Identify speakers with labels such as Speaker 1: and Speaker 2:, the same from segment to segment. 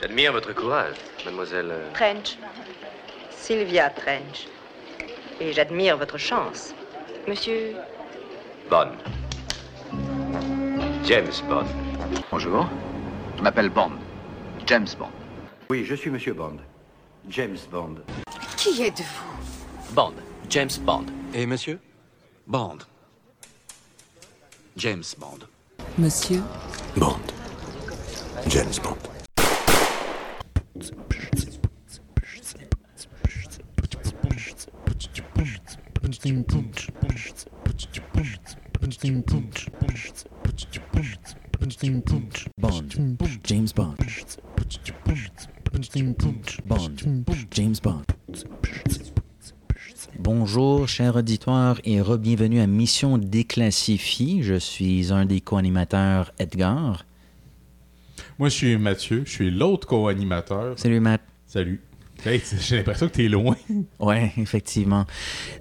Speaker 1: J'admire votre courage, mademoiselle. euh,
Speaker 2: Trench. Sylvia Trench. Et j'admire votre chance. Monsieur.
Speaker 1: Bond. James Bond.
Speaker 3: Bonjour. Je m'appelle Bond. James Bond.
Speaker 4: Oui, je suis Monsieur Bond. James Bond.
Speaker 2: Qui êtes-vous?
Speaker 5: Bond. James Bond.
Speaker 6: Et monsieur? Bond. James Bond.
Speaker 7: Monsieur?
Speaker 8: Bond. James Bond.
Speaker 9: Bonjour, cher auditoire, et re-bienvenue à Mission Déclassifiée. Je suis un des co-animateurs, Edgar.
Speaker 10: Moi, je suis Mathieu. Je suis l'autre co-animateur.
Speaker 9: Salut, Matt.
Speaker 10: Salut. Hey, j'ai l'impression que t'es loin.
Speaker 9: Ouais, effectivement.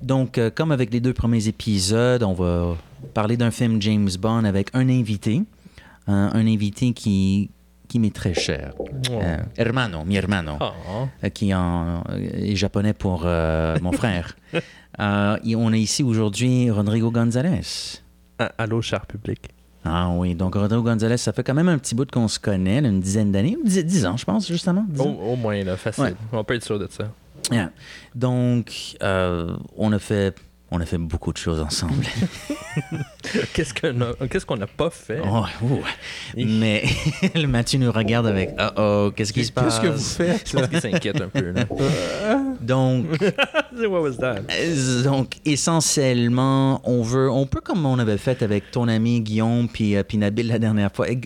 Speaker 9: Donc, euh, comme avec les deux premiers épisodes, on va parler d'un film James Bond avec un invité. Un- un invité qui, qui m'est très cher. Euh, hermano, mi hermano. euh, qui en, est japonais pour euh, mon frère. Euh, et on est ici aujourd'hui Rodrigo Gonzalez.
Speaker 11: Ah, allô, cher public.
Speaker 9: Ah oui, donc Rodrigo Gonzalez, ça fait quand même un petit bout qu'on se connaît, une dizaine d'années, dix, dix ans, je pense, justement.
Speaker 11: Au, moins, là, facile.
Speaker 9: Ouais.
Speaker 11: On peut être sûr de ça.
Speaker 9: Yeah. Donc, euh, on a fait... On a fait beaucoup de choses ensemble.
Speaker 11: Qu'est-ce qu'on a, qu'est-ce qu'on n'a pas fait?
Speaker 9: Oh, ouh. Mais le Mathieu nous regarde avec « Oh, qu'est-ce qui se passe? »
Speaker 10: Qu'est-ce que vous faites?
Speaker 11: Je pense qu'il s'inquiète un peu. Là.
Speaker 9: Donc,
Speaker 11: What was that?
Speaker 9: Euh, Donc, essentiellement, on veut, on peut comme on avait fait avec ton ami Guillaume puis, euh, puis Nabil la dernière fois. Eh,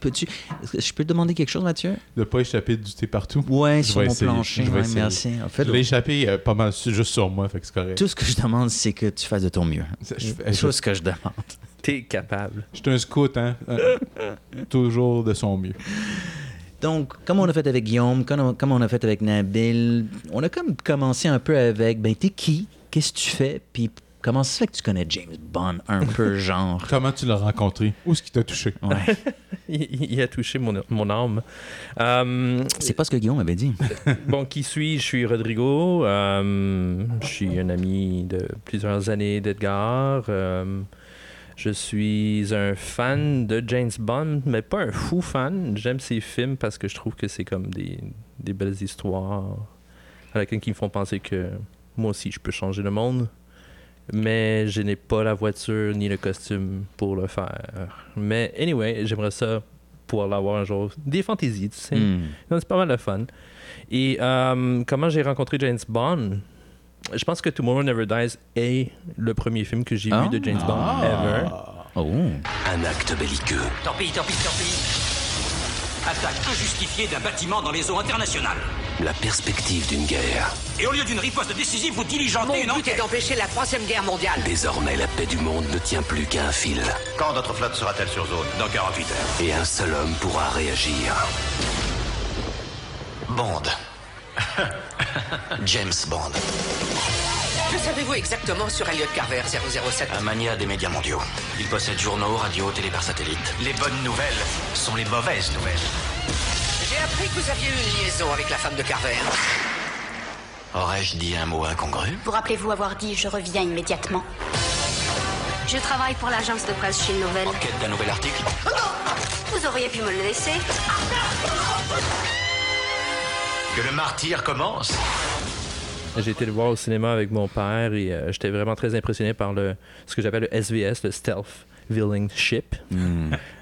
Speaker 9: Peux-tu, est-ce que je peux te demander quelque chose, Mathieu?
Speaker 10: De pas échapper du thé partout.
Speaker 9: Ouais,
Speaker 10: Je
Speaker 9: sur mon
Speaker 10: essayer.
Speaker 9: plancher.
Speaker 10: Je vais
Speaker 9: ouais, merci. En fait,
Speaker 10: Je l'ai échappé euh, pas mal juste sur moi, fait que c'est correct.
Speaker 9: tout ce que je demande, c'est que tu fasses de ton mieux. C'est ce que je demande.
Speaker 11: T'es capable.
Speaker 10: je suis un scout, hein. Euh, toujours de son mieux.
Speaker 9: Donc, comme on a fait avec Guillaume, comme on, comme on a fait avec Nabil, on a comme commencé un peu avec, ben, t'es qui? Qu'est-ce que tu fais? Puis, comment ça se fait que tu connais James Bond un peu, genre?
Speaker 10: Comment tu l'as rencontré? Où est-ce qu'il t'a touché?
Speaker 9: Ouais.
Speaker 11: Il, il a touché mon, mon âme. Euh,
Speaker 9: C'est pas ce que Guillaume avait dit.
Speaker 11: bon, qui suis-je? Je suis Rodrigo. Euh, je suis un ami de plusieurs années d'Edgar. Euh, je suis un fan de James Bond, mais pas un fou fan. J'aime ses films parce que je trouve que c'est comme des, des belles histoires à laquelle qui me font penser que moi aussi je peux changer le monde. Mais je n'ai pas la voiture ni le costume pour le faire. Mais anyway, j'aimerais ça pouvoir l'avoir un jour. Des fantaisies, tu sais.
Speaker 9: Hmm.
Speaker 11: C'est pas mal de fun. Et euh, comment j'ai rencontré James Bond? Je pense que Tomorrow Never Dies est le premier film que j'ai
Speaker 9: Ah.
Speaker 11: vu de James Bond ever.
Speaker 9: Oh.
Speaker 8: Un acte belliqueux.
Speaker 5: Torpille, torpille, torpille. Attaque injustifiée d'un bâtiment dans les eaux internationales.
Speaker 8: La perspective d'une guerre.
Speaker 5: Et au lieu d'une riposte décisive, vous diligentez une enquête.
Speaker 2: d'empêcher la troisième guerre mondiale.
Speaker 8: Désormais, la paix du monde ne tient plus qu'à un fil.
Speaker 1: Quand notre flotte sera-t-elle sur zone?
Speaker 5: Dans 48 heures.
Speaker 8: Et un seul homme pourra réagir.
Speaker 5: Bond.
Speaker 8: James Bond.
Speaker 2: Savez-vous exactement sur Elliot Carver 007
Speaker 5: Un mania des médias mondiaux. Il possède journaux, radios, télé par satellite. Les bonnes nouvelles sont les mauvaises nouvelles.
Speaker 2: J'ai appris que vous aviez eu une liaison avec la femme de Carver.
Speaker 5: Aurais-je dit un mot incongru?
Speaker 12: Vous rappelez-vous avoir dit je reviens immédiatement? Je travaille pour l'agence de presse chez Nouvelle.
Speaker 5: En quête d'un nouvel article?
Speaker 12: Vous auriez pu me le laisser.
Speaker 5: Que le martyr commence?
Speaker 11: J'ai été le voir au cinéma avec mon père et euh, j'étais vraiment très impressionné par le, ce que j'appelle le SVS, le Stealth Villain Ship.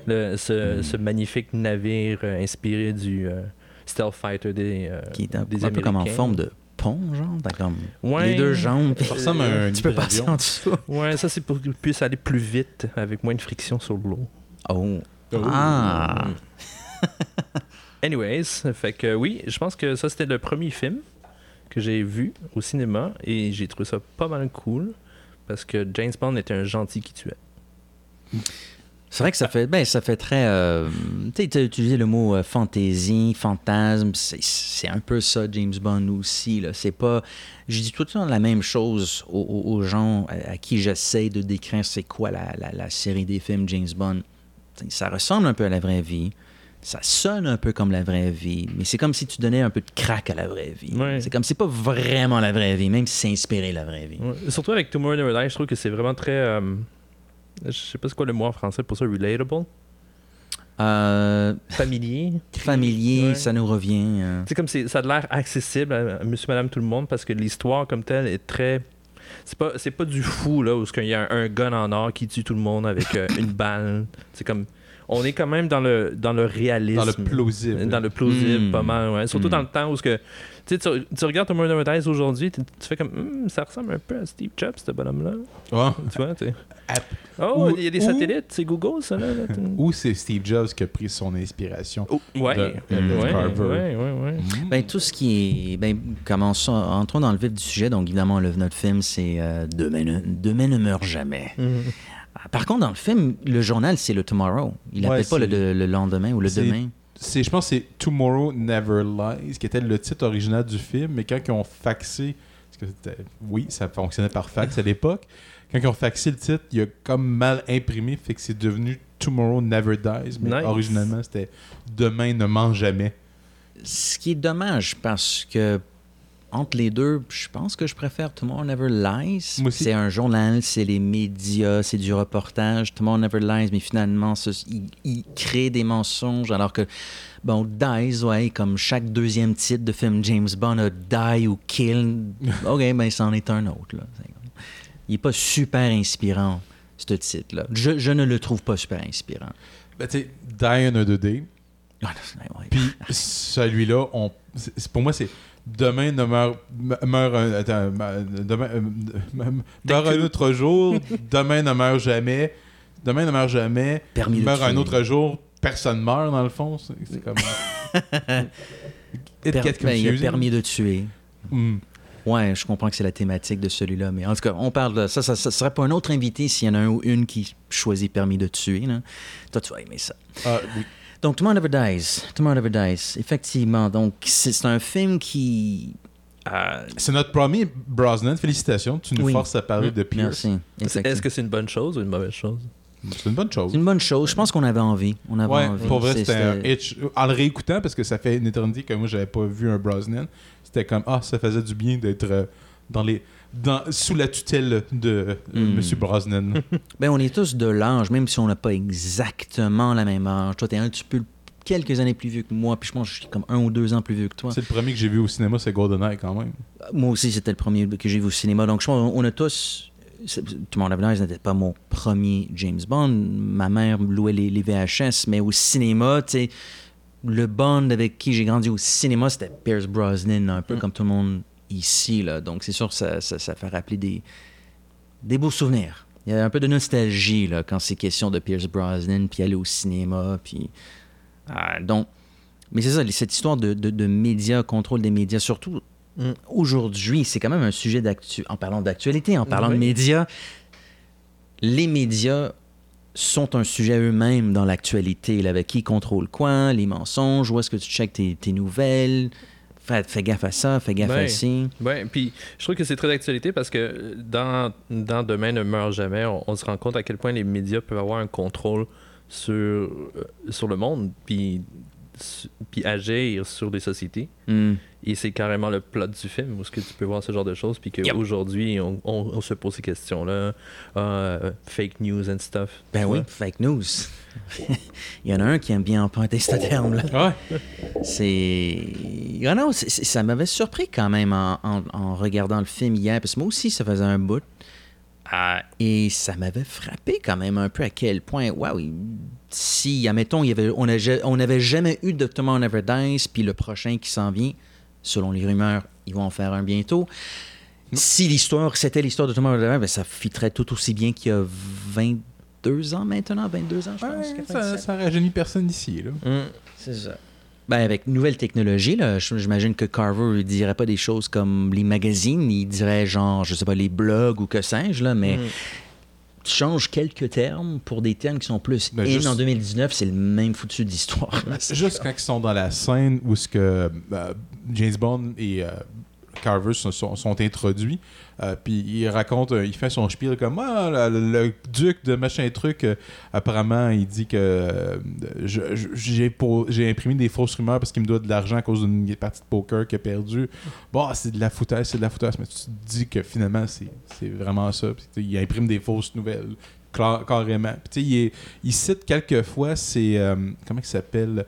Speaker 11: Le- ce, ce magnifique navire euh, inspiré du euh, Stealth Fighter des, euh,
Speaker 9: Qui est un,
Speaker 11: des
Speaker 9: un peu comme en forme de pont, genre. T'as comme
Speaker 11: Ouais.
Speaker 9: les deux jambes.
Speaker 10: Ça ressemble à un
Speaker 9: Tu peux passer en dessous.
Speaker 11: Ouais, ça c'est pour qu'il puisse aller plus vite avec moins de friction sur l'eau.
Speaker 9: Oh.
Speaker 10: Oh.
Speaker 9: Ah.
Speaker 11: Anyways, fait que oui, je pense que ça c'était le premier film que j'ai vu au cinéma et j'ai trouvé ça pas mal cool parce que James Bond était un gentil qui tuait.
Speaker 9: C'est vrai que ça fait, ben, ça fait très. euh, tu as utilisé le mot euh, fantaisie, fantasme. C'est un peu ça, James Bond aussi. C'est pas. Je dis tout le temps la même chose aux, gens à, qui j'essaie de décrire c'est quoi la, la- série des films James Bond. Ça ressemble un peu à la vraie vie. Ça sonne un peu comme la vraie vie, mais c'est comme si tu donnais un peu de crack à la vraie vie.
Speaker 11: Ouais.
Speaker 9: C'est comme c'est pas vraiment la vraie vie, même si c'est inspiré de la vraie vie.
Speaker 11: Ouais. Surtout avec Tomorrow Never Dies, je trouve que c'est vraiment très. euh, je sais pas c'est quoi le mot en français pour ça, relatable?
Speaker 9: Euh,
Speaker 11: Familier?
Speaker 9: familier,
Speaker 11: Ouais.
Speaker 9: ça nous revient. euh.
Speaker 11: C'est comme ça a l'air accessible à, à monsieur, madame, tout le monde parce que l'histoire comme telle est très. C'est pas, c'est pas du fou, là, où il y a un, un gun en or qui tue tout le monde avec euh, une balle. C'est comme. On est quand même dans le, dans le réalisme.
Speaker 10: Dans le plausible.
Speaker 11: Dans le plausible,
Speaker 9: Mm.
Speaker 11: pas mal, ouais. Surtout
Speaker 9: Mm.
Speaker 11: dans le temps où ce que, tu, sais, tu, regardes Tomorrow Never Dies aujourd'hui, tu, tu fais comme. Hmm, ça ressemble un peu à Steve Jobs, ce bonhomme-là.
Speaker 10: Ouais.
Speaker 11: Tu vois, tu. Oh, il y a des satellites, c'est Google, ça, là. là,
Speaker 10: Ou c'est Steve Jobs qui a pris son inspiration.
Speaker 11: Ouais,
Speaker 10: de
Speaker 11: ouais,
Speaker 10: Elliot
Speaker 11: ouais, ouais, ouais.
Speaker 10: Mm.
Speaker 9: Ben, tout ce qui est. Ben, commençons, entrons dans le vif du sujet. Donc, évidemment, le, notre film, c'est euh, Demain, ne, Demain ne meurt jamais. Ah, Par contre, dans le film, le journal, c'est le Tomorrow. Il
Speaker 10: Ouais,
Speaker 9: n'appelle pas le, lendemain ou le demain.
Speaker 10: c'est je pense que c'est Tomorrow Never Lies qui était le titre original du film mais quand ils ont faxé parce que c'était- oui ça fonctionnait par fax à l'époque quand ils ont faxé le titre il a comme mal imprimé fait que c'est devenu Tomorrow Never Dies mais
Speaker 11: Nice.
Speaker 10: originalement c'était Demain ne ment jamais
Speaker 9: Ce qui est dommage parce que entre les deux, je pense que je préfère Tomorrow Never Lies. C'est un journal, c'est les médias, c'est du reportage. Tomorrow Never Lies, mais finalement, il, il crée des mensonges alors que, bon, Dies, ouais, comme chaque deuxième titre de film James Bond a Die ou Kill. OK, ben, c'en est un autre. Là. Il n'est pas super inspirant, ce titre-là. Je, je ne le trouve pas super inspirant.
Speaker 10: ben, tu sais Die in a 2D
Speaker 9: Ah, non, ouais.
Speaker 10: puis celui-là on pour moi c'est Demain ne meurt, me- meurt un, attends, me- demain, euh, me- meurt un autre jour. Demain ne meurt jamais. Demain ne meurt jamais.
Speaker 9: Permis
Speaker 10: meurt un autre jour. Personne meurt dans le fond. C'est comme. It
Speaker 9: Per- ben, il a permis de tuer.
Speaker 10: Hmm.
Speaker 9: Ouais, je comprends que c'est la thématique de celui-là, mais en tout cas, on parle de ça. Ça, ça serait pas un autre invité s'il y en a un ou une qui choisit permis de tuer. Là. Toi, tu vas aimer ça.
Speaker 10: Ah, oui.
Speaker 9: Donc, Tomorrow Never Dies. Tomorrow Never Dies. Effectivement. Donc, c'est un film qui. euh,
Speaker 10: C'est notre premier Brosnan. Félicitations. Tu nous
Speaker 9: Oui.
Speaker 10: forces à parler de Pierce.
Speaker 9: merci.
Speaker 11: Est-ce que c'est une bonne chose ou une mauvaise chose?
Speaker 10: C'est une bonne chose.
Speaker 9: C'est une bonne chose. Je pense qu'on avait envie. On avait
Speaker 10: Ouais,
Speaker 9: envie.
Speaker 10: pour vrai, c'était un hitch. En le réécoutant, parce que ça fait une éternité que moi, j'avais pas vu un Brosnan, c'était comme, ah, ça faisait du bien d'être euh, dans les, dans, sous la tutelle de euh,
Speaker 9: Hmm.
Speaker 10: Monsieur Brosnan.
Speaker 9: Ben, on est tous de l'âge, même si on n'a pas exactement la même âge. Toi, t'es un petit peu quelques années plus vieux que moi, puis je pense que je suis comme un ou deux ans plus vieux que toi.
Speaker 10: c'est le premier que j'ai vu au cinéma, c'est GoldenEye quand même.
Speaker 9: Moi aussi, c'était le premier que j'ai vu au cinéma. Donc, je pense qu'on a tous. Tout le monde Nice n'était pas mon premier James Bond. Ma mère louait les, les VHS, mais au cinéma, tu sais, le Bond avec qui j'ai grandi au cinéma, c'était Pierce Brosnan, un peu comme tout le monde ici. Là. Donc, c'est sûr que ça, ça, ça fait rappeler des, des beaux souvenirs. Il y a un peu de nostalgie là, quand c'est question de Pierce Brosnan, puis aller au cinéma, puis... Ah, donc, mais c'est ça, cette histoire de, de, de médias, contrôle des médias, surtout
Speaker 11: Mm.
Speaker 9: aujourd'hui, c'est quand même un sujet d'actu. En parlant d'actualité, en parlant
Speaker 11: Oui.
Speaker 9: de médias, les médias sont un sujet eux-mêmes dans l'actualité. Avec qui contrôle quoi, les mensonges, où est-ce que tu checkes tes, tes nouvelles. Fais, fais gaffe à ça, fais gaffe à
Speaker 11: Ouais.
Speaker 9: ci.
Speaker 11: Ouais, puis je trouve que c'est très d'actualité parce que dans, dans Demain ne meurt jamais, on, on se rend compte à quel point les médias peuvent avoir un contrôle sur, euh, sur le monde, puis, su- puis agir sur des sociétés.
Speaker 9: Hmm.
Speaker 11: Et c'est carrément le plot du film où ce que tu peux voir ce genre de choses, puis
Speaker 9: Yep.
Speaker 11: qu'aujourd'hui, on, on, on se pose ces questions-là. Ah, euh, fake news and stuff.
Speaker 9: Ben oui,
Speaker 11: vois?
Speaker 9: fake news. Il y en a un qui aime bien emprunter ce terme-là.
Speaker 10: Ouais?
Speaker 9: C'est. Ah non, ça m'avait surpris quand même en, en- en regardant le film hier, parce que moi aussi, ça faisait un bout. Ah, et ça m'avait frappé quand même un peu à quel point, waouh, si, admettons, il y avait, on n'avait on jamais eu de Tomorrow Never Dies, puis le prochain qui s'en vient, selon les rumeurs, ils vont en faire un bientôt. Si l'histoire, c'était l'histoire de Tomorrow Never Dies, ben, ça fitterait tout aussi bien qu'il y a 22 ans maintenant, 22 ans, je pense.
Speaker 10: Ouais,
Speaker 9: 97.
Speaker 10: ça, ça rajeunit personne ici. Là.
Speaker 11: Mm.
Speaker 9: C'est ça. Ben, avec nouvelle technologie, là, j'imagine que Carver ne dirait pas des choses comme les magazines, il dirait genre, je sais pas, les blogs ou que sais-je, là, mais
Speaker 11: Mm.
Speaker 9: tu changes quelques termes pour des termes qui sont plus
Speaker 10: Ben,
Speaker 9: in
Speaker 10: juste-
Speaker 9: en 2019, c'est le même foutu d'histoire. là.
Speaker 10: Juste quand ils sont dans la scène où ce que euh, James Bond et euh, Carver sont, sont- introduits. Euh, puis il raconte, euh, il fait son spiel comme ah, le, le duc de machin truc. euh, apparemment, il dit que j'ai imprimé des fausses rumeurs parce qu'il me doit de l'argent à cause d'une partie de poker qu'il a perdu. Bon, c'est de la foutaise, c'est de la foutaise. Mais tu te dis que finalement, c'est vraiment ça. Il imprime des fausses nouvelles. Carrément. Puis, il, il cite quelques fois, c'est. comment il s'appelle?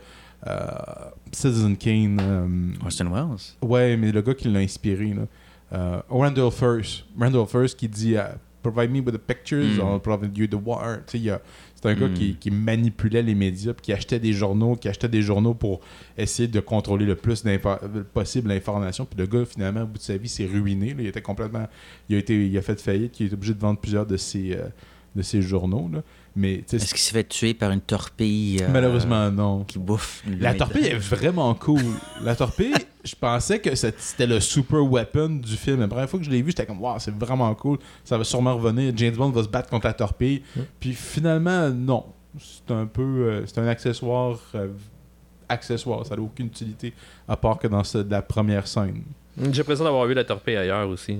Speaker 10: Citizen Kane. euh,
Speaker 9: Orson Welles.
Speaker 10: Ouais, mais le gars qui l'a inspiré, là. Euh, Randall First. Randall First qui dit euh, Provide me with the pictures,
Speaker 9: Mm.
Speaker 10: I'll provide you the war. Tu sais, C'est un gars
Speaker 9: Mm.
Speaker 10: qui, qui manipulait les médias, puis qui achetait des journaux, qui achetait des journaux pour essayer de contrôler le plus possible l'information. Puis le gars, finalement, au bout de sa vie, s'est ruiné. là. Il était complètement. Il a, été, il a fait faillite, il est obligé de vendre plusieurs de ses, euh, de ses journaux. là. Mais tu sais,
Speaker 9: Est-ce qu'il s'est fait tuer par une torpille euh,
Speaker 10: malheureusement, non.
Speaker 9: qui bouffe
Speaker 10: La torpille est vraiment cool. La torpille, je pensais que c'était le super weapon du film. La première fois que je l'ai vu, j'étais comme, waouh, c'est vraiment cool. Ça va sûrement revenir. James Bond va se battre contre la torpille. Puis finalement, non. C'est un peu. euh, c'est un accessoire. euh, accessoire. Ça n'a aucune utilité à part que dans ce- la première scène.
Speaker 11: J'ai l'impression d'avoir vu la torpille ailleurs aussi.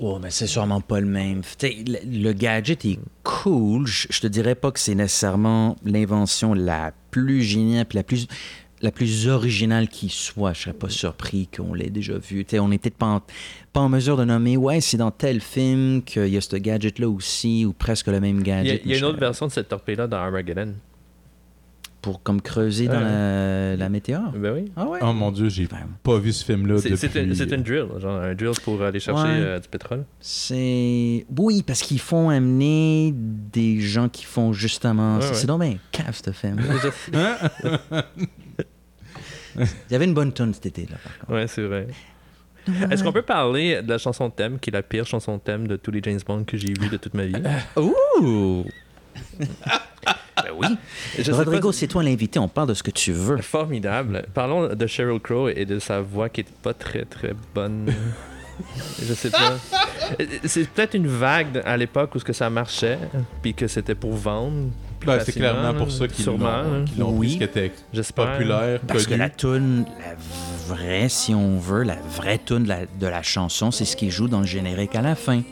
Speaker 9: Oh, mais c'est sûrement pas le même. Le, le gadget est cool. Je, je te dirais pas que c'est nécessairement l'invention la plus géniale puis la plus la plus originale qui soit. Je serais pas surpris qu'on l'ait déjà vu. Tu sais, on n'est peut-être pas en, pas en mesure de nommer, ouais, c'est dans tel film qu'il y a ce gadget-là aussi, ou presque le même
Speaker 11: Il y a,
Speaker 9: gadget.
Speaker 11: il y a une autre version de cette torpille-là dans Armageddon.
Speaker 9: Pour comme creuser dans
Speaker 11: Ouais.
Speaker 9: la, la météore?
Speaker 11: Ben oui.
Speaker 9: Ah ouais?
Speaker 10: Oh mon dieu, j'ai pas vu ce film-là
Speaker 11: C'est
Speaker 10: depuis.
Speaker 11: c'est une, une drill, genre un drill pour aller chercher
Speaker 9: Ouais.
Speaker 11: euh, du pétrole.
Speaker 9: C'est. Oui, parce qu'ils font amener des gens qui font justement.
Speaker 11: Ouais,
Speaker 9: ça.
Speaker 11: ouais.
Speaker 9: C'est donc bien cave, ce film. Il y avait une bonne tune cet été-là, par contre.
Speaker 11: Ouais, c'est vrai. Est-ce qu'on peut parler de la chanson thème, qui est la pire chanson thème de tous les James Bond que j'ai vu de toute ma vie?
Speaker 9: Ouh! ben oui.
Speaker 11: Je
Speaker 9: Rodrigo, c'est toi l'invité, on parle de ce que tu veux.
Speaker 11: Formidable. Parlons de Sheryl Crow et de sa voix qui est pas très très bonne. Je sais pas. C'est peut-être une vague à l'époque où ce que ça marchait, puis que c'était pour vendre.
Speaker 10: Ben, c'est clairement pour ça qu'ils l'ont
Speaker 11: hein.
Speaker 10: l'ont
Speaker 9: Oui.
Speaker 10: pris, ce qui était
Speaker 11: J'espère.
Speaker 10: populaire,
Speaker 9: Parce que la tune, la vraie, si on veut, la vraie tune de la, de la chanson, c'est ce qui joue dans le générique à la fin.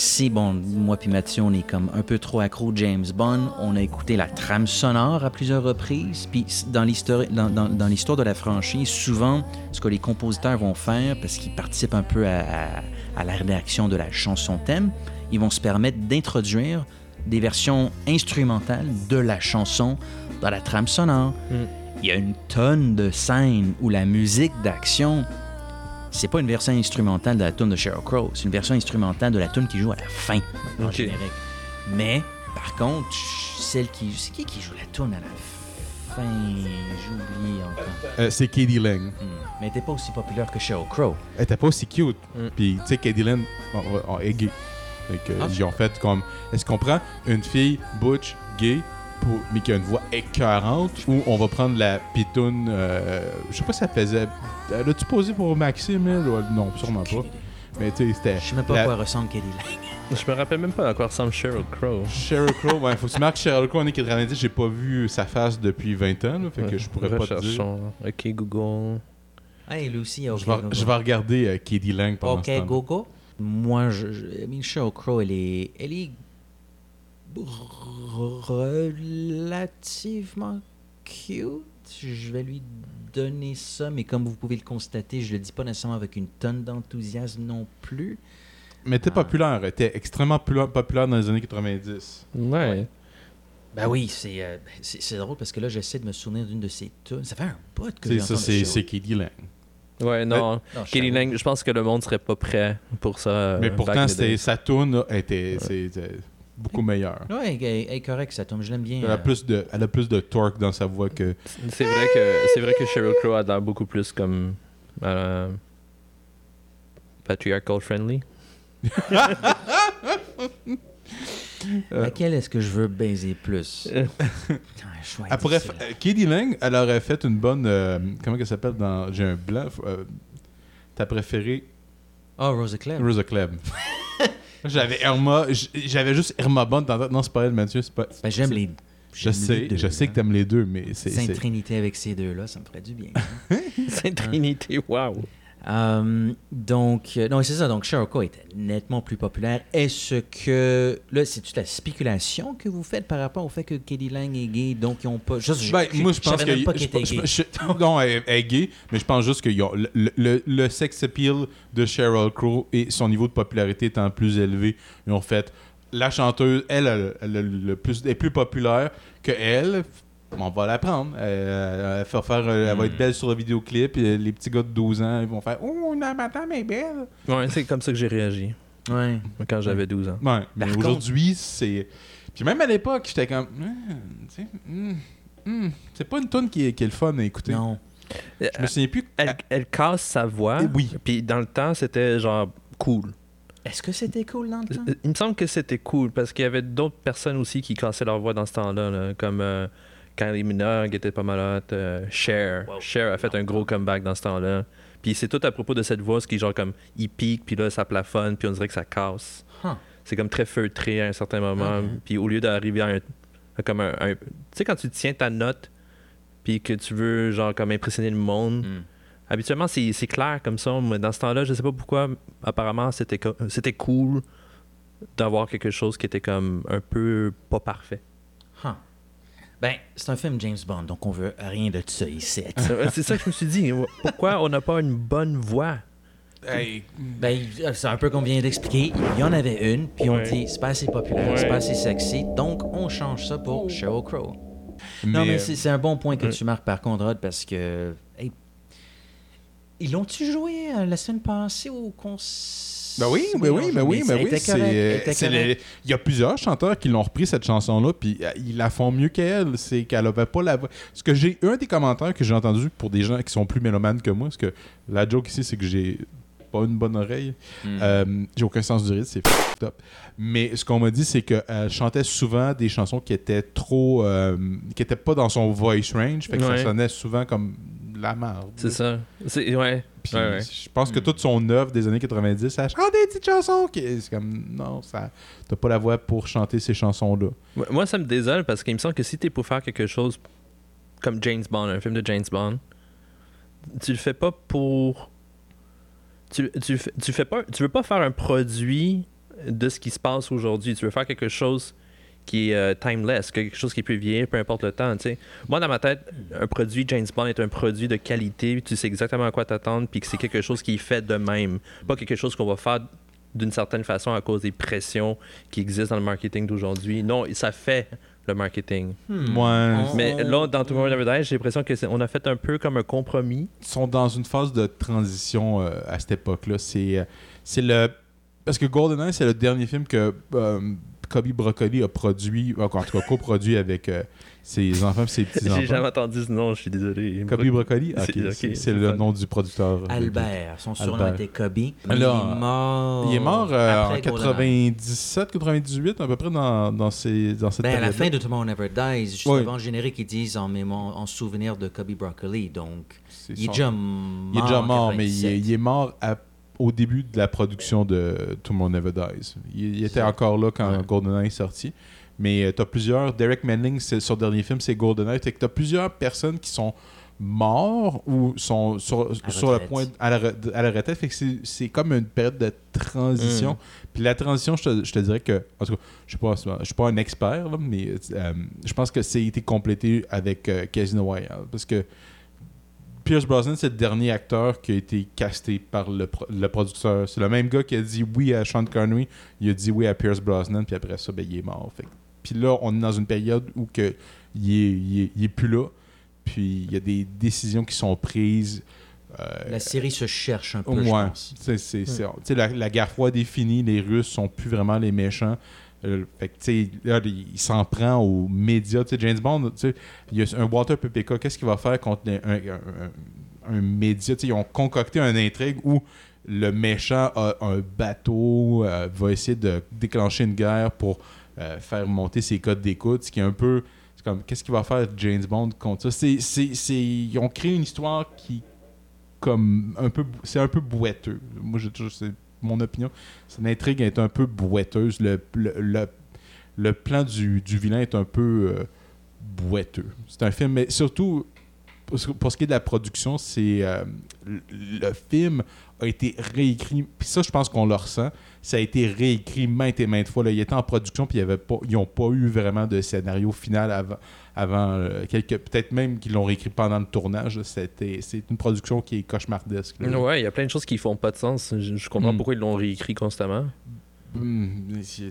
Speaker 9: Si, bon, moi puis Mathieu, on est comme un peu trop accro James Bond, on a écouté la trame sonore à plusieurs reprises, puis dans l'histoire, dans, dans- dans de la franchise, souvent, ce que les compositeurs vont faire, parce qu'ils participent un peu à, à- à la rédaction de la chanson thème, ils vont se permettre d'introduire des versions instrumentales de la chanson dans la trame sonore. Il y a une tonne de scènes où la musique d'action, c'est pas une version instrumentale de la tune de Sheryl Crow, c'est une version instrumentale de la tune qui joue à la fin en
Speaker 11: Ok.
Speaker 9: générique. Mais par contre, celle qui c'est qui qui joue la tune à la fin, j'ai oublié encore.
Speaker 10: Euh, c'est Katie Lang.
Speaker 9: Hmm. Mais elle était pas aussi populaire que Sheryl Crow.
Speaker 10: Elle était pas aussi cute.
Speaker 11: Mm.
Speaker 10: Puis, tu sais, Katie Lang on, on est gay.
Speaker 9: Ah.
Speaker 10: Ils ont fait comme. Est-ce qu'on prend une fille butch, gay, pour, mais qui a une voix écœurante, ou on va prendre la pitoune. euh, je sais pas si ça faisait. Elle a-tu posé pour Maxime, elle, Non, sûrement pas. Mais tu sais, c'était.
Speaker 9: Je sais même pas
Speaker 10: la-
Speaker 9: à quoi ressemble Katie Lang.
Speaker 11: Je me rappelle même pas à quoi ressemble Sheryl Crow.
Speaker 10: Sheryl Crow, ouais, faut que tu marques Sheryl Crow en 90, j'ai pas vu sa face depuis 20 ans, là, fait que
Speaker 11: Ouais.
Speaker 10: je pourrais pas te dire.
Speaker 11: Ok, Google.
Speaker 9: Hey Lucy, ok.
Speaker 10: Je vais, je vais regarder euh, Katie Lang pendant ce
Speaker 9: Ok,
Speaker 10: temps
Speaker 9: go go. Moi, je, je I mean, Sheryl Crow, elle est, elle est relativement cute. Je vais lui donner ça, mais comme vous pouvez le constater, je le dis pas nécessairement avec une tonne d'enthousiasme non plus.
Speaker 10: Mais elle était populaire, elle était extrêmement pula- populaire dans les années 90.
Speaker 11: Ouais.
Speaker 9: Ben oui, c'est euh, c'est c'est drôle parce que là, j'essaie de me souvenir d'une de ses tunes. Ça fait un bout que
Speaker 10: C'est
Speaker 9: j'ai
Speaker 10: ça,
Speaker 9: entendu
Speaker 10: c'est Katie Lang.
Speaker 11: Ouais, non.
Speaker 9: Non,
Speaker 11: Katie
Speaker 9: Sheryl.
Speaker 11: Lang, je pense que le monde serait pas prêt pour ça. euh,
Speaker 10: Mais
Speaker 11: in
Speaker 10: pourtant, sa tune était beaucoup meilleure.
Speaker 9: Ouais, elle, elle est correcte, ça tombe. Je l'aime bien.
Speaker 10: Elle a,
Speaker 9: euh.
Speaker 10: plus de, elle a plus de torque dans sa voix que.
Speaker 11: C'est vrai que c'est vrai que Sheryl Crow a l'air beaucoup plus comme euh, patriarchal friendly.
Speaker 9: Laquelle est-ce que je veux baiser plus?
Speaker 10: Fa- euh, Katie Lang, elle aurait fait une bonne. euh, comment elle s'appelle dans. J'ai un blanc. euh, ta préférée?
Speaker 9: Oh, Rosa Clem.
Speaker 10: Rosa Klebb. J'avais Irma. J'avais juste Irma Bond dans la tête. Non, c'est pas elle, Mathieu. C'est pas.
Speaker 9: Ben, j'aime les.
Speaker 10: Je sais,
Speaker 9: deux,
Speaker 10: je sais que t'aimes les deux, mais c'est.
Speaker 9: Sainte
Speaker 10: c'est-
Speaker 9: Trinité avec ces deux-là, ça me ferait du bien.
Speaker 11: Sainte Trinité, wow.
Speaker 9: Euh, donc, euh, non, c'est ça. Donc, Sheryl Crow était nettement plus populaire. Est-ce que. Là, c'est-tu la spéculation que vous faites par rapport au fait que Katie Lang est gay, donc ils n'ont pas. Juste,
Speaker 10: Ben, moi, je pense que.
Speaker 9: pas
Speaker 10: je-
Speaker 9: qu'il était
Speaker 10: je-
Speaker 9: gay.
Speaker 10: je- non, elle, elle est gay, mais je pense juste que a le, le, le sex appeal de Sheryl Crow et son niveau de popularité étant plus élevé, ils ont fait la chanteuse, elle, elle, elle, elle, le plus, est plus populaire que elle. On va la prendre. Elle, elle va, faire, elle va être belle sur le vidéoclip. Et les petits gars de 12 ans, ils vont faire Oh, non, madame est belle.
Speaker 11: Ouais, c'est comme ça que j'ai réagi
Speaker 9: Ouais.
Speaker 11: quand j'avais 12 ans.
Speaker 10: Ouais, mais aujourd'hui, c'est. Puis même à l'époque, j'étais comme. Hum, hum, c'est pas une tune qui est, qui est le fun à écouter.
Speaker 9: Non.
Speaker 10: Je me souviens plus.
Speaker 11: Elle, elle casse sa voix.
Speaker 10: Eh oui.
Speaker 11: Puis dans le temps, c'était genre cool.
Speaker 9: Est-ce que c'était cool dans le temps?
Speaker 11: Il me semble que c'était cool parce qu'il y avait d'autres personnes aussi qui cassaient leur voix dans ce temps-là, là, comme euh, Kylie Minogue était pas mal hot, euh, Cher. Cher a fait un gros comeback dans ce temps-là. Puis c'est tout à propos de cette voix, ce qui est genre comme il pique, puis là ça plafonne, puis on dirait que ça casse.
Speaker 9: Huh.
Speaker 11: C'est comme très feutré à un certain moment. Puis au lieu d'arriver à un. à comme un. un- tu sais, quand tu tiens ta note, puis que tu veux genre comme impressionner le monde.
Speaker 9: Mm.
Speaker 11: Habituellement, c'est c'est clair comme ça, mais dans ce temps-là, je sais pas pourquoi, apparemment, c'était cool d'avoir quelque chose qui était comme un peu pas parfait.
Speaker 9: Ben, c'est un film James Bond, donc on veut rien de ça ici.
Speaker 11: C'est c'est ça que je me suis dit. Pourquoi on n'a pas une bonne voix?
Speaker 10: Hey,
Speaker 9: Ben, c'est un peu comme vient d'expliquer. Il y en avait une, puis on dit c'est pas assez populaire,
Speaker 11: Ouais.
Speaker 9: c'est pas assez sexy, donc on change ça pour Sheryl Crow. non, mais
Speaker 10: euh,
Speaker 9: c'est un bon point que
Speaker 11: Ouais.
Speaker 9: tu marques par contre, Rod, parce que. hey, ils l'ont-tu joué euh, la semaine passée au concert?
Speaker 10: Ben oui, ben oui, ben oui, ben oui. C'est
Speaker 9: correct.
Speaker 10: les- Il y a plusieurs chanteurs qui l'ont repris cette chanson-là, puis euh, ils la font mieux qu'elle. C'est qu'elle avait pas la voix. Ce que j'ai, un des commentaires que j'ai entendu pour des gens qui sont plus mélomanes que moi, parce que la joke ici, c'est que j'ai pas une bonne oreille.
Speaker 9: Hmm.
Speaker 10: Euh, j'ai aucun sens du rythme, c'est up. Mais ce qu'on m'a dit, c'est qu'elle chantait souvent des chansons qui étaient trop. euh, qui étaient pas dans son voice range, fait que
Speaker 11: Ouais.
Speaker 10: ça sonnait souvent comme la merde.
Speaker 11: C'est ça. C'est- Ouais.
Speaker 10: Puis
Speaker 11: Ouais, ouais.
Speaker 10: je pense que toute son œuvre des années 90, elle chante des petites chansons. C'est comme, non, ça, t'as pas la voix pour chanter ces chansons-là.
Speaker 11: Moi- Moi, ça me désole parce qu'il me semble que si t'es pour faire quelque chose comme James Bond, un film de James Bond, tu le fais pas pour. Tu, tu, tu fais pas. Tu veux pas faire un produit de ce qui se passe aujourd'hui. Tu veux faire quelque chose qui est euh, timeless, quelque chose qui peut vieillir, peu importe le temps. tu sais. Moi, dans ma tête, un produit James Bond est un produit de qualité, tu sais exactement à quoi t'attendre, puis que c'est quelque chose qui est fait de même. Pas quelque chose qu'on va faire d'une certaine façon à cause des pressions qui existent dans le marketing d'aujourd'hui. Non, ça fait le marketing.
Speaker 9: Hmm.
Speaker 10: Ouais.
Speaker 9: On-
Speaker 11: Mais là, dans Tomorrow Never Dies, j'ai l'impression qu'on a fait un peu comme un compromis.
Speaker 10: Ils sont dans une phase de transition euh, à cette époque-là. C'est, euh, c'est le. Parce que GoldenEye, c'est le dernier film que euh, Kobe Broccoli a produit, en tout cas coproduit avec euh, ses enfants et ses petits-enfants.
Speaker 11: J'ai jamais entendu ce nom, je suis désolé.
Speaker 10: Kobe Broccoli? Ah,
Speaker 11: C'est-
Speaker 10: le nom du producteur.
Speaker 9: Albert, son surnom
Speaker 10: Albert.
Speaker 9: était Kobe.
Speaker 10: Alors,
Speaker 9: il est mort.
Speaker 10: Il est mort euh, en
Speaker 9: après GoldenEye.
Speaker 10: 97, 98, à peu près dans, dans, ces, dans cette
Speaker 9: Ben, à la fin de Tomorrow Never Dies, juste
Speaker 10: Oui.
Speaker 9: avant le générique, ils disent en, souvenir de Kobe Broccoli. Donc, il est déjà mort.
Speaker 10: Il est déjà
Speaker 9: en
Speaker 10: mort, mais il
Speaker 9: 97.
Speaker 10: est, il est mort à- au début de la production de Tomorrow Never Dies. Il, il était encore là quand
Speaker 9: Ouais.
Speaker 10: GoldenEye est sorti. Mais tu as plusieurs. Derek Manning, c'est- son dernier film, c'est GoldenEye. Tu as plusieurs personnes qui sont morts ou sont sur, le point à la, à la retraite. Fait que c'est- comme une période de transition.
Speaker 11: Mm.
Speaker 10: Puis la transition, je te, je te dirais que, en tout cas, je ne suis, pas- je suis pas un expert, là, mais euh, je pense que c'est été complété avec euh, Casino Royale. Parce que Pierce Brosnan, c'est le dernier acteur qui a été casté par le, pro- le producteur. C'est le même gars qui a dit oui à Sean Connery, il a dit oui à Pierce Brosnan, puis après ça, ben, il est mort. Fait Puis là, on est dans une période où que, il, est, il, est, il est plus là, puis il y a des décisions qui sont prises. euh,
Speaker 9: La série se cherche un peu, je
Speaker 10: Ouais.
Speaker 9: pense.
Speaker 10: C'est- c'est- c'est- tu sais, la, la guerre froide est finie, les Russes sont plus vraiment les méchants. Euh, fait que, là, il, s'en prend aux médias. James Bond, il y a un Walter PPK, qu'est-ce qu'il va faire contre un, un, média? Tu ils ont concocté une intrigue où le méchant a un bateau, euh, va essayer de déclencher une guerre pour euh, faire monter ses codes d'écoute, qui un peu... C'est comme, qu'est-ce qu'il va faire James Bond contre ça? C'est, c'est, c'est- ils ont créé une histoire qui comme un peu c'est un peu boiteux. Moi j'ai toujours c'est mon opinion. Cette intrigue est un peu boiteuse. Le, le, le, le plan du, du vilain est un peu euh, boiteux. C'est un film, mais surtout pour ce- qui est de la production, c'est euh, le, film a été réécrit. Puis ça, je pense qu'on le ressent. Ça a été réécrit maintes et maintes fois. Là. Il était en production, puis pas, ils n'ont pas eu vraiment de scénario final avant. Avant euh, quelques, peut-être même qu'ils l'ont réécrit pendant le tournage. C'était, c'est une production qui est cauchemardesque. là.
Speaker 11: Ouais, il y a plein de choses qui font pas de sens. Je, je comprends
Speaker 10: Mm.
Speaker 11: pourquoi ils l'ont réécrit constamment.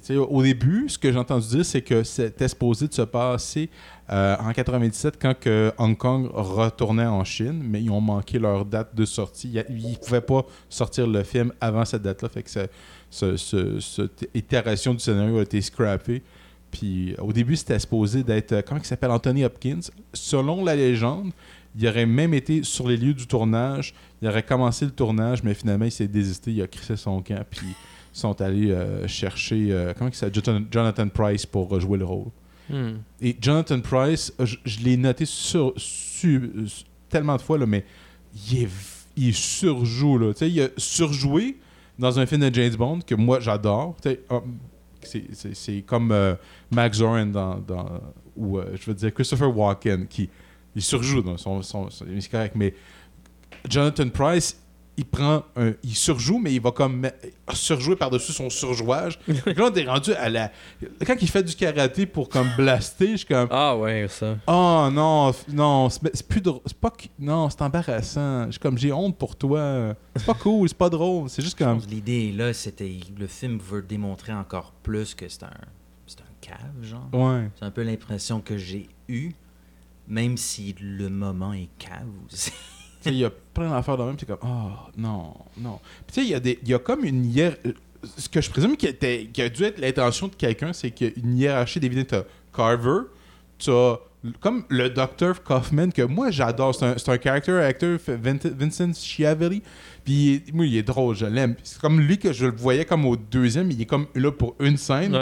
Speaker 10: Sais, au début, ce que j'ai entendu dire, c'est que c'était supposé de se passer euh, en 97 quand que Hong Kong retournait en Chine, mais ils ont manqué leur date de sortie. Ils ne pouvaient pas sortir le film avant cette date-là, fait que ça- ce- ce- cette itération du scénario a été scrappée. Puis au début, c'était supposé d'être, euh, comment il s'appelle, Anthony Hopkins. Selon la légende, il aurait même été sur les lieux du tournage. Il aurait commencé le tournage, mais finalement, il s'est désisté. Il a crissé son camp. Puis ils sont allés euh, chercher, euh, comment il s'appelle, Jonathan, Price pour rejouer le rôle.
Speaker 11: Hmm.
Speaker 10: Et Jonathan Price, je, je l'ai noté sur, sur- tellement de fois, là, mais il, est, il surjoue. Là. Tu sais, Il a surjoué dans un film de James Bond que moi j'adore. C'est- comme euh, Max Zorin dans, ou euh, je veux dire Christopher Walken qui il surjoue dans son, son- son- correct mais Jonathan Price il prend un, il surjoue mais il va comme me- surjouer par-dessus son surjouage Donc là on est rendu à la quand il fait du karaté pour comme blaster je suis comme
Speaker 11: Ah ouais, ça.
Speaker 10: oh non non c'est plus drôle c'est pas non c'est embarrassant je suis comme j'ai honte pour toi c'est pas cool c'est pas drôle c'est juste comme
Speaker 9: L'idée là, c'était le film veut démontrer encore plus que c'est un, c'est un cave, genre.
Speaker 10: ouais
Speaker 9: C'est un peu l'impression que j'ai eue, même si le moment est cave aussi.
Speaker 10: Tu il y a plein d'affaires de même, c'est comme, oh non, non. Puis tu sais, il y, a des- y a comme une hier... Ce que je présume qui, a dû être l'intention de quelqu'un, c'est qu'il y a une hiérarchie des vidéos. T'as Carver, t'as comme le Dr. Kaufman, que moi j'adore. C'est un, c'est un character Vincent Schiavelli. Puis moi, il est drôle, je l'aime. C'est comme lui que je le voyais comme au deuxième, il est comme là pour une scène.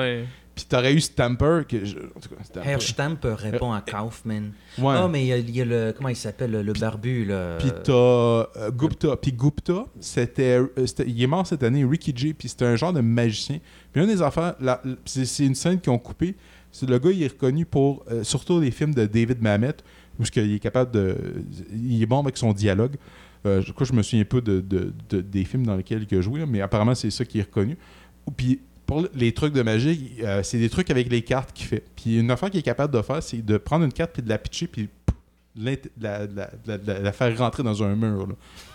Speaker 10: Puis t'aurais eu Stamper, que je... en tout cas, Stamper.
Speaker 9: Herr Stamp répond à Kaufman.
Speaker 10: Ouais.
Speaker 9: Ah, mais il y, a- il y a le. Comment il s'appelle, le, barbu, là?
Speaker 10: Puis t'as euh, Gupta. Puis Gupta, c'était, euh, c'était- il est mort cette année, Ricky J. Puis c'était un genre de magicien. Puis une des affaires, c'est, une scène qu'ils ont coupée. C'est le gars, il est reconnu pour euh, surtout les films de David Mamet, où qu'il est capable de, il est bon avec son dialogue. Euh, je crois que je me souviens un peu de, de- de- des films dans lesquels il a joué, mais apparemment c'est ça qui est reconnu. Puis pour les trucs de magie, euh, c'est des trucs avec les cartes qu'il fait. Puis une affaire qu'il est capable de faire, c'est de prendre une carte puis de la pitcher puis l'int- la, faire rentrer dans un mur. là.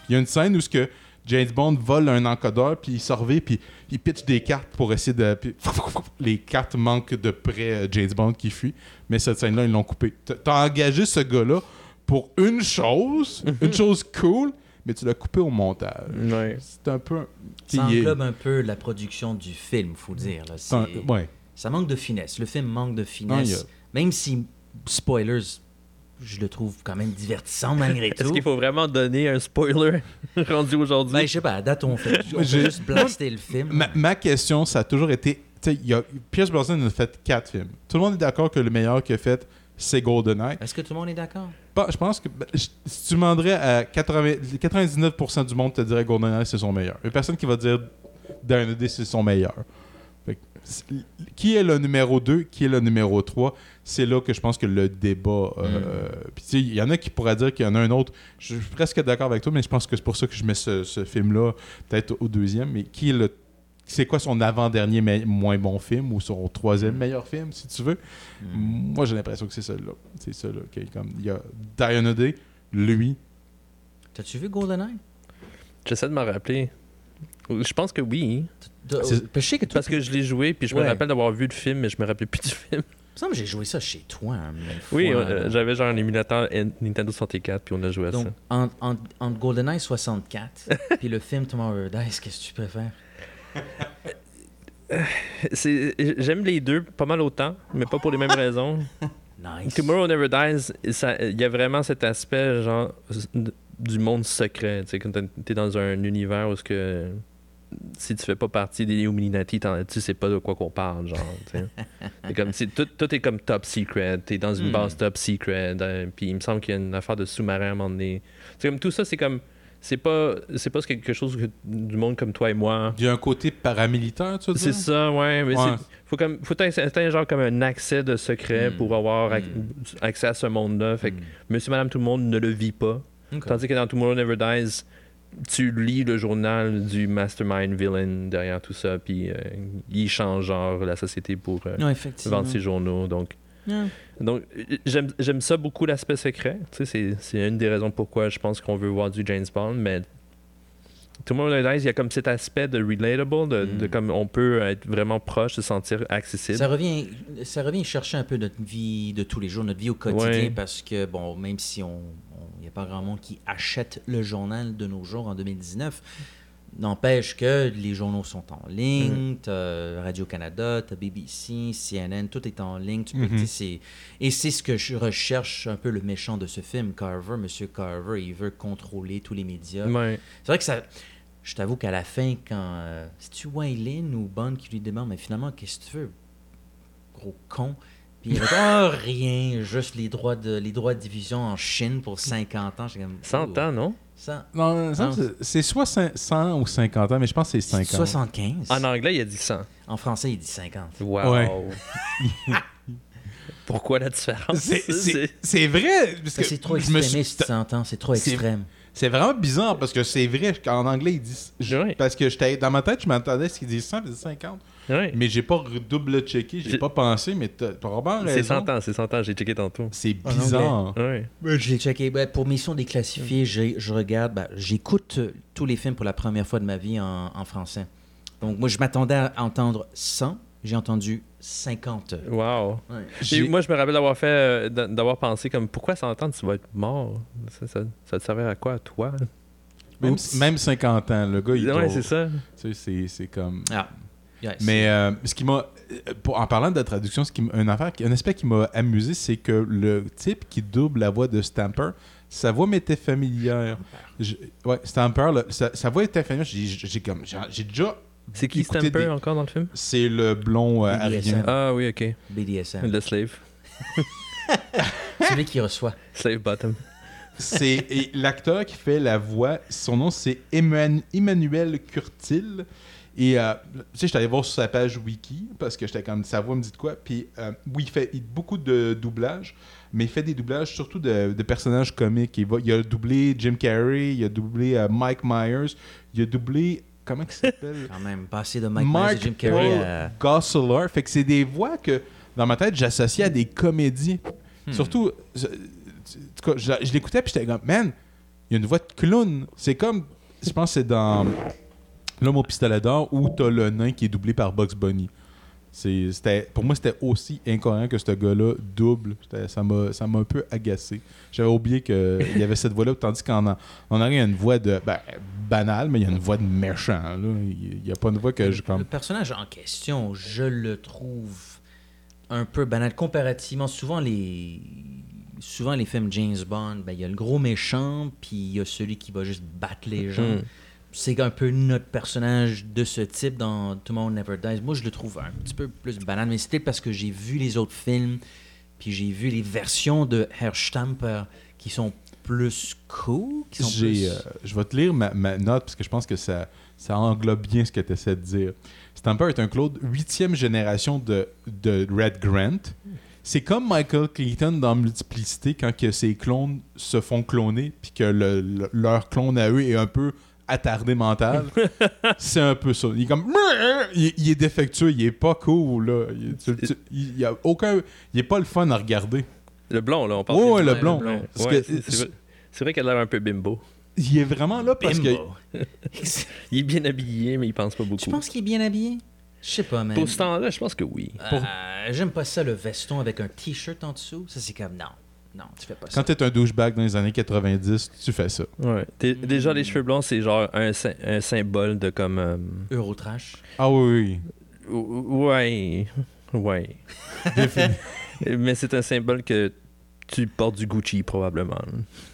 Speaker 10: Il y a une scène où ce que James Bond vole un encodeur puis il sort puis il pitch des cartes pour essayer de puis les cartes manquent de près euh, James Bond qui fuit. Mais cette scène-là ils l'ont coupée. T'as- T'as engagé ce gars-là pour une chose, une chose cool, mais tu l'as coupé au montage.
Speaker 11: Ouais.
Speaker 10: C'est un peu.
Speaker 9: Ça englobe un peu la production du film, faut dire. Là.
Speaker 10: c'est un-
Speaker 9: C'est-
Speaker 10: ouais.
Speaker 9: Ça manque de finesse. Le film manque de finesse.
Speaker 10: a-
Speaker 9: Même si, spoilers, je le trouve quand même divertissant malgré
Speaker 11: Est-ce
Speaker 9: tout.
Speaker 11: qu'il faut vraiment donner un spoiler rendu aujourd'hui?
Speaker 9: Ben, je sais pas, à date, on fait, on juste blaster le film.
Speaker 10: Ma, ma question, ça a toujours été. y a- Pierce Brosnan a fait quatre films. Tout le monde est d'accord que le meilleur qu'il a fait, c'est GoldenEye.
Speaker 9: Est-ce que tout le monde est d'accord?
Speaker 10: Je pense que ben, je- si tu demanderais à 80 99% du monde te dirait GoldenEye c'est son meilleur. A personne qui va dire Day c'est son meilleur. Fait qui est le numéro 2, qui est le numéro 3, c'est là que je pense que le débat. euh, sais, il y en a qui pourraient dire qu'il y en a un autre. Je suis presque d'accord avec toi, mais je pense que c'est pour ça que je mets ce, ce film-là peut-être au deuxième. Mais qui est le. C'est quoi son avant-dernier me- moins bon film ou son troisième meilleur film, si tu veux? Moi, j'ai l'impression que c'est celui-là. C'est ça, là. qui est comme, il y a Diana Day, lui.
Speaker 9: T'as-tu vu GoldenEye?
Speaker 11: J'essaie de m'en rappeler. Je pense que oui.
Speaker 10: C'est-
Speaker 9: Je sais que
Speaker 11: Parce que je l'ai joué, puis je me rappelle d'avoir vu le film, mais je me rappelais plus du film.
Speaker 9: Il me semble que j'ai joué ça chez toi. hein,
Speaker 11: Oui, euh, j'avais genre un émulateur Nintendo 64, puis on a joué à
Speaker 9: Donc,
Speaker 11: ça.
Speaker 9: entre en, entre GoldenEye 64 puis le film Tomorrow Dice, qu'est-ce que tu préfères?
Speaker 11: C'est- J'aime les deux pas mal autant, mais pas pour les mêmes raisons.
Speaker 9: Nice.
Speaker 11: Tomorrow Never Dies, il y a vraiment cet aspect genre du monde secret. Tu sais, quand t'es- dans un univers où ce que si tu fais pas partie des Illuminati, tu sais pas de quoi qu'on parle, genre. tu sais. C'est comme tout, tout est comme top secret. T'es dans une
Speaker 9: Hmm.
Speaker 11: base top secret. euh, Puis il me semble qu'il y a une affaire de sous-marin à un moment donné. C'est comme tout ça, c'est comme c'est pas c'est pas quelque chose que du monde comme toi et moi.
Speaker 10: Il y a un côté paramilitaire, tu veux dire?
Speaker 11: C'est ça, ouais. Mais
Speaker 10: Ouais.
Speaker 11: faut comme faut un certain genre comme un accès de secret
Speaker 9: Mm.
Speaker 11: pour avoir ac-
Speaker 9: Mm.
Speaker 11: accès à ce monde-là. Fait que
Speaker 9: Mm.
Speaker 11: Monsieur, Madame, tout le monde ne le vit pas. Tandis que dans Tomorrow Never Dies, tu lis le journal du mastermind villain derrière tout ça, puis euh, il change genre la société pour euh, vendre ses journaux. Donc, Donc j'aime ça beaucoup l'aspect secret. Tu sais, c'est- une des raisons pourquoi je pense qu'on veut voir du James Bond, mais Tomorrow Never Dies, il y a comme cet aspect de relatable, de, de
Speaker 9: Mm.
Speaker 11: comme on peut être vraiment proche, se sentir accessible.
Speaker 9: Ça revient, ça revient chercher un peu notre vie de tous les jours, notre vie au quotidien,
Speaker 11: Ouais.
Speaker 9: parce que, bon, même si on il n'y a pas grand monde qui achète le journal de nos jours en 2019, n'empêche que les journaux sont en ligne, t'as Radio-Canada, t'as BBC, CNN, tout est en ligne. Tu peux,
Speaker 10: Mhm.
Speaker 9: et c'est ce que je recherche un peu le méchant de ce film, Carver, Monsieur Carver, il veut contrôler tous les médias.
Speaker 11: Ouais.
Speaker 9: C'est vrai que ça. Je t'avoue qu'à la fin, quand. euh, C'est-tu Waylin ou Bond qui lui demande, mais finalement, qu'est-ce que tu veux Gros con? Puis il Ah, rien, juste les droits, de, les droits de division en Chine pour 50 ans. Comme,
Speaker 11: 100 ans, non?
Speaker 9: 100,
Speaker 10: Non, ça,
Speaker 9: Non.
Speaker 10: c'est- soit cin- 100 ou 50 ans, mais je pense que c'est 50.
Speaker 9: 75.
Speaker 11: En anglais, il a dit 100.
Speaker 9: En français, il dit 50.
Speaker 11: Wow.
Speaker 10: Ouais.
Speaker 11: Pourquoi la différence?
Speaker 10: C'est- vrai. parce
Speaker 9: Ça,
Speaker 10: que
Speaker 9: C'est trop
Speaker 10: je me suis-
Speaker 9: extrémiste, 100 ans, c'est trop extrême.
Speaker 10: C'est vraiment bizarre parce que c'est vrai qu'en anglais, ils disent. je-
Speaker 11: Ouais.
Speaker 10: Parce que j'étais dans ma tête, je m'attendais à ce qu'ils disent 100, ils disent 50.
Speaker 11: Ouais.
Speaker 10: Mais j'ai pas double-checké, j'ai
Speaker 11: J'ai-
Speaker 10: pas pensé, mais t'as vraiment
Speaker 11: C'est
Speaker 10: raison.
Speaker 11: 100 ans, c'est 100 ans, j'ai checké tantôt.
Speaker 10: C'est bizarre.
Speaker 9: L'ai checké. Ben, pour Mission déclassifiée, j'ai- je regarde, ben, j'écoute euh, tous les films pour la première fois de ma vie en, en français. Donc, moi, je m'attendais à entendre 100. J'ai entendu 50.
Speaker 11: Wow.
Speaker 9: Ouais.
Speaker 10: J'ai-
Speaker 11: moi, je me rappelle d'avoir fait, euh, d'a- d'avoir pensé comme pourquoi 100 ans tu vas être mort? Ça, ça, ça te servait à quoi, toi?
Speaker 10: Même, même 50 ans, le gars, il
Speaker 11: Ouais, c'est ça.
Speaker 10: Tu sais, c'est- c'est comme.
Speaker 9: Ah.
Speaker 10: Mais euh, ce qui m'a. En parlant de la traduction, ce qui affaire, qui- un aspect qui m'a amusé, c'est que le type qui double la voix de Stamper, sa voix m'était familière. Je- ouais, Stamper, là, sa, sa voix était familière. J'ai comme. déjà.
Speaker 11: C'est qui Stamper
Speaker 10: des-
Speaker 11: encore dans le film?
Speaker 10: C'est le blond euh, arien.
Speaker 11: Ah oui, ok.
Speaker 9: BDSM.
Speaker 11: Le slave.
Speaker 9: Celui qui reçoit.
Speaker 11: Slave bottom.
Speaker 10: C'est l'acteur qui fait la voix, son nom c'est Emman- Emmanuel Curtil. Et euh, tu sais, j'étais allé voir sur sa page wiki parce que j'étais comme sa voix me dit de quoi? Puis euh, oui, il fait il- beaucoup de doublages, mais il fait des doublages surtout de, de personnages comiques. Il, va, il a doublé Jim Carrey, il a doublé euh, Mike Myers, il a doublé comment il s'appelle?
Speaker 9: Quand même, passer de Mike Myers Jim Carrey.
Speaker 10: Gosselaar. Fait que c'est des voix que, dans ma tête, j'associais à des comédies.
Speaker 9: Hmm.
Speaker 10: Surtout, je- cas, je, je l'écoutais puis j'étais comme, man, il y a une voix de clown. C'est comme, je pense que c'est dans L'homme au pistolet d'or où t'as le nain qui est doublé par Bugs Bunny. C'était, pour moi, c'était aussi incohérent que ce gars-là double. Ça m'a, ça m'a un peu agacé. J'avais oublié qu'il y avait cette voix-là, tandis qu'en en, en arrière, il y a une voix de ben, banale, mais il y a une voix de méchant. là. Il n'y a pas une voix que je
Speaker 9: Le personnage en question, je le trouve un peu banal. Comparativement, souvent les, souvent les films James Bond, ben, il y a le gros méchant, puis il y a celui qui va juste battre les gens. C'est un peu notre personnage de ce type dans Tomorrow Never Dies. Moi, je le trouve un petit peu plus banal, mais c'était parce que j'ai vu les autres films, puis j'ai vu les versions de Herr Stamper qui sont plus cool, qui sont plus...
Speaker 10: euh, je vais te lire ma, ma note parce que je pense que ça, ça englobe bien ce que tu essaies de dire. Stamper est un Claude huitième génération de, de Red Grant. C'est comme Michael Clayton dans Multiplicité quand que ses clones se font cloner puis que le- le- leur clone à eux est un peu attardé mental. c'est un peu ça. Il est comme il, il est défectueux, il est pas cool là. Il, tu- tu- il y a aucun il est pas le fun à regarder.
Speaker 11: Le blond, là, on parle
Speaker 10: Ouais, ouais, le blond.
Speaker 11: Ouais, c'est- vrai- qu'elle a l'air un peu bimbo.
Speaker 10: il est vraiment là parce que.
Speaker 11: Il est bien habillé, mais il pense pas beaucoup.
Speaker 9: Tu penses qu'il est bien habillé? Je sais pas, man.
Speaker 11: Pour ce temps-là, je pense que oui.
Speaker 9: Euh, J'aime pas ça, le veston avec un t-shirt en dessous. Ça, c'est comme non. Non, tu fais pas ça.
Speaker 10: Quand t'es un douchebag dans les années 90, tu fais ça.
Speaker 11: Ouais. Dé- Déjà, les cheveux blonds, c'est genre un, sy- un symbole de comme. euh,
Speaker 9: Eurotrash.
Speaker 10: Ah oui,
Speaker 11: ou- Ouais. Ouais. Mais c'est un symbole que tu portes du Gucci, probablement.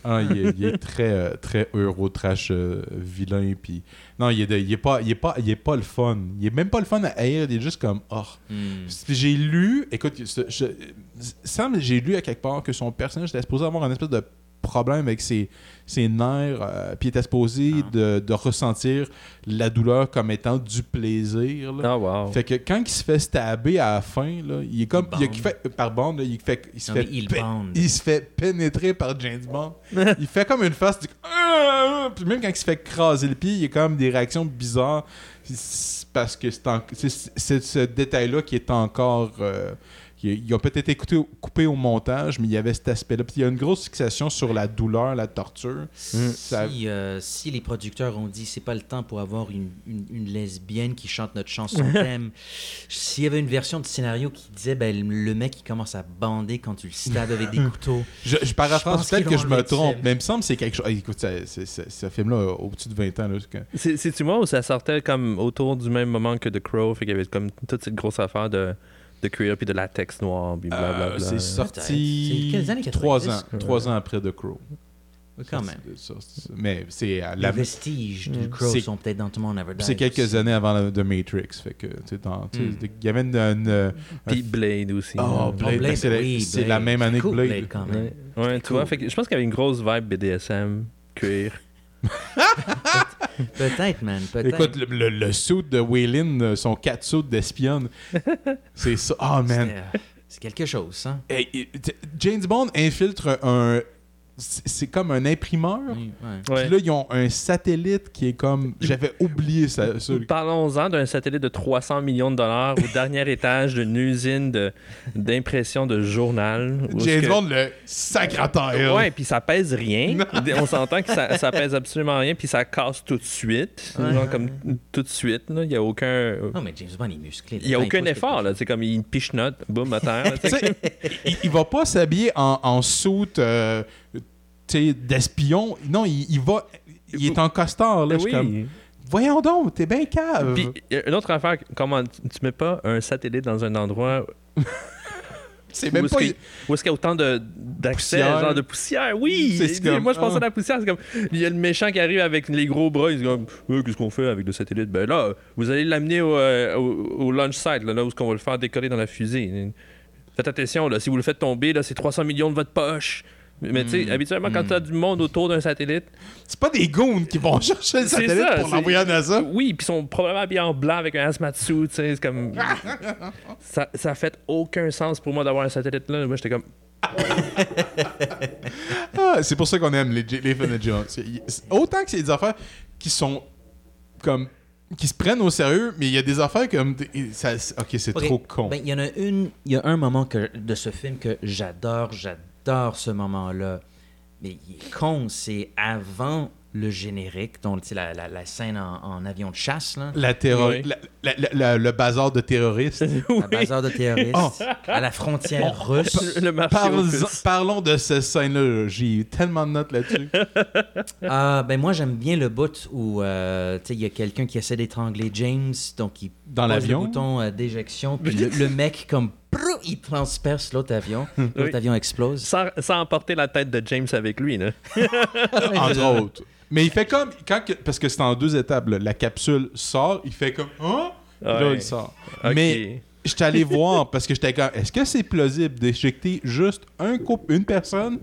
Speaker 10: Ah, il, est, il est très, euh, très euro trash euh, vilain. Puis... Non, il est, de- il, est pas, il, est pas, il est pas le fun. Il est même pas le fun à haïr. Il est juste comme. Oh.
Speaker 9: Hmm.
Speaker 10: J'ai lu. Écoute, je- Sam, j'ai lu à quelque part que son personnage était supposé avoir une espèce de problème avec ses, ses nerfs, euh, puis il était supposé de, de ressentir la douleur comme étant du plaisir. là.
Speaker 11: Ah, wow.
Speaker 10: Fait que quand il se fait stabber à la fin, là, il est comme.
Speaker 9: Il
Speaker 10: il
Speaker 9: bande.
Speaker 10: fait, par bande, là, il, fait, il, se
Speaker 9: Non,
Speaker 10: fait
Speaker 9: il
Speaker 10: se fait pénétrer par James Bond. il fait comme une face. du- Ah! Puis même quand il se fait craser le pied, il y a quand même des réactions bizarres. Parce que c'est en- c'est- c'est ce détail-là qui est encore. euh, qui- ils ont peut-être été coupés au montage, mais il y avait cet aspect-là. Puis il y a une grosse fixation sur la douleur, la torture. Ça-
Speaker 9: Si, euh, si les producteurs ont dit c'est pas le temps pour avoir une, une- une lesbienne qui chante notre chanson thème, s'il y avait une version de scénario qui disait ben, le mec il commence à bander quand tu le stabs avec des couteaux.
Speaker 10: Je, je paraphrase peut-être que je me trompe, mais il me semble que c'est quelque chose. Ah, écoute, ça- c'est- c'est- ce film-là a au-dessus de 20 ans. Là, c'est
Speaker 11: C'est-tu moi ou ça sortait comme autour du même moment que The Crow? Fait qu'il y avait comme toute cette grosse affaire de, de cuir puis de latex noir, puis blablabla.
Speaker 10: Euh, c'est
Speaker 9: C'est
Speaker 10: sorti
Speaker 9: quelles années,
Speaker 10: trois ans,
Speaker 9: 90?
Speaker 10: trois ans après The Crow.
Speaker 9: Quand
Speaker 10: Ça,
Speaker 9: même.
Speaker 10: c'est- ça, c'est- mais c'est
Speaker 9: Les
Speaker 10: la-
Speaker 9: vestiges du
Speaker 10: C'est-
Speaker 9: Crow sont peut-être dans Tomorrow Never Dies.
Speaker 10: c'est quelques années avant The Matrix. Fait que, sais, il y avait une. un-
Speaker 11: Puis Blade aussi.
Speaker 10: Oh,
Speaker 11: là.
Speaker 10: Blade,
Speaker 9: Oh, Blade,
Speaker 10: c'est la-
Speaker 9: oui,
Speaker 10: c'est
Speaker 9: Blade.
Speaker 10: la même année que Blade.
Speaker 9: Blade, quand même.
Speaker 11: Ouais, tu vois, fait que je pense qu'il y avait une grosse vibe BDSM, cuir.
Speaker 9: Peut-être, man. Peut-être.
Speaker 10: Écoute, le, le, le suit de Waylon, euh, son cat suit d'espionne, c'est ça. Oh man.
Speaker 9: C'est, euh, c'est quelque chose.
Speaker 10: Hey, t- James Bond infiltre un. C'est comme un imprimeur.
Speaker 9: Oui, ouais.
Speaker 11: Ouais.
Speaker 10: Puis là, ils ont un satellite qui est comme. J'avais oublié ça. ça.
Speaker 11: Parlons-en d'un satellite de 300 millions de dollars au dernier étage d'une usine de- d'impression de, journal.
Speaker 10: James
Speaker 11: que-
Speaker 10: Bond, le terre.
Speaker 11: Ouais, puis ça pèse rien. On s'entend que ça, ça pèse absolument rien, puis ça casse tout de suite.
Speaker 9: Ouais.
Speaker 11: Genre comme tout de suite. là. Il n'y a aucun.
Speaker 9: Non, mais James Bond est musclé.
Speaker 11: Il n'y a aucun effort. C'est comme il piche-note, boum, à terre. là,
Speaker 10: il, il va pas s'habiller en, en soute euh, d'espion. Non, il, il va. Il est en costard. Là, je comme, Voyons donc, t'es bien cave.
Speaker 11: Puis, a une autre affaire, comment tu mets pas un satellite dans un endroit
Speaker 10: c'est
Speaker 11: où
Speaker 10: même
Speaker 11: est-ce
Speaker 10: pas.
Speaker 11: qu'il où est-ce qu'il y a autant de- d'accès, genre de poussière? Oui!
Speaker 10: C'est
Speaker 11: Et
Speaker 10: comme,
Speaker 11: moi, je pense
Speaker 10: ah.
Speaker 11: à la poussière. C'est comme, il y a le méchant qui arrive avec les gros bras. Il se dit comme, Euh, qu'est-ce qu'on fait avec le satellite? Ben là, vous allez l'amener au, euh, au, au launch site, là, là où est-ce qu'on va le faire décoller dans la fusée. Faites attention, là, si vous le faites tomber, là, c'est 300 millions de votre poche. Mais tu sais, habituellement, quand tu as du monde autour d'un satellite,
Speaker 10: C'est pas des goons qui vont chercher le
Speaker 11: C'est
Speaker 10: satellite
Speaker 11: ça,
Speaker 10: pour
Speaker 11: c'est-
Speaker 10: l'envoyer à NASA.
Speaker 11: Oui, puis ils sont probablement habillés en blanc avec un hazmat suit, tu sais, c'est comme... ça, ça fait aucun sens pour moi d'avoir un satellite là. Moi, j'étais comme...
Speaker 10: Ah, c'est pour ça qu'on aime les, les de Jones. Autant que c'est des affaires qui sont comme qui se prennent au sérieux, mais il y a des affaires comme ça, ok, c'est trop con.
Speaker 9: ben, Il y en a une, il y a un moment que, de ce film que j'adore, j'adore ce moment-là. Mais il est con, c'est avant le générique, donc tu sais, la, la, la scène en, en avion de chasse, là.
Speaker 10: la terror-
Speaker 11: Oui.
Speaker 10: la- la- la- la- le bazar de terroristes.
Speaker 9: La bazar de terroristes,
Speaker 10: Oh.
Speaker 9: à la frontière russe.
Speaker 11: Le
Speaker 10: Parle-
Speaker 11: puces.
Speaker 10: parlons de cette scène-là. J'ai eu tellement de notes là-dessus.
Speaker 9: Ah, ben moi, j'aime bien le bout où euh, tu sais, il y a quelqu'un qui essaie d'étrangler James, donc il
Speaker 10: Dans l'avion?
Speaker 9: le bouton euh, d'éjection, puis le, le mec, comme, prou, il transperce l'autre avion. L'autre
Speaker 11: Oui.
Speaker 9: avion explose.
Speaker 11: Sans, sans emporter la tête de James avec lui, là.
Speaker 10: entre autres. Mais il fait comme quand que- parce que c'est en deux étapes. là. La capsule sort, il fait comme hein? Là, il sort. Mais j'étais allé voir parce que j'étais comme est-ce que c'est plausible d'éjecter juste un couple, une personne,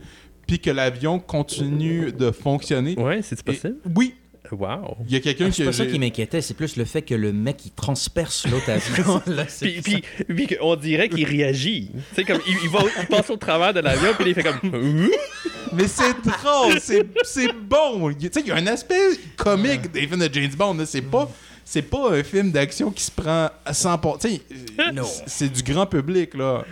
Speaker 10: puis que l'avion continue de fonctionner?
Speaker 11: Ouais, c'est
Speaker 10: Et-
Speaker 11: possible?
Speaker 10: Oui,
Speaker 11: Wow.
Speaker 10: il y a quelqu'un
Speaker 9: Ah,
Speaker 10: qui
Speaker 9: c'est
Speaker 10: a-
Speaker 9: pas ça qui m'inquiétait, c'est plus le fait que le mec il transperce l'autre avion. Là, c'est
Speaker 11: Puis, puis, puis que- on dirait qu'il réagit. Tu sais, comme, il, il va, il passe au travers de l'avion, puis il fait comme...
Speaker 10: Mais c'est drôle, c'est c'est bon. Tu sais, il y a un aspect comique des films de James Bond. là. C'est pas, c'est pas un film d'action qui se prend à 100%. Tu sais,
Speaker 9: Non.
Speaker 10: c'est du grand public, là.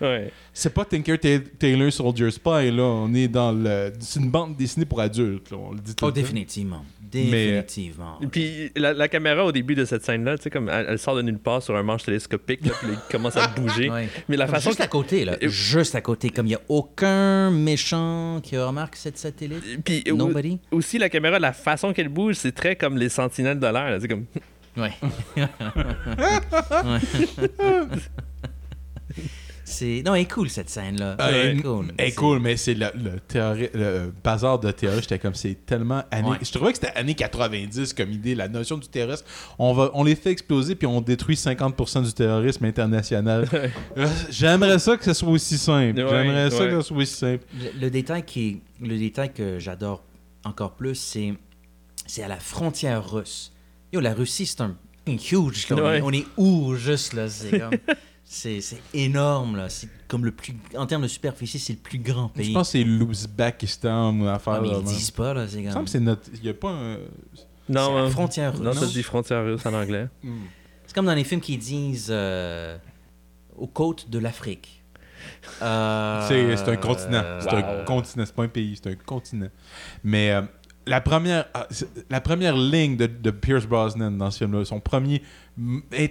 Speaker 11: Ouais.
Speaker 10: C'est pas Tinker Ta- Taylor Soldier Spy, là. On est dans le. C'est une bande dessinée pour adultes, là. On le dit tout
Speaker 9: Oh,
Speaker 10: le temps.
Speaker 9: définitivement.
Speaker 10: Mais-
Speaker 9: Définitivement.
Speaker 11: Puis la, la caméra au début de cette scène-là, tu sais, comme elle, elle sort de nulle part sur un manche télescopique, là, puis il commence à bouger.
Speaker 9: Ouais.
Speaker 11: Mais la
Speaker 9: Comme
Speaker 11: façon
Speaker 9: juste à côté, là.
Speaker 11: Euh,
Speaker 9: Juste à côté. Comme il n'y a aucun méchant qui remarque cette satellite.
Speaker 11: Puis
Speaker 9: Nobody.
Speaker 11: aussi la caméra, la façon qu'elle bouge, c'est très comme les sentinelles de l'air. là. C'est comme
Speaker 9: Ouais. Ouais. C'est... Non, elle est cool, cette scène-là.
Speaker 10: Ah,
Speaker 9: Elle est cool.
Speaker 10: elle est
Speaker 9: C'est-
Speaker 10: cool, mais c'est le, le, le bazar de théorie. J'étais comme, c'est tellement année.
Speaker 9: Ouais.
Speaker 10: Je trouvais que c'était années 90 comme idée, la notion du terrorisme. On, va, on les fait exploser, puis on détruit 50% du terrorisme international. Euh, J'aimerais ça que ce soit aussi simple.
Speaker 11: Ouais,
Speaker 10: J'aimerais ça
Speaker 11: ouais.
Speaker 10: que ce soit aussi simple.
Speaker 9: Le, le détail qui le détail que j'adore encore plus, c'est c'est à la frontière russe. Yo, la Russie, c'est un huge. là. On, est, on est où juste là C'est comme c'est c'est énorme là. C'est comme le plus en termes de superficie, c'est le plus grand pays.
Speaker 10: Je pense que c'est l'Ouzbékistan ou l'affaire.
Speaker 9: Ah, mais ils disent pas là. C'est
Speaker 10: que c'est notre. Il n'y a pas un.
Speaker 11: Non, euh,
Speaker 9: frontière russe.
Speaker 11: Non, ça dit frontière russe en anglais.
Speaker 9: C'est comme dans les films qui disent euh, aux côtes de l'Afrique. Euh,
Speaker 10: C'est c'est un continent. C'est un continent. C'est pas un pays, c'est un continent. Mais euh, la, première, ah, la première ligne de, de Pierce Brosnan dans ce film-là, son premier,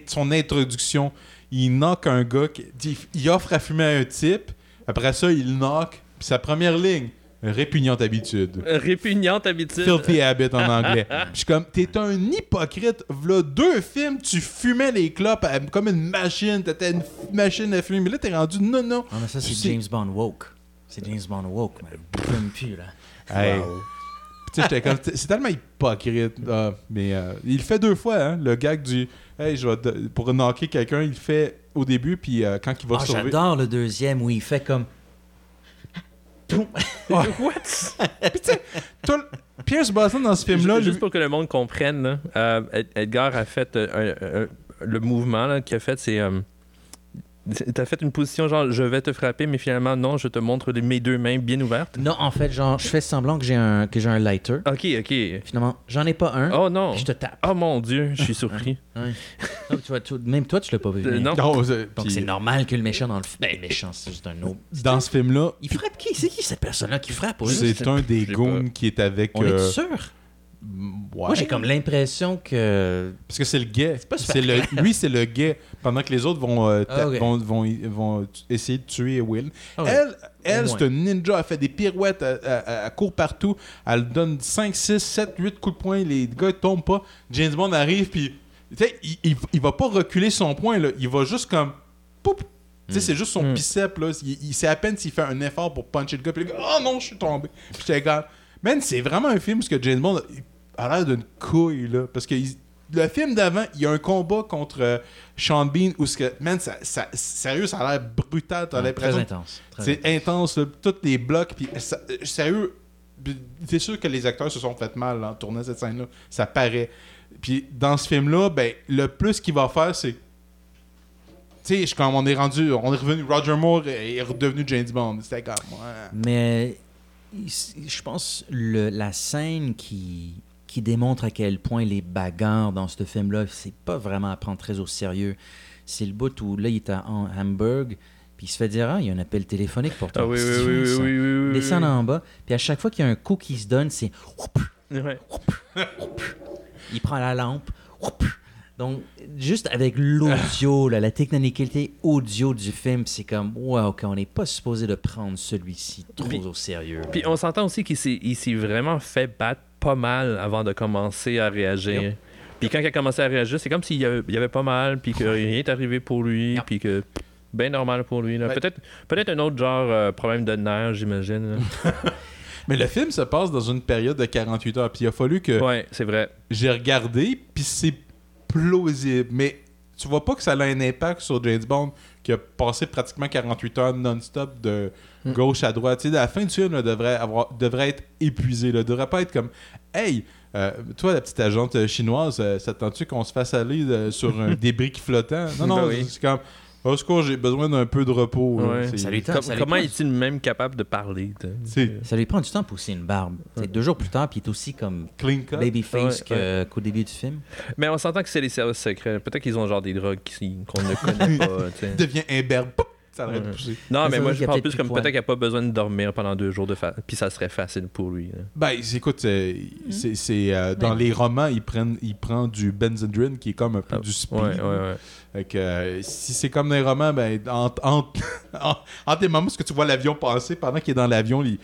Speaker 10: son introduction, il knock un gars, qui, il offre à fumer à un type, après ça, il knock, puis sa première ligne, répugnante habitude.
Speaker 11: Répugnante habitude.
Speaker 10: Filthy Habit en anglais. Je suis comme, t'es un hypocrite. V'là deux films, tu fumais les clopes à- comme une machine. T'étais une machine à fumer. Mais là, t'es rendu non, non.
Speaker 9: Ah, mais ça, c'est James Bond woke. C'est James Bond woke, man. Fume plus, là.
Speaker 10: Hey. J'étais comme, c'est tellement hypocrite. ah, mais euh, il le fait deux fois, hein, le gag du. Hey, je vais te- pour knocker quelqu'un, il le fait au début, puis euh, quand il va
Speaker 9: Ah,
Speaker 10: se sauver.
Speaker 9: j'adore le deuxième où il fait comme.
Speaker 11: What?
Speaker 10: Toi, le- Pierce Brosnan dans ce film-là,
Speaker 11: Juste
Speaker 10: lui-
Speaker 11: pour que le monde comprenne, là, euh, Ed- Edgar a fait euh, un- un- le mouvement là, qu'il a fait, c'est. euh, T'as fait une position genre je vais te frapper, mais finalement non, je te montre les- mes deux mains bien ouvertes?
Speaker 9: Non, en fait, genre, je fais semblant que j'ai un, que j'ai un lighter.
Speaker 11: Ok, ok.
Speaker 9: Finalement, j'en ai pas un.
Speaker 11: Oh non.
Speaker 9: puis je te tape.
Speaker 11: Oh mon dieu, je suis surpris.
Speaker 9: Ouais. Non, tu vois, tu- même toi, tu l'as pas vu.
Speaker 11: Euh, non.
Speaker 10: Non, c'est-
Speaker 9: Donc,
Speaker 10: puis
Speaker 9: c'est normal que le méchant dans le film. Ben, le méchant, c'est juste un autre.
Speaker 10: dans ce film-là,
Speaker 9: Il frappe qui? C'est qui cette personne-là qui frappe?
Speaker 10: c'est
Speaker 9: juste?
Speaker 10: un des goons qui est avec.
Speaker 9: On est
Speaker 10: euh,
Speaker 9: sûr?
Speaker 10: Ouais.
Speaker 9: Moi, j'ai comme l'impression que.
Speaker 10: Parce que c'est le gay.
Speaker 9: pas
Speaker 10: C'est le, lui, c'est le gay. Pendant que les autres vont, euh, ta-
Speaker 9: Ah,
Speaker 10: vont, vont, vont essayer de tuer Will.
Speaker 9: Ah ouais.
Speaker 10: Elle, elle c'est une ninja. Elle fait des pirouettes. Elle, elle- elle court partout. Elle donne 5, 6, 7, 8 coups de poing. Les gars ne tombent pas. James Bond arrive. Puis, il, il, il va pas reculer son poing. Là. Il va juste comme. Poup! C'est juste son
Speaker 11: Mm.
Speaker 10: bicep. Là. Il, il- c'est à peine s'il fait un effort pour puncher le gars. Puis le gars, oh non, je suis tombé. Puis j'étais comme, man, c'est vraiment un film parce que James Bond a l'air d'une couille. Là, parce que il- le film d'avant, il y a un combat contre euh, Sean Bean où, ce que, man, ça, ça- sérieux, ça a l'air brutal. T'as
Speaker 9: Ouais,
Speaker 10: l'impression.
Speaker 9: Très intense.
Speaker 10: C'est intense, là, tous les blocs. Puis, ça- euh, sérieux, c'est sûr que les acteurs se sont fait mal en tournant cette scène-là. Ça paraît. Puis dans ce film-là, ben, le plus qu'il va faire, c'est. Tu sais, on est rendu, on est revenu. Roger Moore est redevenu James Bond. C'était comme. ouais.
Speaker 9: Mais je pense le, la scène qui, qui démontre à quel point les bagarres dans ce film-là, c'est pas vraiment à prendre très au sérieux. C'est le bout où là, il est à Ham- Hamburg, puis il se fait dire Ah, il y a un appel téléphonique pour toi.
Speaker 11: Ah oui, oui, oui, oui, oui, oui, oui,
Speaker 9: Il descend
Speaker 11: oui.
Speaker 9: en bas, puis à chaque fois qu'il y a un coup qui se donne, c'est!
Speaker 11: Ouais.
Speaker 9: il prend la lampe. Donc, juste avec l'audio, là, la technicalité audio du film, c'est comme, wow, OK, on n'est pas supposé de prendre celui-ci trop
Speaker 11: Puis-
Speaker 9: au sérieux.
Speaker 11: Puis on s'entend aussi qu'il s'est, vraiment fait battre pas mal avant de commencer à réagir.
Speaker 9: Yep.
Speaker 11: Puis quand il a commencé à réagir, c'est comme s'il y avait, il y avait pas mal, puis que rien n'est arrivé pour lui,
Speaker 9: Yep.
Speaker 11: puis que bien normal pour lui.
Speaker 10: Ben-
Speaker 11: Peut-être, peut-être un autre genre euh, problème de nerfs, j'imagine.
Speaker 10: Mais le film se passe dans une période de 48 heures. Puis il a fallu que
Speaker 11: ouais, c'est vrai.
Speaker 10: j'ai regardé, puis c'est plausible. Mais tu vois pas que ça a un impact sur James Bond qui a passé pratiquement 48 heures non-stop de
Speaker 11: Hmm.
Speaker 10: gauche à droite. Tu sais, la fin du film là, devrait, avoir, devrait être épuisée. Là. Devrait pas être comme Hey, euh, toi, la petite agente chinoise, euh, ça te tente-tu qu'on se fasse aller euh, sur un débris qui flottant Non, non,
Speaker 11: Ben oui.
Speaker 10: c'est comme Au secours, j'ai besoin d'un peu de repos. là.
Speaker 11: Ouais.
Speaker 10: C'est-
Speaker 9: Ça lui tente,
Speaker 11: Com-
Speaker 9: ça lui
Speaker 11: comment
Speaker 9: prend-
Speaker 11: est-il même capable de parler?
Speaker 10: C'est
Speaker 9: Ça lui prend du temps pour pousser une barbe. C'est deux jours plus tard, puis il est aussi comme
Speaker 10: clean cut.
Speaker 9: babyface
Speaker 11: Ouais,
Speaker 9: que- qu'au début du film.
Speaker 11: Mais on s'entend que c'est les services secrets. Peut-être qu'ils ont genre des drogues qui- qu'on ne connaît pas. tu sais.
Speaker 10: Il devient imberbe. Poup! Ça pousser.
Speaker 11: Non,
Speaker 9: Mais
Speaker 11: moi je parle plus comme peut-être qu'il n'a pas besoin de dormir pendant deux jours, de fa- puis ça serait facile pour lui. là.
Speaker 10: Ben, écoute, c'est, c'est, c'est, euh, dans les romans, ils prennent, ils prennent du Benzedrine qui est comme un peu
Speaker 11: Ah,
Speaker 10: du speed.
Speaker 11: Ouais, ouais, ouais.
Speaker 10: Fait que, euh, si c'est comme dans les romans, ben, entre, entre, en- entre les moments où tu vois l'avion passer, pendant qu'il est dans l'avion, il,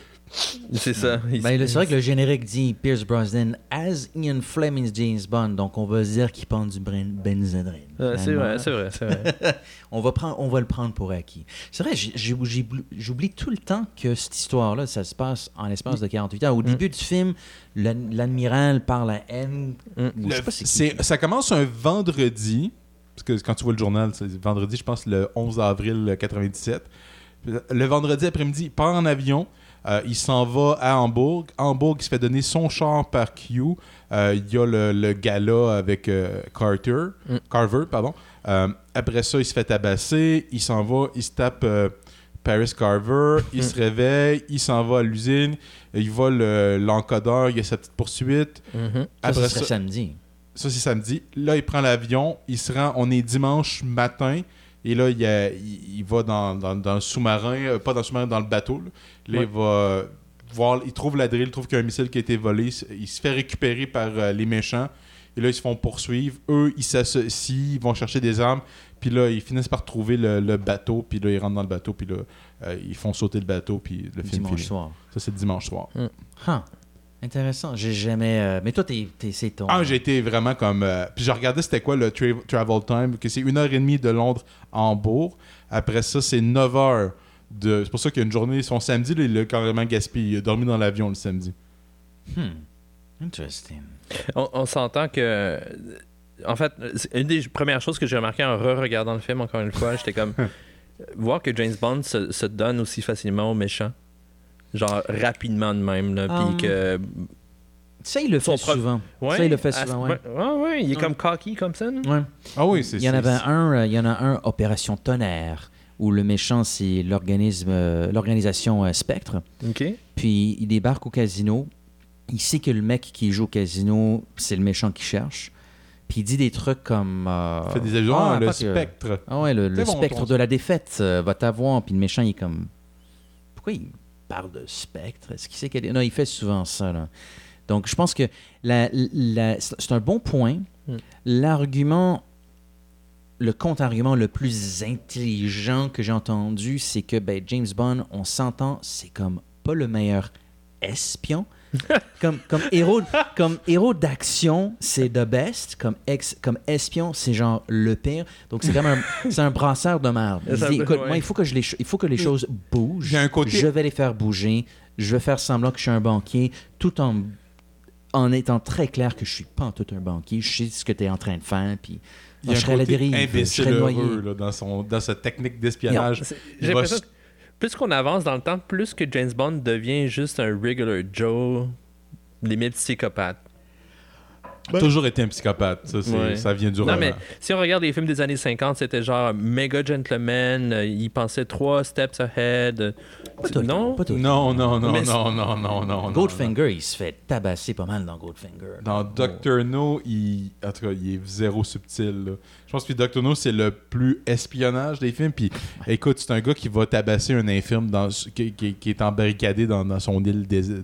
Speaker 11: C'est ça.
Speaker 9: Ben, c'est vrai que le générique dit Pierce Brosnan as Ian Fleming's James Bond, donc on va se dire qu'il prend du benzèdrine.
Speaker 11: Ouais, c'est vrai, c'est vrai, c'est vrai.
Speaker 9: on, va prendre, on va le prendre pour acquis. C'est vrai, j'ai- j'ai- j'ai- j'oublie tout le temps que cette histoire-là, ça se passe en l'espace de 48 heures. Au début du film, l'ad- l'admiral parle à N. ou je sais
Speaker 10: Le-
Speaker 9: pas c'est qui.
Speaker 10: c'est- ça commence un vendredi, parce que quand tu vois le journal, c'est vendredi, je pense le 11 avril 97. Le vendredi après-midi, il part en avion. Euh, il s'en va à Hambourg. Hambourg, il se fait donner son char par Q. Euh, il y a le, le gala avec euh, Carter, Carver. pardon. Après ça, il se fait tabasser. Il s'en va, il se tape Paris Carver. Il se réveille. Il s'en va à l'usine. Il vole l'encodeur. Il y a sa petite poursuite.
Speaker 11: Mhm.
Speaker 9: Ça, ce serait samedi.
Speaker 10: Ça, c'est samedi. Là, il prend l'avion. Il se rend. On est dimanche matin. Et là, il, y a- il- il va dans, dans- dans le sous-marin. euh, pas dans le sous-marin, dans le bateau. Là, Là,
Speaker 11: Ouais.
Speaker 10: il va voir. Il trouve la drill. Il trouve qu'il y a un missile qui a été volé. Il se fait récupérer par euh, les méchants. Et là, ils se font poursuivre. Eux, ils s'associent. Ils vont chercher des armes. Puis là, ils finissent par trouver le, le bateau. Puis là, ils rentrent dans le bateau. Puis là, euh, ils font sauter le bateau. Puis le film
Speaker 9: Dimanche
Speaker 10: finit.
Speaker 9: soir.
Speaker 10: Ça, c'est dimanche soir.
Speaker 9: Huh. Intéressant. J'ai jamais. euh, Mais toi, t'es, t'es- c'est ton.
Speaker 10: Ah, j'ai été vraiment comme. euh, Puis je regardais c'était quoi le tra- travel time, que c'est une heure et demie de Londres à Hambourg. Après ça, c'est 9 heures. De... C'est pour ça qu'il y a une journée, son samedi, là, il l'a carrément gaspillé. Il a dormi dans l'avion le samedi.
Speaker 9: Hmm. Interesting.
Speaker 11: On, on s'entend que. En fait, c'est une des premières choses que j'ai remarqué en re-regardant le film, encore une fois, j'étais comme. voir que James Bond se, se donne aussi facilement aux méchants. Genre rapidement de même, là.
Speaker 9: Um,
Speaker 11: Puis que.
Speaker 9: Ça, il le fait
Speaker 11: pro-
Speaker 9: souvent.
Speaker 11: Ouais,
Speaker 9: ça, il le fait souvent, ouais.
Speaker 11: ouais, ouais, il est
Speaker 9: Ouais.
Speaker 11: comme cocky comme ça. non?
Speaker 9: Ouais.
Speaker 10: Ah oui, c'est
Speaker 9: Il y en avait un, euh, il y en a un, Opération Tonnerre, où le méchant, c'est l'organisme, euh, l'organisation euh, Spectre.
Speaker 11: Ok.
Speaker 9: Puis il débarque au casino. Il sait que le mec qui joue au casino, c'est le méchant qui cherche. Puis il dit des trucs comme. euh,
Speaker 10: Il fait des allusions, ah, le
Speaker 9: pas que-
Speaker 10: spectre.
Speaker 9: Ah ouais, le, le
Speaker 10: bon,
Speaker 9: spectre
Speaker 10: ton-
Speaker 9: de la défaite euh, va t'avoir. Puis le méchant, il est comme. Pourquoi il parle de spectre? Est-ce qu'il sait a des- Non, il fait souvent ça. Là. Donc je pense que la- la- c'est c'est un bon point.
Speaker 11: Hmm.
Speaker 9: L'argument, le contre-argument le plus intelligent que j'ai entendu, c'est que ben, James Bond, on s'entend, c'est comme pas le meilleur espion. comme, comme héros, comme héros d'action, c'est the best. Comme, ex, comme espion, c'est genre le pire. Donc c'est comme un, c'est un brasseur de merde. Il dit, écoute,
Speaker 11: ouais.
Speaker 9: moi, il faut que, je les, il faut que les choses bougent.
Speaker 10: Il y a un côté-
Speaker 9: Je vais les faire bouger. Je vais faire semblant que je suis un banquier, tout en, en étant très clair que je suis pas en tout un banquier. Je sais ce que tu es en train de faire. Puis
Speaker 10: Il y a
Speaker 9: je
Speaker 10: un
Speaker 9: serai à la
Speaker 10: côté
Speaker 9: dérive. Je
Speaker 10: imbécile heureux là, dans, son, dans sa technique d'espionnage.
Speaker 11: J'ai l'impression plus qu'on avance dans le temps, plus que James Bond devient juste un regular Joe, limite psychopathe.
Speaker 10: Toujours été un psychopathe. Ça, c'est-
Speaker 11: Ouais.
Speaker 10: ça vient du
Speaker 11: Non,
Speaker 10: roman.
Speaker 11: mais si on regarde les films des années 50, c'était genre méga gentleman, euh, il pensait trois steps ahead.
Speaker 9: Pas tout
Speaker 11: non?
Speaker 9: pas tout
Speaker 10: Non, non, non,
Speaker 11: Mais
Speaker 10: non, non, non, non, non.
Speaker 9: Goldfinger, il se fait tabasser pas mal dans Goldfinger.
Speaker 10: Dans Doctor No, il... en tout cas, il est zéro subtil. là. Je pense que Doctor No, c'est le plus espionnage des films. Puis, écoute, c'est un gars qui va tabasser un infirme dans... qui, qui- qui est embarricadé dans, dans son île dés-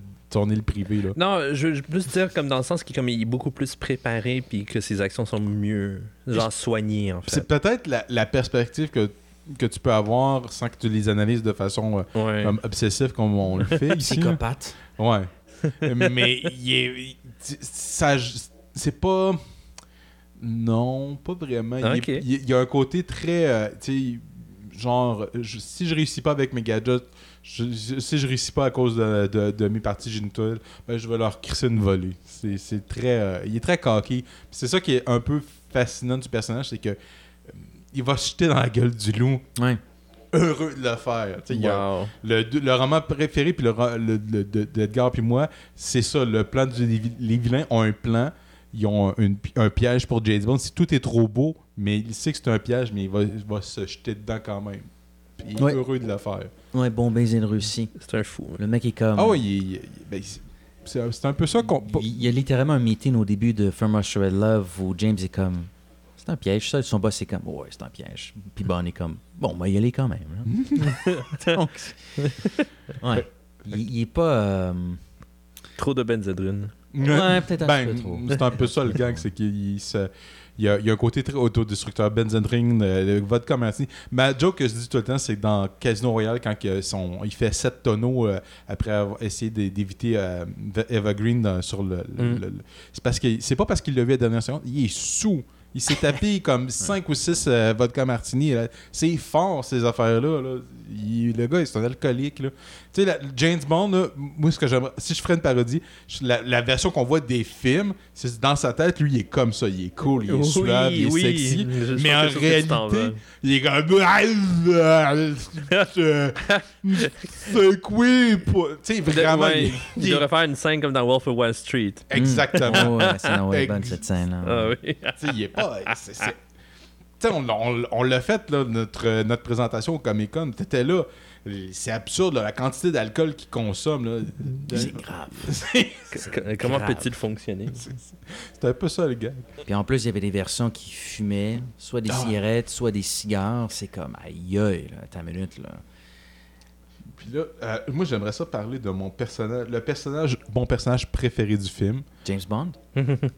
Speaker 10: île privée. Là.
Speaker 11: Non, je veux plus dire comme dans le sens qu'il comme il est beaucoup plus préparé puis que ses actions sont mieux genre soignées en fait.
Speaker 10: C'est peut-être la, la perspective que, que tu peux avoir sans que tu les analyses de façon euh,
Speaker 11: Ouais.
Speaker 10: comme obsessive comme on le fait ici. là.
Speaker 9: Psychopathe.
Speaker 10: Ouais. Mais il est, il- ça, c'est pas. Non, pas vraiment. Il, y a un côté très. euh, tu sais, genre, je- si je réussis pas avec mes gadgets, je- je- si je réussis pas à cause de, de- de mes parties génitales, ben, je vais leur crisser une volée. C'est c'est très. euh, il est très cocky. Puis C'est ça qui est un peu fascinant du personnage, c'est que. euh, Il va se jeter dans la gueule du loup,
Speaker 9: Ouais.
Speaker 10: heureux de le faire. Y a- le, le roman préféré puis le, le- le- de- d'Edgar puis moi, c'est ça. Le plan du les, vi- les vilains ont un plan. Ils ont une- un piège pour James Bond. Si tout est trop beau, mais il sait que c'est un piège, mais il va, il va se jeter dedans quand même. Puis il est
Speaker 9: Ouais.
Speaker 10: heureux de le faire.
Speaker 9: Ouais, bon baiser de Russie.
Speaker 11: C'est un fou.
Speaker 9: Le mec est comme.
Speaker 10: Ah oui, il- il- ben, c'est- un peu ça qu'on.
Speaker 9: Il y a littéralement un meeting au début de From Russia with Love où James est comme. C'est un piège, ça. Son boss est comme. Ouais, c'est un piège. Puis Bond est comme. Bon, ben, y aller quand même. là. Donc. Ouais. Il, il est pas. euh,
Speaker 11: Trop de benzédrine.
Speaker 9: Ouais, peut-être un
Speaker 10: Ben,
Speaker 9: petit peu trop.
Speaker 10: C'est un peu ça le gang, c'est qu'il il se, il y a, il y a un côté très autodestructeur. Benzendring, euh, le vodka martini. Ma joke que je dis tout le temps, c'est que dans Casino Royale, quand il, son- il fait 7 tonneaux euh, après avoir essayé d'é- d'éviter euh, Eva Green dans- sur le. le-
Speaker 11: Mm.
Speaker 10: le- c'est parce que c'est pas parce qu'il l'a vu à la dernière seconde, il est sous. Il s'est tapé comme 5 ou 6 vodka martini. C'est fort, ces affaires-là. là. Le gars, c'est un alcoolique. là. Tu sais, la- James Bond, là, moi, ce que j'aimerais, si je ferais une parodie, je- la, la version qu'on voit des films, c'est dans sa tête, lui, il est comme ça. Il est cool, il est
Speaker 11: Oui,
Speaker 10: suave, il est
Speaker 11: oui.
Speaker 10: sexy.
Speaker 11: Je-
Speaker 10: mais en réalité, il est comme. C'est quoi? Tu sais, vraiment.
Speaker 11: ouais,
Speaker 10: il-
Speaker 11: il
Speaker 10: il-
Speaker 11: devrait faire une scène comme dans Wolf of Wall Street.
Speaker 10: Exactement.
Speaker 9: Oh, ouais, c'est non, ouais, bonne cette scène-là.
Speaker 11: Ah oui.
Speaker 10: Tu sais, il est pas. c'est- c'est- Tu sais, on, on- on l'a fait, là, notre, notre présentation au Comic Con. T'étais là. C'est absurde, là, la quantité d'alcool qu'il consomme. là.
Speaker 9: C'est grave.
Speaker 10: C'est-
Speaker 11: Comment
Speaker 9: grave.
Speaker 11: peut-il fonctionner?
Speaker 10: C'était un peu ça, le gars.
Speaker 9: Puis en plus, il y avait des versions qui fumaient, soit des
Speaker 10: Ah.
Speaker 9: cigarettes, soit des cigares. C'est comme, aïe aïe, là, ta minute, là.
Speaker 10: Puis là, euh, moi, j'aimerais ça parler de mon personnage. Le personnage, mon personnage préféré du film.
Speaker 9: James Bond?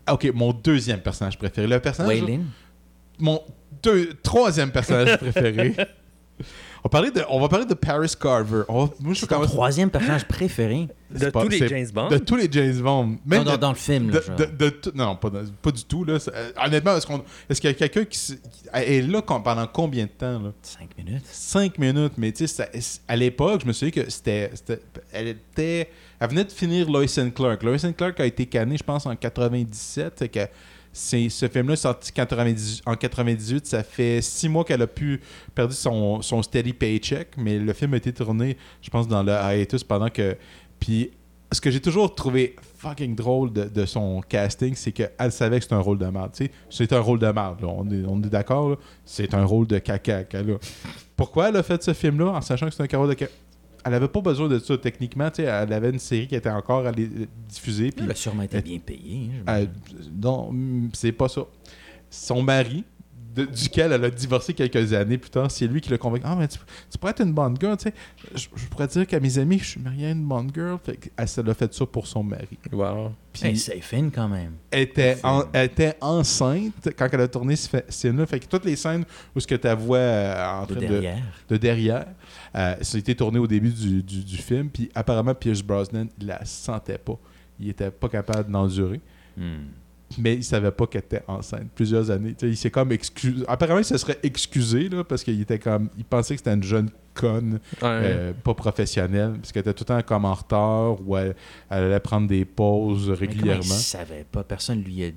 Speaker 10: Ah, ok, mon deuxième personnage préféré. Le personnage.
Speaker 9: Waylon?
Speaker 10: Mon deux, troisième personnage préféré. On, parlait de, on va parler de Paris Carver. On va- moi, je suis
Speaker 9: C'est ton troisième personnage préféré?
Speaker 11: De tous les James Bond?
Speaker 10: De tous les James Bond. Même
Speaker 9: Non, dans,
Speaker 10: de-
Speaker 9: dans le film,
Speaker 10: de,
Speaker 9: là, genre.
Speaker 10: de- de tout- non, pas, dans- pas du tout. Là. C'est- euh, honnêtement, est-ce, qu'on- est-ce qu'il y a quelqu'un qui, s- qui est là com- pendant combien de temps? Là?
Speaker 9: Cinq minutes.
Speaker 10: Cinq minutes, mais tu sais, ça- à l'époque, je me souviens que c'était, c'était- Elle était. Elle venait de finir Lois and Clark. Lois and Clark a été canné, je pense, en 97. fait que c'est, ce film-là est sorti 90 en 98. Ça fait six mois qu'elle a pu perdu son, son steady paycheck, mais le film a été tourné, je pense, dans le hiatus pendant que. Puis ce que j'ai toujours trouvé fucking drôle de, son casting, c'est qu'elle savait que c'était un rôle de merde. C'est un rôle de merde. On est, on est d'accord. C'est un rôle de caca. Pourquoi elle a fait ce film-là en sachant que c'est un rôle de caca? Elle avait pas besoin de ça techniquement. tu sais, Elle avait une série qui était encore à les- diffuser. Puis
Speaker 9: Il a sûrement été bien payé. hein,
Speaker 10: euh, non, mm, c'est pas ça. Son mari, de- duquel elle a divorcé quelques années plus tard, c'est lui qui l'a convaincu. Ah, mais tu, tu pourrais être une bonne girl, tu sais. Je, je pourrais dire qu'à mes amis, je suis marié à une bonne girl. Fait qu'elle s'est a fait ça pour son mari.
Speaker 11: Wow.
Speaker 10: Puis
Speaker 9: Hey, c'est fin quand même.
Speaker 10: elle, était en- elle était enceinte quand elle a tourné ce fa- scène-là. Fait que toutes les scènes où ce que tu vois euh, en
Speaker 9: De
Speaker 10: train de
Speaker 9: derrière.
Speaker 10: de derrière. Euh, ça a été tourné au début du, du- du film. Puis apparemment, Pierce Brosnan, il la sentait pas. Il était pas capable d'endurer.
Speaker 9: Hmm.
Speaker 10: Mais il savait pas qu'elle était enceinte. Plusieurs années. Tu sais, il s'est comme excusé. Apparemment, il se serait excusé là, parce qu'il était comme. Il pensait que c'était une jeune conne,
Speaker 11: Ouais.
Speaker 10: euh, pas professionnelle, parce qu'elle était tout le temps comme en retard ou elle, elle allait prendre des pauses
Speaker 9: Mais
Speaker 10: régulièrement.
Speaker 9: il savait pas? Personne lui a...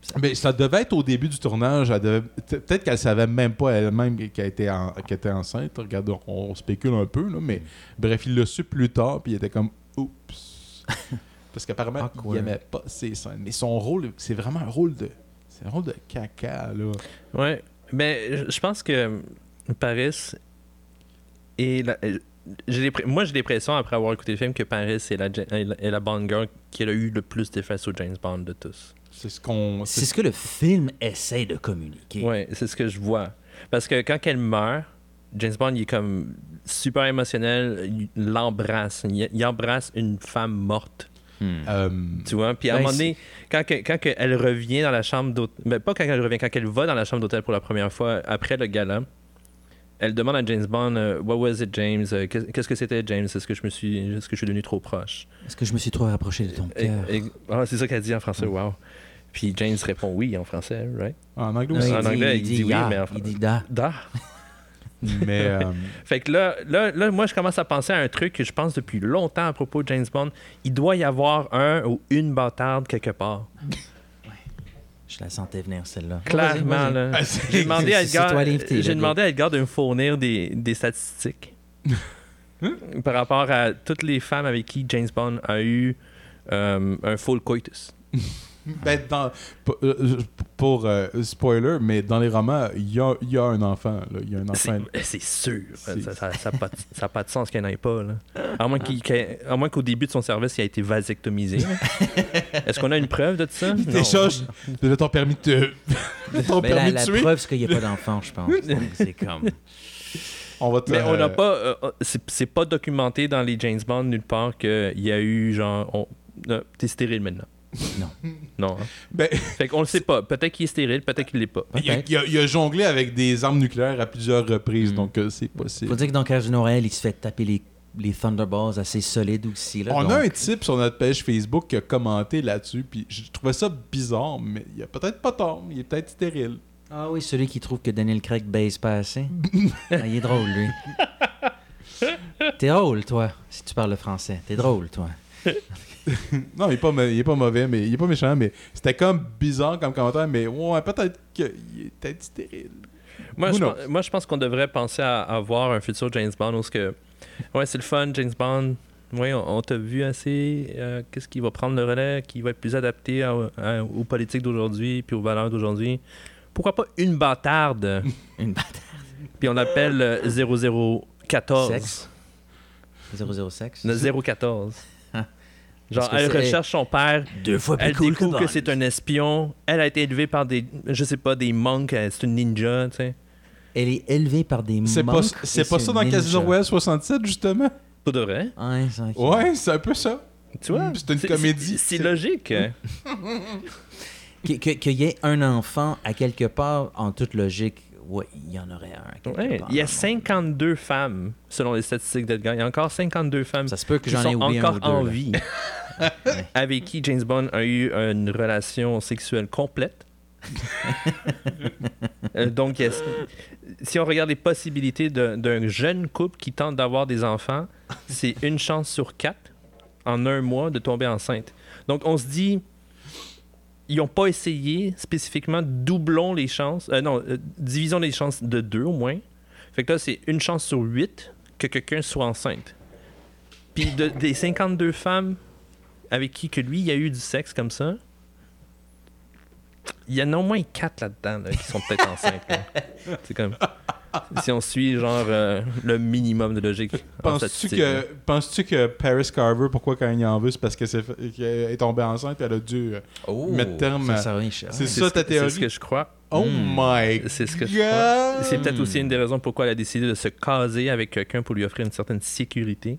Speaker 9: ça-
Speaker 10: Mais ça devait être au début du tournage. devait- Peut-être qu'elle savait même pas elle-même qu'elle était, en- était enceinte. Regarde, on, on spécule un peu, là, mais bref, il l'a su plus tard, puis il était comme oups. Parce qu'apparemment,
Speaker 9: Awkward.
Speaker 10: il aimait pas ses scènes. Mais son rôle, c'est vraiment un rôle de. C'est un rôle de caca, là.
Speaker 11: Ouais. Mais je- je pense que Paris est la- euh, moi, j'ai l'impression, après avoir écouté le film, que Paris est la, est la, Bond girl qui a eu le plus d'effets sur James Bond de tous.
Speaker 10: C'est ce qu'on.
Speaker 9: C'est ce que le film essaie de communiquer.
Speaker 11: Ouais, c'est ce que je vois. Parce que quand elle meurt, James Bond, il est comme super émotionnel, il l'embrasse. Il, il embrasse une femme morte.
Speaker 9: Hmm.
Speaker 10: Euh,
Speaker 11: Tu vois? Puis à un
Speaker 9: Ben,
Speaker 11: moment donné, quand, que- quand que elle revient dans la chambre d'hôtel, mais pas quand elle revient, quand elle va dans la chambre d'hôtel pour la première fois après le gala, elle demande à James Bond euh, What was it, James? Euh, Qu'est- Qu'est-ce que c'était, James? Est-ce que je me suis, est-ce que je suis devenu trop proche?
Speaker 9: Est-ce que je me suis trop rapproché de ton cœur?
Speaker 11: ah, C'est ça qu'elle dit en français, wow. Puis James répond oui en français, right?
Speaker 10: En anglais aussi.
Speaker 9: il,
Speaker 11: en
Speaker 9: dit,
Speaker 11: anglais,
Speaker 9: il
Speaker 11: il
Speaker 9: dit
Speaker 11: dit oui,
Speaker 9: ya,
Speaker 11: mais en-
Speaker 9: il dit da.
Speaker 11: Da.
Speaker 10: mais. euh,
Speaker 11: Fait que là, là, là, moi, je commence à penser à un truc que je pense depuis longtemps à propos de James Bond. Il doit y avoir un ou une bâtarde quelque part.
Speaker 9: Je la sentais venir, celle-là.
Speaker 11: Clairement, là.
Speaker 10: Ah,
Speaker 11: J'ai demandé à Edgar, j'ai demandé à Edgar de me fournir des, des statistiques par rapport à toutes les femmes avec qui James Bond a eu euh, un full coitus.
Speaker 10: Ben, dans, pour, euh, pour, euh, spoiler, mais dans les romans, il y a, il y a un enfant. Il y a un enfant.
Speaker 11: C'est sûr. Ça n'a ça, ça a pas de- ça a pas de sens qu'il n'y en ait pas. Là. À moins qu'au début de son service, il a été vasectomisé. Est-ce qu'on a une preuve de ça?
Speaker 10: Il
Speaker 11: Non.
Speaker 10: t'échange de ton permis de ton
Speaker 9: Mais la,
Speaker 10: permis
Speaker 9: la
Speaker 10: de tuer.
Speaker 9: preuve, c'est qu'il n'y a pas d'enfant, je pense. C'est comme...
Speaker 10: On va te.
Speaker 11: Mais on n'a
Speaker 10: euh,
Speaker 11: pas. euh, euh, c'est pas documenté dans les James Bond nulle part qu'il y a eu genre. on- euh, T'es stérile maintenant.
Speaker 9: Non.
Speaker 11: Non. hein.
Speaker 10: Ben,
Speaker 11: Fait qu'on le sait pas. Peut-être qu'il est stérile, peut-être qu'il l'est pas.
Speaker 10: il, a, il a- il a jonglé avec des armes nucléaires à plusieurs reprises, donc euh, c'est possible.
Speaker 9: Faut dire que dans Casino Royale, il se fait taper les, les Thunderballs assez solides aussi. Là,
Speaker 10: On
Speaker 9: donc-
Speaker 10: a un type sur notre page Facebook qui a commenté là-dessus, puis je trouvais ça bizarre, mais il a peut-être pas tort, il est peut-être stérile.
Speaker 9: Ah oui, celui qui trouve que Daniel Craig baise pas assez. Ah, il est drôle, lui. T'es drôle, toi, si tu parles le français. T'es drôle, toi.
Speaker 10: Non, il est, pas, ma- il est pas mauvais, mais il est pas méchant, mais c'était comme bizarre comme commentaire, mais ouais, peut-être qu'il est peut-être stérile.
Speaker 11: Moi, je, pense- moi, je pense qu'on devrait penser à avoir un futur James Bond où ce que, ouais, c'est le fun, James Bond. Oui, on, on t'a vu assez. euh, Qu'est-ce qui va prendre le relais, qui va être plus adapté à- à- aux politiques d'aujourd'hui puis aux valeurs d'aujourd'hui? Pourquoi pas une bâtarde?
Speaker 9: Une bâtarde.
Speaker 11: Puis on l'appelle euh, 0014.
Speaker 9: Sexe. 00 sexe.
Speaker 11: Le 014. Genre, elle recherche son père.
Speaker 9: Deux fois plus
Speaker 11: Elle
Speaker 9: cool
Speaker 11: découvre que c'est un espion. Elle a été élevée par des, je sais pas, des monks. euh, C'est une ninja, tu sais.
Speaker 9: Elle est élevée par des
Speaker 10: C'est pas,
Speaker 9: monks
Speaker 10: c'est pas ça dans
Speaker 9: ninja.
Speaker 10: Casino Royale 67, justement?
Speaker 11: Pas de vrai?
Speaker 9: Ouais, c'est
Speaker 10: Ouais, un peu ça.
Speaker 11: Tu vois?
Speaker 10: C'est une comédie.
Speaker 11: C'est logique. hein.
Speaker 9: Que- que- Qu'il y ait un enfant à quelque part, en toute logique, ouais, il y en aurait un.
Speaker 11: Ouais,
Speaker 9: part.
Speaker 11: il y a 52 femmes, selon les statistiques d'Edgar. Il y a encore 52 femmes
Speaker 9: Ça se peut que
Speaker 11: qui sont encore
Speaker 9: deux,
Speaker 11: en
Speaker 9: là.
Speaker 11: vie, avec qui James Bond a eu une relation sexuelle complète. Euh, donc, a- si on regarde les possibilités d'un jeune couple qui tente d'avoir des enfants, c'est une chance sur quatre en un mois de tomber enceinte. Donc, on se dit, ils n'ont pas essayé spécifiquement, doublons les chances, euh, non, euh, divisons les chances de deux au moins. Fait que là, c'est une chance sur huit que quelqu'un soit enceinte. Puis de- des 52 femmes avec qui que lui, il a eu du sexe comme ça, il y en a au moins quatre là-dedans là, qui sont peut-être enceintes. C'est comme... Si on suit genre euh, le minimum de logique. en
Speaker 10: Penses-tu que,
Speaker 11: là.
Speaker 10: penses-tu que Paris Carver, pourquoi quand il en veut, c'est parce qu'elle qu'elle est tombée enceinte et elle a dû euh,
Speaker 9: Oh,
Speaker 10: mettre terme à-. C'est ça ta
Speaker 11: que- C'est ce
Speaker 10: théorie?
Speaker 11: que je crois.
Speaker 10: Oh
Speaker 9: Hmm.
Speaker 10: my
Speaker 11: C'est ce que je
Speaker 10: God!
Speaker 11: crois. C'est peut-être aussi une des raisons pourquoi elle a décidé de se caser avec quelqu'un pour lui offrir une certaine sécurité.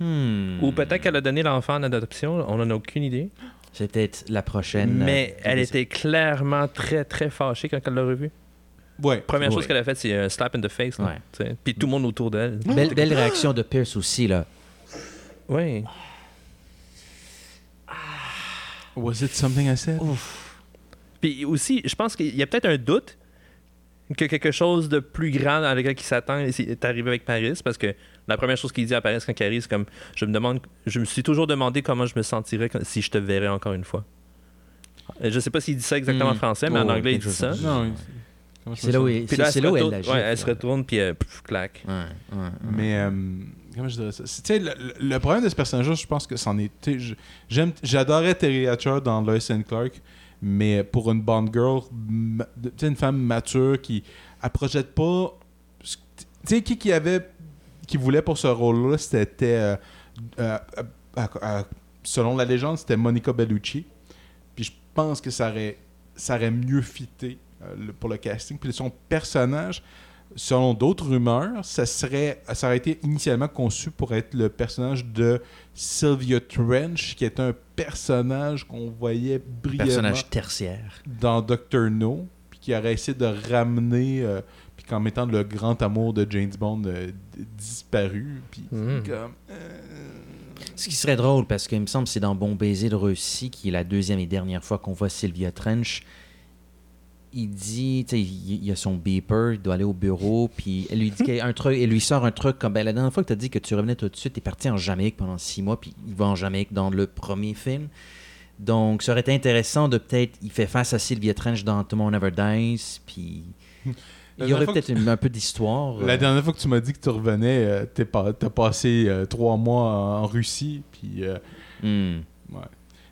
Speaker 9: Hmm.
Speaker 11: Ou peut-être qu'elle a donné l'enfant en adoption, on n'en a aucune idée.
Speaker 9: C'est peut-être la prochaine.
Speaker 11: Mais
Speaker 9: euh,
Speaker 11: elle était clairement très très fâchée quand elle l'a revu.
Speaker 10: Ouais.
Speaker 11: Première
Speaker 9: Ouais.
Speaker 11: chose qu'elle a faite, c'est un slap in the face. là,
Speaker 9: Ouais.
Speaker 11: Puis tout le monde autour d'elle.
Speaker 9: Belle, belle réaction de Pierce aussi, là.
Speaker 11: Oui.
Speaker 10: Was it something I said?
Speaker 11: Puis aussi, je pense qu'il y a peut-être un doute que quelque chose de plus grand dans lequel il s'attend est arrivé avec Paris parce que la première chose qu'il dit à Paris quand il arrive, c'est comme je me demande, je me suis toujours demandé comment je me sentirais quand- si je te verrais encore une fois. Euh, Je sais pas s'il dit ça exactement en
Speaker 9: Hmm.
Speaker 11: français, mais en
Speaker 9: Oh,
Speaker 11: anglais il dit ça.
Speaker 10: Non,
Speaker 9: C'est là où,
Speaker 10: ça?
Speaker 9: il-
Speaker 11: Puis là,
Speaker 9: c'est
Speaker 11: elle,
Speaker 9: là où elle
Speaker 11: ouais, se retourne puis euh, pff, claque.
Speaker 9: Ouais, ouais, ouais.
Speaker 10: Mais euh, comment je dirais ça? C'est- Tu sais, le, le- problème de ce personnage-là, je pense que c'en est. j'adorais Terry Hatcher dans Lois and Clark, mais pour une Bond girl, une femme mature qui elle projette pas. Tu sais, qui qui avait, qui voulait pour ce rôle-là, c'était euh, euh, euh, selon la légende, c'était Monica Bellucci. Puis je pense que ça aurait, ça aurait mieux fité pour le casting. Puis son personnage, selon d'autres rumeurs, ça serait, ça aurait été initialement conçu pour être le personnage de Sylvia Trench, qui est un personnage qu'on voyait
Speaker 9: Personnage tertiaire.
Speaker 10: dans Doctor No, puis qui aurait essayé de ramener, euh, puis qu'en mettant le grand amour de James Bond euh, disparu, puis
Speaker 11: Mm.
Speaker 10: comme...
Speaker 9: Ce qui serait drôle, parce qu'il me semble que c'est dans Bon baiser de Russie, qui est la deuxième et dernière fois qu'on voit Sylvia Trench. Il dit, tu sais, il a son beeper, il doit aller au bureau, puis elle lui dit qu'il y a un truc, elle lui sort un truc comme, ben, la dernière fois que tu as dit que tu revenais tout de suite, tu es parti en Jamaïque pendant six mois, puis il va en Jamaïque dans le premier film. Donc, ça aurait été intéressant de peut-être, il fait face à Sylvia Trench dans Tomorrow Never Dies, puis il y aurait peut-être un peu d'histoire.
Speaker 10: La
Speaker 9: euh,
Speaker 10: dernière fois que tu m'as dit que tu revenais, euh, t'es pas, t'as passé euh, trois mois en, Russie, puis... euh,
Speaker 9: hmm.
Speaker 10: ouais.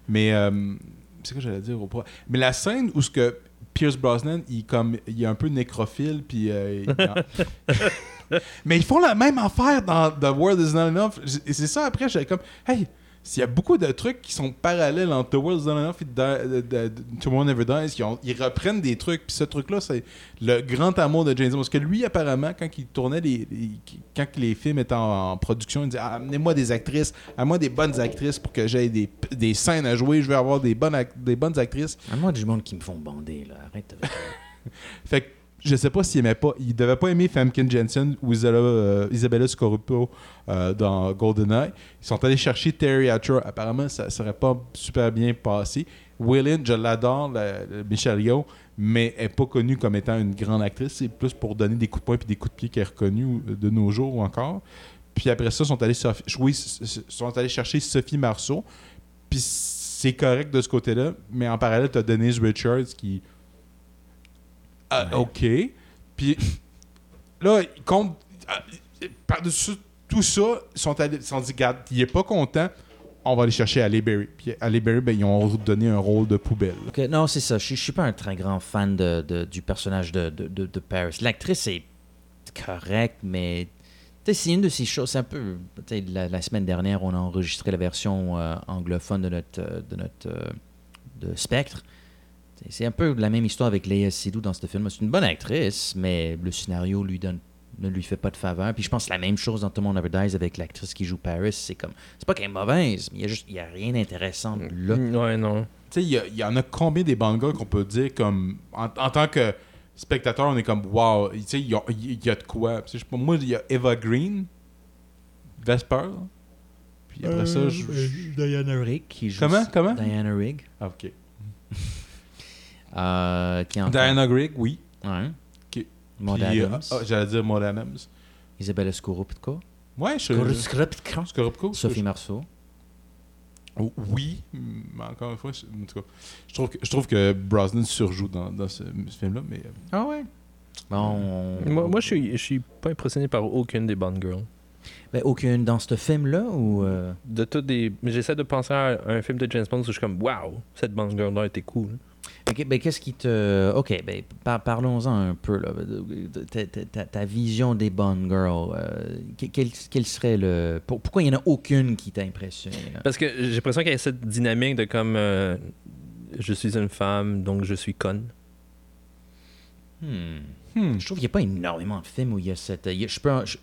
Speaker 10: Mais, c'est quoi j'allais dire au Mais la scène où ce que Pierce Brosnan, il, comme, il est un peu nécrophile, puis... euh, il- Mais ils font la même affaire dans The World Is Not Enough. Et c'est ça, après, j'avais comme... Hey, Il y a beaucoup de trucs qui sont parallèles entre The World's Not Enough et de- Tomorrow Never Dies. Ont- ils reprennent des trucs. Puis ce truc-là, c'est le grand amour de James Bond. Parce que lui, apparemment, quand il tournait les, les- quand les films étaient en, en production, il disait Ah, Amenez-moi des actrices, amenez-moi des bonnes actrices pour que j'aie des, des scènes à jouer. Je veux avoir des bonnes, des bonnes actrices.
Speaker 9: À moi, du monde qui me font bander, là. Arrête
Speaker 10: Fait que je sais pas s'il aimait pas. Il devait pas aimer Famke Jensen ou Isabella, euh, Scoruppo euh, dans GoldenEye. Ils sont allés chercher Terry Hatcher. Apparemment, ça serait pas super bien passé. Willen, je l'adore, la- la Michelle Yeoh, mais elle n'est pas connue comme étant une grande actrice. C'est plus pour donner des coups de poing et des coups de pied qu'elle est reconnue euh, de nos jours ou encore. Puis après ça, ils sont allés, sont allés chercher Sophie Marceau. Puis c'est correct de ce côté-là, mais en parallèle, tu as Denise Richards qui. Ah, OK. Puis là, ils comptent. ah, Par-dessus tout ça, ils sont allés, ils sont dit, regarde, il est pas content, on va aller chercher Ali Berry. Puis Ali Berry, ben, ils ont donné un rôle de poubelle.
Speaker 9: Non, c'est ça. Je, je suis pas un très grand fan de, de- du personnage de, Paris. L'actrice est correcte, mais c'est une de ces choses. C'est un peu. la semaine dernière, on a enregistré la version euh, anglophone de notre, euh, de notre euh, de Spectre. C'est un peu la même histoire avec Léa Seydoux dans ce film. C'est une bonne actrice, mais le scénario lui donne ne lui fait pas de faveur. Puis je pense la même chose dans Tout le monde Never Dies avec l'actrice qui joue Paris. C'est comme. C'est pas qu'elle est mauvaise, mais il y a juste. Il y a rien d'intéressant là.
Speaker 11: Ouais, non.
Speaker 10: Tu sais, il y, en a combien des bons gars qu'on peut dire comme. En, en tant que spectateur, on est comme, wow, tu sais, il y a, il y a de quoi. Tu sais, je sais pas, moi, il y a Eva Green, Vesper. Puis après ça, je. je-
Speaker 9: Diana Rigg qui joue.
Speaker 10: Comment? Comment?
Speaker 9: Diana Rigg.
Speaker 10: Ah, ok.
Speaker 9: Euh, qui encore-
Speaker 10: Diana Grigg, oui.
Speaker 9: Ouais.
Speaker 10: Ok.
Speaker 9: Maud
Speaker 10: Puis, euh,
Speaker 9: Adams.
Speaker 10: ah, J'allais dire Maud Adams.
Speaker 9: Isabella Scorupco.
Speaker 10: Ouais, je
Speaker 9: Scorupco.
Speaker 10: Scorupco.
Speaker 9: Sophie Marceau.
Speaker 10: Oh, Oui, mais encore une fois, je, en tout cas, je trouve que, je trouve que Brosnan surjoue dans, dans ce, ce film-là, mais... euh,
Speaker 9: Ah ouais? Bon,
Speaker 11: Moi, moi, je suis, je suis pas impressionné par aucune des Bond Girls.
Speaker 9: Ben, aucune dans ce film-là ou. euh,
Speaker 11: De toutes des. J'essaie de penser à un film de James Bond où je suis comme, waouh, cette Bond Girl-là était cool.
Speaker 9: Ok, ben, qu'est-ce qui te. Ok, ben, par- parlons-en un peu, là. Ta, ta- ta- ta vision des Bond Girls. euh, que- quel, quel serait le. pour- pourquoi il n'y en a aucune qui t'a impressionné? là?
Speaker 11: Parce que j'ai l'impression qu'il y a cette dynamique de comme, euh, je suis une femme, donc je suis conne.
Speaker 9: Hmm.
Speaker 10: Hmm.
Speaker 9: Je trouve qu'il n'y a pas énormément de films où il y a cette. il y a- je peux en- je-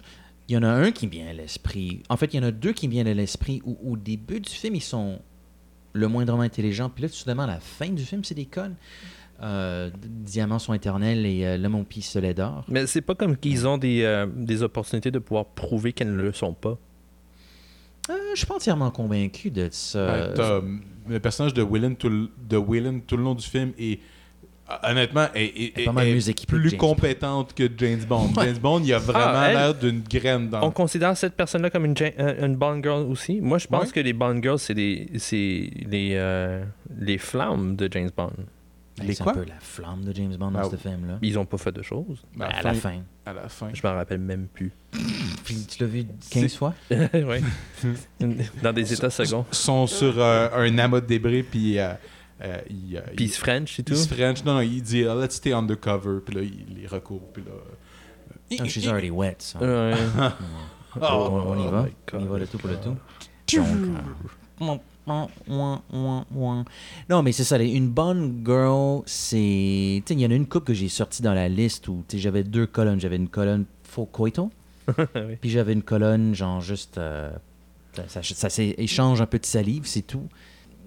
Speaker 9: il y en a un qui me vient à l'esprit. En fait, il y en a deux qui me viennent à l'esprit où, au début du film, ils sont le moindrement intelligents. Puis là, soudainement, à la fin du film, c'est des connes. Euh, Diamants sont éternels et euh, L'homme au pistolet d'or.
Speaker 11: Mais c'est pas comme qu'ils ont des, euh, des opportunités de pouvoir prouver qu'elles ne le sont pas.
Speaker 9: Euh, je suis pas entièrement convaincu de ça.
Speaker 10: ben, le personnage de Willen tout, le- de Willen tout le long du film est honnêtement
Speaker 9: Elle est pas mal
Speaker 10: plus
Speaker 9: James
Speaker 10: compétente que James Bond.
Speaker 9: Ouais.
Speaker 10: James Bond, il a vraiment
Speaker 11: Ah, elle-
Speaker 10: l'air d'une graine dans
Speaker 11: On considère cette personne-là comme une, euh, une Bond Girl aussi. Moi, je pense
Speaker 10: Ouais.
Speaker 11: que les Bond Girls, c'est des- c'est les, euh, les flammes de James Bond.
Speaker 9: Ben,
Speaker 10: les
Speaker 9: c'est
Speaker 10: quoi?
Speaker 9: un peu la flamme de James Bond dans
Speaker 10: Ah,
Speaker 9: ce film-là.
Speaker 11: Ils ont pas fait de choses.
Speaker 10: Ben,
Speaker 9: à la fin.
Speaker 10: À la fin.
Speaker 11: Je m'en rappelle même plus.
Speaker 9: Puis tu l'as vu 15 fois?
Speaker 11: ouais. Dans des états seconds.
Speaker 10: Ils sont sur euh, un amas de débris, puis euh, euh, il,
Speaker 11: Puis
Speaker 10: il-
Speaker 11: se French et tout?
Speaker 10: il se French. Non, non, il dit uh, Let's stay undercover. Puis là, il les recourt. Puis là. euh,
Speaker 9: Oh, she's already wet. ça.
Speaker 11: Ouais.
Speaker 9: on, on y va?
Speaker 11: my
Speaker 9: on y va le tout pour le tout? Donc, euh, Non, mais c'est ça. Une bonne girl, c'est. Tu sais, il y en a une coupe que j'ai sortie dans la liste où j'avais deux colonnes. J'avais une colonne faux coito,
Speaker 11: Oui.
Speaker 9: puis j'avais une colonne genre juste. euh, ça, ça, ça s'échange un peu de salive, c'est tout.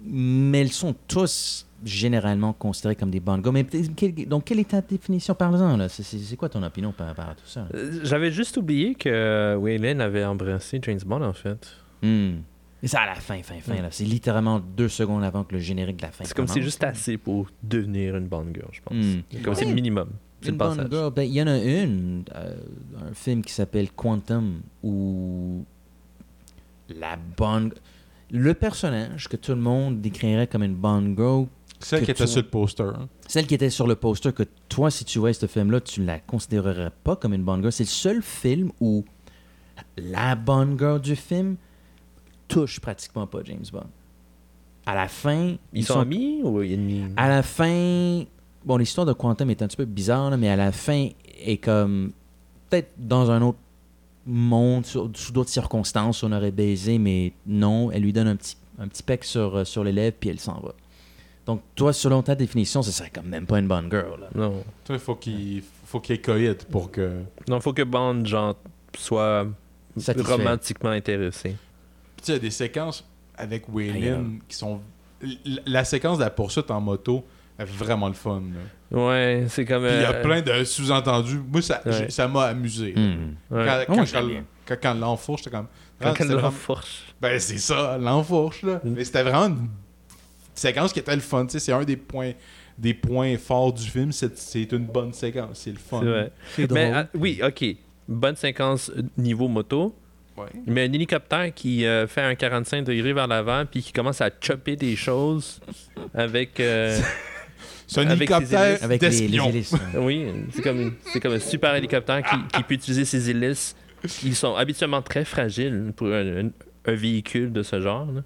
Speaker 9: Mais elles sont tous généralement considérées comme des bonnes quelle- donc, quelle est ta définition? Parle-en, là. C'est- quoi ton opinion par rapport à tout ça?
Speaker 11: Euh, J'avais juste oublié que Waylon avait embrassé James Bond, en fait.
Speaker 9: Hmm. Et ça à la fin, fin, fin. là. C'est littéralement deux secondes avant que le générique de la fin
Speaker 11: C'est comme c'est juste assez pour devenir une Bond Girl, je pense.
Speaker 9: Hmm.
Speaker 11: Comme c'est le minimum. C'est
Speaker 9: Une
Speaker 11: le
Speaker 9: bonne girl, ben, il y en a une, euh, un film qui s'appelle Quantum, où la bonne... Le personnage que tout le monde décrirait comme une bonne girl,
Speaker 10: Celle
Speaker 9: que
Speaker 10: qui était sur le poster. hein.
Speaker 9: celle qui était sur le poster, que toi, si tu vois ce film-là, tu ne la considérerais pas comme une bonne girl. C'est le seul film où la bonne girl du film touche pratiquement pas James Bond. À la fin...
Speaker 11: Ils, sont, amis ou ennemis
Speaker 9: À la fin, bon, l'histoire de Quantum est un petit peu bizarre, là, mais à la fin, est comme peut-être dans un autre monde, sur- sous d'autres circonstances, on aurait baisé, mais non, elle lui donne un petit, un petit pec sur, euh, sur les lèvres, puis elle s'en va. Donc, toi, selon ta définition, ce serait quand même pas une bonne girl. là.
Speaker 11: Non.
Speaker 10: Toi, il faut qu'il faut qu'il y ait coït pour que.
Speaker 11: Non, faut que Bond, genre, soit
Speaker 9: Satisfait.
Speaker 11: romantiquement intéressé.
Speaker 10: Puis tu sais, il y a des séquences avec
Speaker 9: il
Speaker 10: Waylon qui sont. La séquence de la poursuite en moto est vraiment le fun. là.
Speaker 11: Ouais, c'est comme.
Speaker 10: Puis il y a
Speaker 11: euh,
Speaker 10: plein de sous-entendus. Moi, ça
Speaker 11: Ouais.
Speaker 10: ça m'a amusé.
Speaker 9: Hmm.
Speaker 11: ouais.
Speaker 10: Quand,
Speaker 9: Oh,
Speaker 10: quand, quand, quand, quand l'enfourche, j'étais comme.
Speaker 11: Quand
Speaker 10: c'était
Speaker 11: elle le
Speaker 10: vraiment-
Speaker 11: force.
Speaker 10: Ben, c'est ça, l'enfourche, là.
Speaker 11: Mm.
Speaker 10: Mais c'était vraiment une séquence qui était le fun. Tu sais, c'est un des points, des points forts du film. C'est, c'est une bonne séquence. C'est le fun.
Speaker 11: C'est
Speaker 9: drôle.
Speaker 11: Mais ah, oui, ok. Bonne séquence euh, niveau moto.
Speaker 10: Ouais.
Speaker 11: Mais un hélicoptère qui euh, fait un 45 degrés vers l'avant puis qui commence à chopper des choses avec. euh,
Speaker 10: C'est un
Speaker 11: Avec
Speaker 10: hélicoptère.
Speaker 9: Avec les, hélices.
Speaker 11: oui, c'est comme, c'est comme un super hélicoptère qui, qui peut utiliser ses hélices. Ils sont habituellement très fragiles pour un, un- un véhicule de ce genre. là.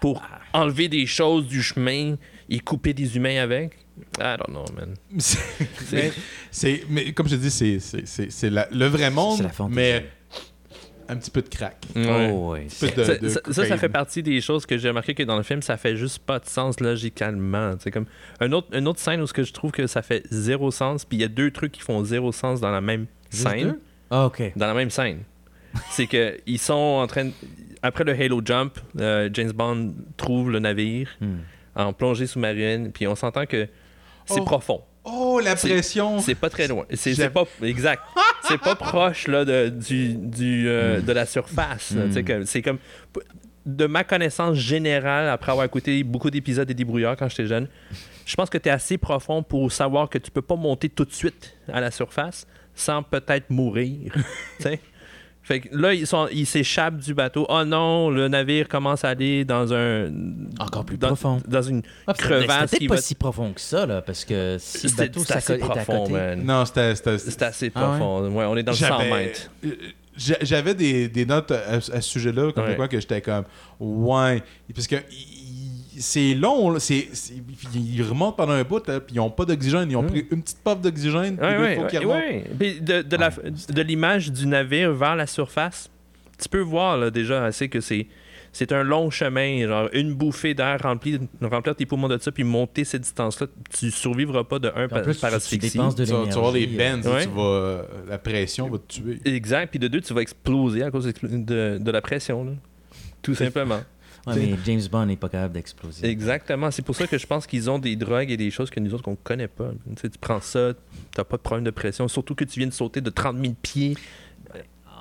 Speaker 11: Pour enlever des choses du chemin et couper des humains avec. I don't know, man.
Speaker 10: C'est- mais, c'est, mais comme je te dis, c'est, c'est, c'est, c'est la- le vrai monde,
Speaker 9: C'est la fantaisie.
Speaker 10: mais un petit peu de crack.
Speaker 9: Oh, ouais.
Speaker 10: De-
Speaker 11: ça,
Speaker 10: de
Speaker 11: ça- ça, ça
Speaker 10: cocaïne.
Speaker 11: fait partie des choses que j'ai remarqué que dans le film, ça fait juste pas de sens logicalement. C'est comme un autre, une autre scène où ce que je trouve que ça fait zéro sens, puis il y a deux trucs qui font zéro sens dans la même
Speaker 9: Juste
Speaker 11: scène.
Speaker 9: Ah, OK.
Speaker 11: Dans la même scène. C'est que ils sont en train de- après le Halo Jump, euh, James Bond trouve le navire
Speaker 9: Hmm.
Speaker 11: en plongée sous-marine, puis on s'entend que c'est
Speaker 10: Oh.
Speaker 11: profond.
Speaker 10: Oh, la
Speaker 11: C'est-
Speaker 10: pression!
Speaker 11: C'est pas très loin. C'est pas exact. C'est pas proche là de du, du euh, de la surface.
Speaker 9: Mm.
Speaker 11: Comme- C'est comme de ma connaissance générale après avoir écouté beaucoup d'épisodes des débrouillards quand j'étais jeune. Je pense que tu es assez profond pour savoir que tu peux pas monter tout de suite à la surface sans peut-être mourir. Fait que là, ils sont, ils s'échappent du bateau. Oh non, le navire commence à aller dans un.
Speaker 9: Encore plus
Speaker 11: dans,
Speaker 9: profond.
Speaker 11: Dans une
Speaker 9: Ah,
Speaker 11: crevasse
Speaker 9: C'était pas
Speaker 11: va.
Speaker 9: si profond que ça, là, parce que si le bateau
Speaker 11: c'est assez
Speaker 9: est à
Speaker 11: profond,
Speaker 9: côté...
Speaker 11: man.
Speaker 10: Non, c'était. c'était-
Speaker 11: assez
Speaker 9: Ah ouais?
Speaker 11: profond. Ouais, on est dans le 100
Speaker 10: J'avais-
Speaker 11: mètres.
Speaker 10: euh, j'a- J'avais des, des notes à, à ce sujet-là, comme
Speaker 11: Ouais.
Speaker 10: quoi que j'étais comme, ouais, parce que c'est long, là, c'est, c'est- ils remontent pendant un bout, là, puis ils n'ont pas d'oxygène, ils ont
Speaker 11: Mm.
Speaker 10: pris une petite puff d'oxygène, puis
Speaker 11: Ouais,
Speaker 10: là, il
Speaker 11: ouais,
Speaker 10: faut qu'ils
Speaker 11: ouais, de, de la- de l'image du navire vers la surface, tu peux voir là, déjà assez que c'est c'est un long chemin, genre une bouffée d'air remplie, remplir tes poumons de ça, puis monter cette distance-là, tu survivras pas de un par,
Speaker 9: plus,
Speaker 11: par
Speaker 9: tu- de
Speaker 10: Tu vas, tu vas voir les
Speaker 11: Ouais.
Speaker 10: tu vas, euh, la pression va te tuer.
Speaker 11: Exact, puis de deux, tu vas exploser à cause de, de la pression, là. tout simplement.
Speaker 9: Ouais, mais James Bond n'est pas capable d'exploser.
Speaker 11: Exactement, c'est pour ça que je pense qu'ils ont des drogues et des choses que nous autres qu'on connaît pas. Tu, sais, tu prends ça, t'as pas de problème de pression, surtout que tu viens de sauter de 30 000 pieds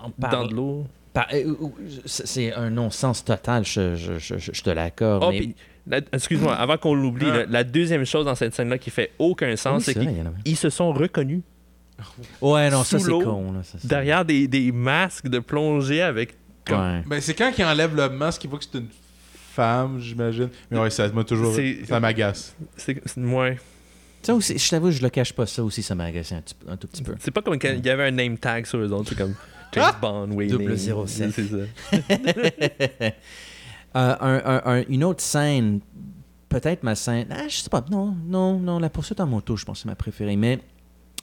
Speaker 9: En
Speaker 11: dans de l'eau.
Speaker 9: par- euh, euh, c'est un non-sens total, je, je, je, je- je te l'accorde.
Speaker 11: Oh,
Speaker 9: mais-
Speaker 11: puis, la- excuse-moi, avant qu'on l'oublie,
Speaker 10: Ah.
Speaker 11: la, la deuxième chose dans cette scène-là qui fait aucun sens,
Speaker 9: c'est
Speaker 11: qu'ils
Speaker 9: il
Speaker 11: se sont reconnus
Speaker 9: Ouais, non, ça
Speaker 11: sous
Speaker 9: c'est
Speaker 11: l'eau,
Speaker 9: con. Là, ça, c'est-
Speaker 11: derrière des, des masques de plongée avec. comme-
Speaker 9: Ouais.
Speaker 10: Ben, c'est quand ils enlèvent le masque, ils voient que c'est une femme, j'imagine. Mais ouais, ça m'a toujours.
Speaker 11: C'est-
Speaker 10: Ça m'agace.
Speaker 11: C'est ouais.
Speaker 9: Ça aussi, je t'avoue, je le cache pas, ça aussi, ça m'a agacé un, petit peu- un tout petit peu.
Speaker 11: C'est pas comme quand il y avait un name tag sur eux autres, c'est comme James Bond, Wayne.
Speaker 9: Double 07.
Speaker 11: C'est ça.
Speaker 9: Euh, un- un- un- une autre scène, peut-être ma scène. Ah, je sais pas. Non, non, non. La poursuite en moto, je pense que c'est ma préférée. Mais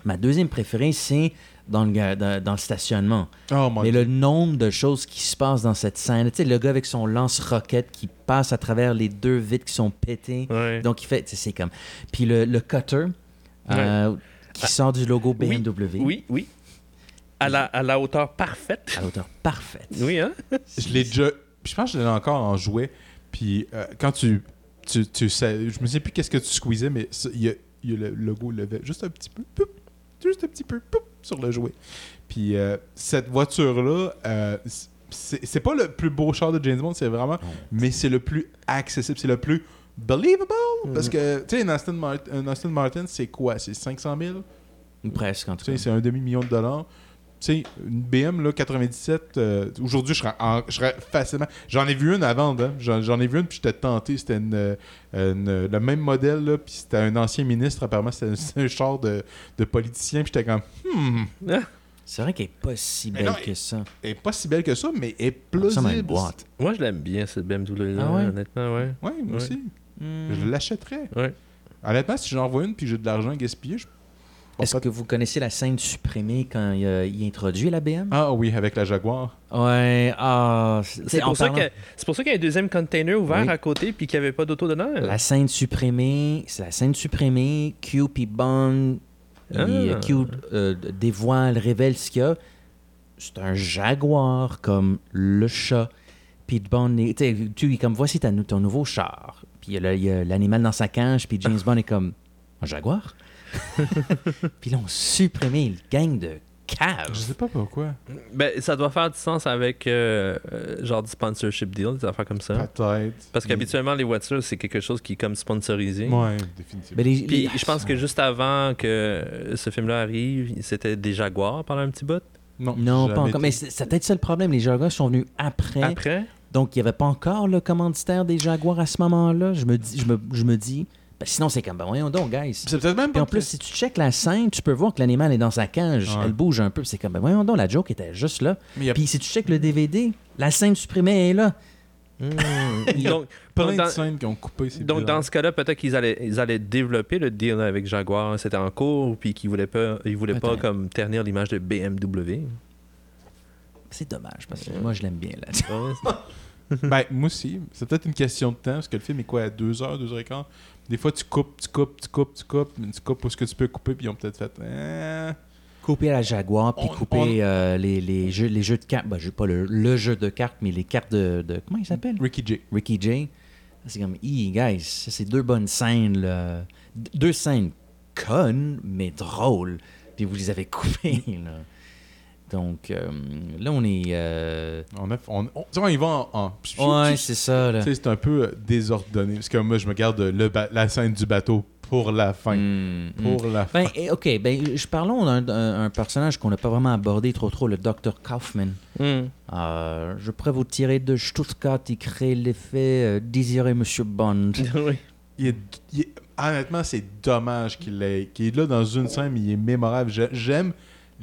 Speaker 9: ma deuxième préférée, c'est dans le, dans, dans le stationnement.
Speaker 10: Oh mon
Speaker 9: Mais
Speaker 10: dieu.
Speaker 9: le nombre de choses qui se passent dans cette scène. Tu sais, le gars avec son lance-roquette qui passe à travers les deux vitres qui sont pétées.
Speaker 11: Ouais.
Speaker 9: Donc, il fait. tu sais, C'est comme. Puis le, le cutter euh, qui sort du logo BMW.
Speaker 11: Oui, oui. À la, à la hauteur parfaite.
Speaker 9: À l'auteur parfaite.
Speaker 11: Oui, hein?
Speaker 10: Je l'ai déjà. Je pense que je l'ai encore en jouet. Puis euh, quand tu. tu, tu sais, je me sais plus qu'est-ce que tu squeezais, mais il y a, il y a le logo levé juste un petit peu. poup, juste un petit peu poup, sur le jouet. Puis euh, cette voiture-là, euh, c'est pas le plus beau char de James Bond, c'est vraiment. Mais c'est le plus accessible, c'est le plus believable. Parce que, tu sais, un Aston Martin, Martin c'est quoi? C'est 500 000
Speaker 9: Ou presque, en tout cas.
Speaker 10: c'est un demi-million de dollars. Tu sais, une BM, là, 97, euh, aujourd'hui, je serais, en- je serais facilement... J'en ai vu une vendre, hein. J'en, j'en ai vu une, puis j'étais tenté. C'était une, une- le même modèle, là, puis c'était un ancien ministre, apparemment, c'était, c'était un char de, de politicien, puis j'étais comme, hmm,
Speaker 9: C'est vrai qu'elle n'est pas si belle
Speaker 10: non,
Speaker 9: que ça.
Speaker 10: elle est pas si belle que ça, mais elle est
Speaker 9: Ça m'a une
Speaker 10: plausible.
Speaker 9: boîte.
Speaker 11: Moi, je l'aime bien, cette BMW-là,
Speaker 9: Ah ouais?
Speaker 11: honnêtement, ouais.
Speaker 10: Ouais, moi
Speaker 11: Ouais.
Speaker 10: aussi.
Speaker 9: Hmm.
Speaker 10: Je l'achèterais.
Speaker 11: Ouais.
Speaker 10: Honnêtement, si j'en vois une, puis j'ai de l'argent gaspillé, je
Speaker 9: Est-ce que vous connaissez la scène supprimée quand il, a- il introduit la BM?
Speaker 10: Ah oui, avec la Jaguar.
Speaker 9: Ouais, ah...
Speaker 11: C'est pour, ça
Speaker 9: parlant-
Speaker 11: que- c'est pour ça qu'il y a un deuxième container ouvert
Speaker 9: Oui.
Speaker 11: à côté puis qu'il n'y avait pas d'auto dedans.
Speaker 9: La scène supprimée, c'est la scène supprimée. Q puis Bond, il-
Speaker 11: Ah.
Speaker 9: Q euh, dévoile, révèle ce qu'il y a. C'est un jaguar comme le chat. Puis Bond, est- tu comme voici ta- ton nouveau char. Puis il y a le- il y a l'animal dans sa cage. Puis James Bond est comme un jaguar? puis là on supprimé le gang de caves.
Speaker 10: Je sais pas pourquoi.
Speaker 11: Ben, ça doit faire du sens avec euh, euh, genre du sponsorship deal, des affaires comme ça.
Speaker 10: Peut-être.
Speaker 11: Parce qu'habituellement, les voitures, c'est quelque chose qui est comme sponsorisé.
Speaker 10: Ouais, définitivement.
Speaker 9: Ben, les-
Speaker 11: Puis
Speaker 9: les-
Speaker 11: je pense que juste avant que ce film-là arrive, c'était des Jaguars pendant un petit bout?
Speaker 10: Non,
Speaker 9: Non, pas encore.
Speaker 10: été.
Speaker 9: Mais c'est c'est peut-être ça le problème. Les Jaguars sont venus après.
Speaker 11: Après,
Speaker 9: Donc, il n'y avait pas encore le commanditaire des Jaguars à ce moment-là. Je me dis, je me, je me dis ben, sinon, c'est comme, ben voyons donc, guys.
Speaker 10: C'est peut-être même
Speaker 9: Puis en plus, si tu checkes la scène, tu peux voir que l'animal est dans sa cage. Elle bouge un peu. C'est comme, ben voyons donc, la joke était juste là.
Speaker 10: A...
Speaker 9: Puis si tu checkes le DVD, la scène supprimée est là.
Speaker 10: Hmm.
Speaker 11: Donc,
Speaker 10: plein
Speaker 11: dans,
Speaker 10: de scènes qui ont coupé.
Speaker 11: donc, dans ce cas-là, peut-être qu'ils allaient, ils allaient développer le deal avec Jaguar. C'était en cours, puis qu'ils voulaient pas, ils voulaient pas comme ternir l'image de BMW.
Speaker 9: C'est dommage, parce que moi, je l'aime bien. Là.
Speaker 10: ben, moi aussi. C'est peut-être une question de temps, parce que le film est quoi, à 2h, 2h15 des fois, tu coupes, tu coupes, tu coupes, tu coupes, mais tu coupes où ce que tu peux couper, puis ils ont peut-être fait. Eh.
Speaker 9: couper la Jaguar, puis
Speaker 10: On-
Speaker 9: couper euh, les, les jeux, les jeux de cartes. Ben, je pas le, le jeu de cartes, mais les cartes de. de- comment il s'appelle
Speaker 10: Ricky J.
Speaker 9: Ricky J. C'est comme, hey, guys, c'est deux bonnes scènes, là. Deux scènes connes, mais drôles. Puis vous les avez coupées, là. Donc, euh, là, on est. euh,
Speaker 10: On, a, on, on, tu sais, on y va en. en-
Speaker 9: Ouais, c'est ça, là.
Speaker 10: Tu sais, c'est un peu euh, désordonné. Parce que moi, je me garde le la scène du bateau pour la fin.
Speaker 9: Hmm, hmm.
Speaker 10: Pour la fin.
Speaker 9: Ben, OK, ben, je parlons d'un d'un- un personnage qu'on n'a pas vraiment abordé trop trop, le Dr. Kaufman.
Speaker 11: Hmm.
Speaker 9: Euh, je pourrais vous tirer de Stuttgart, il crée l'effet euh, désiré Monsieur Bond.
Speaker 11: oui.
Speaker 10: Il est- il est- honnêtement, c'est dommage qu'il est, là dans une scène, mais il est mémorable. J'ai- J'aime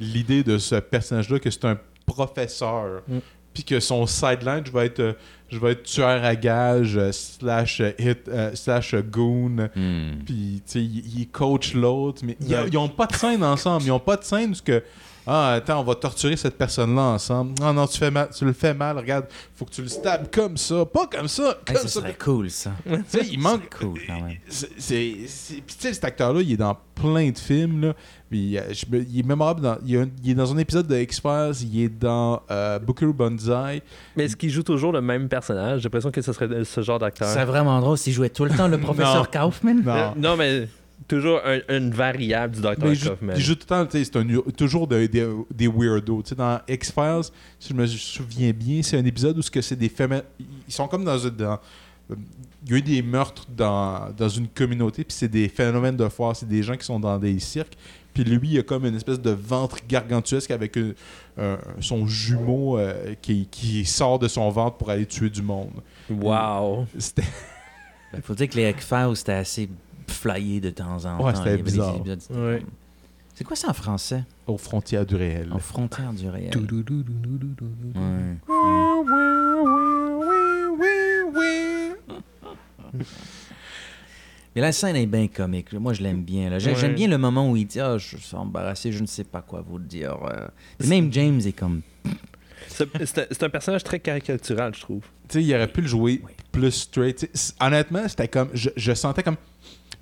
Speaker 10: l'idée de ce personnage-là, que c'est un professeur.
Speaker 11: Mm.
Speaker 10: Puis que son sideline, je vais être, euh, je vais être tueur à gage, euh, slash hit, euh, slash goon.
Speaker 9: Hmm.
Speaker 10: Puis, tu sais, il, coach l'autre. Mais ils-
Speaker 11: Ouais.
Speaker 10: ils ont pas de scène ensemble. Ils ont pas de scène où ce que. Ah, attends, on va torturer cette personne-là ensemble. Non, non, tu, fais mal, tu le fais mal. Regarde, faut que tu le stabs comme ça. Pas comme ça.
Speaker 9: Hey,
Speaker 10: Comme
Speaker 9: ça
Speaker 10: ça.
Speaker 9: serait cool, ça.
Speaker 10: Tu sais, il manque.
Speaker 9: C'est cool, quand même.
Speaker 10: C'est. Puis, tu sais, cet acteur-là, il est dans plein de films. Là. Puis, euh, je il est mémorable. Dans, il, est un- il est dans un épisode de X-Files. Il est dans euh, Booker Banzai.
Speaker 11: Mais est-ce qu'il joue toujours le même personnage? J'ai l'impression que ce serait ce genre d'acteur.
Speaker 9: C'est vraiment drôle s'il jouait tout le temps le professeur
Speaker 10: Non.
Speaker 9: Kaufman.
Speaker 11: Euh,
Speaker 10: Non.
Speaker 11: non, mais toujours un- une variable du Dr. Kaufman.
Speaker 10: il joue tout le temps, c'est un- toujours de- des- des weirdos. Tu sais, dans X-Files, si je me souviens bien, c'est un épisode où ce que c'est des femmes. Ils sont comme dans, il y a eu des meurtres dans, dans une communauté, puis c'est des phénomènes de foire. C'est des gens qui sont dans des cirques. Puis lui, il a comme une espèce de ventre gargantuesque avec son jumeau euh, qui, qui sort de son ventre pour aller tuer du monde.
Speaker 11: Wow.
Speaker 10: C'était
Speaker 9: Il Ben, faut dire que les X-Files, c'était assez flyé de temps en temps.
Speaker 10: Ouais, c'était bizarre.
Speaker 9: épisodes, c'était
Speaker 11: Ouais.
Speaker 9: comme- C'est quoi ça en français?
Speaker 10: Aux frontières du réel.
Speaker 9: En frontière du réel. Mais la scène est bien comique. Moi, je l'aime bien. J'aime
Speaker 11: Ouais.
Speaker 9: bien le moment où il dit Ah, je suis embarrassé, je ne sais pas quoi vous dire. euh. Et même James est comme
Speaker 11: C'est c'est un, c'est un personnage très caricatural, je trouve.
Speaker 10: tu sais, il aurait pu le jouer plus straight. Honnêtement, c'était comme. Je, je sentais comme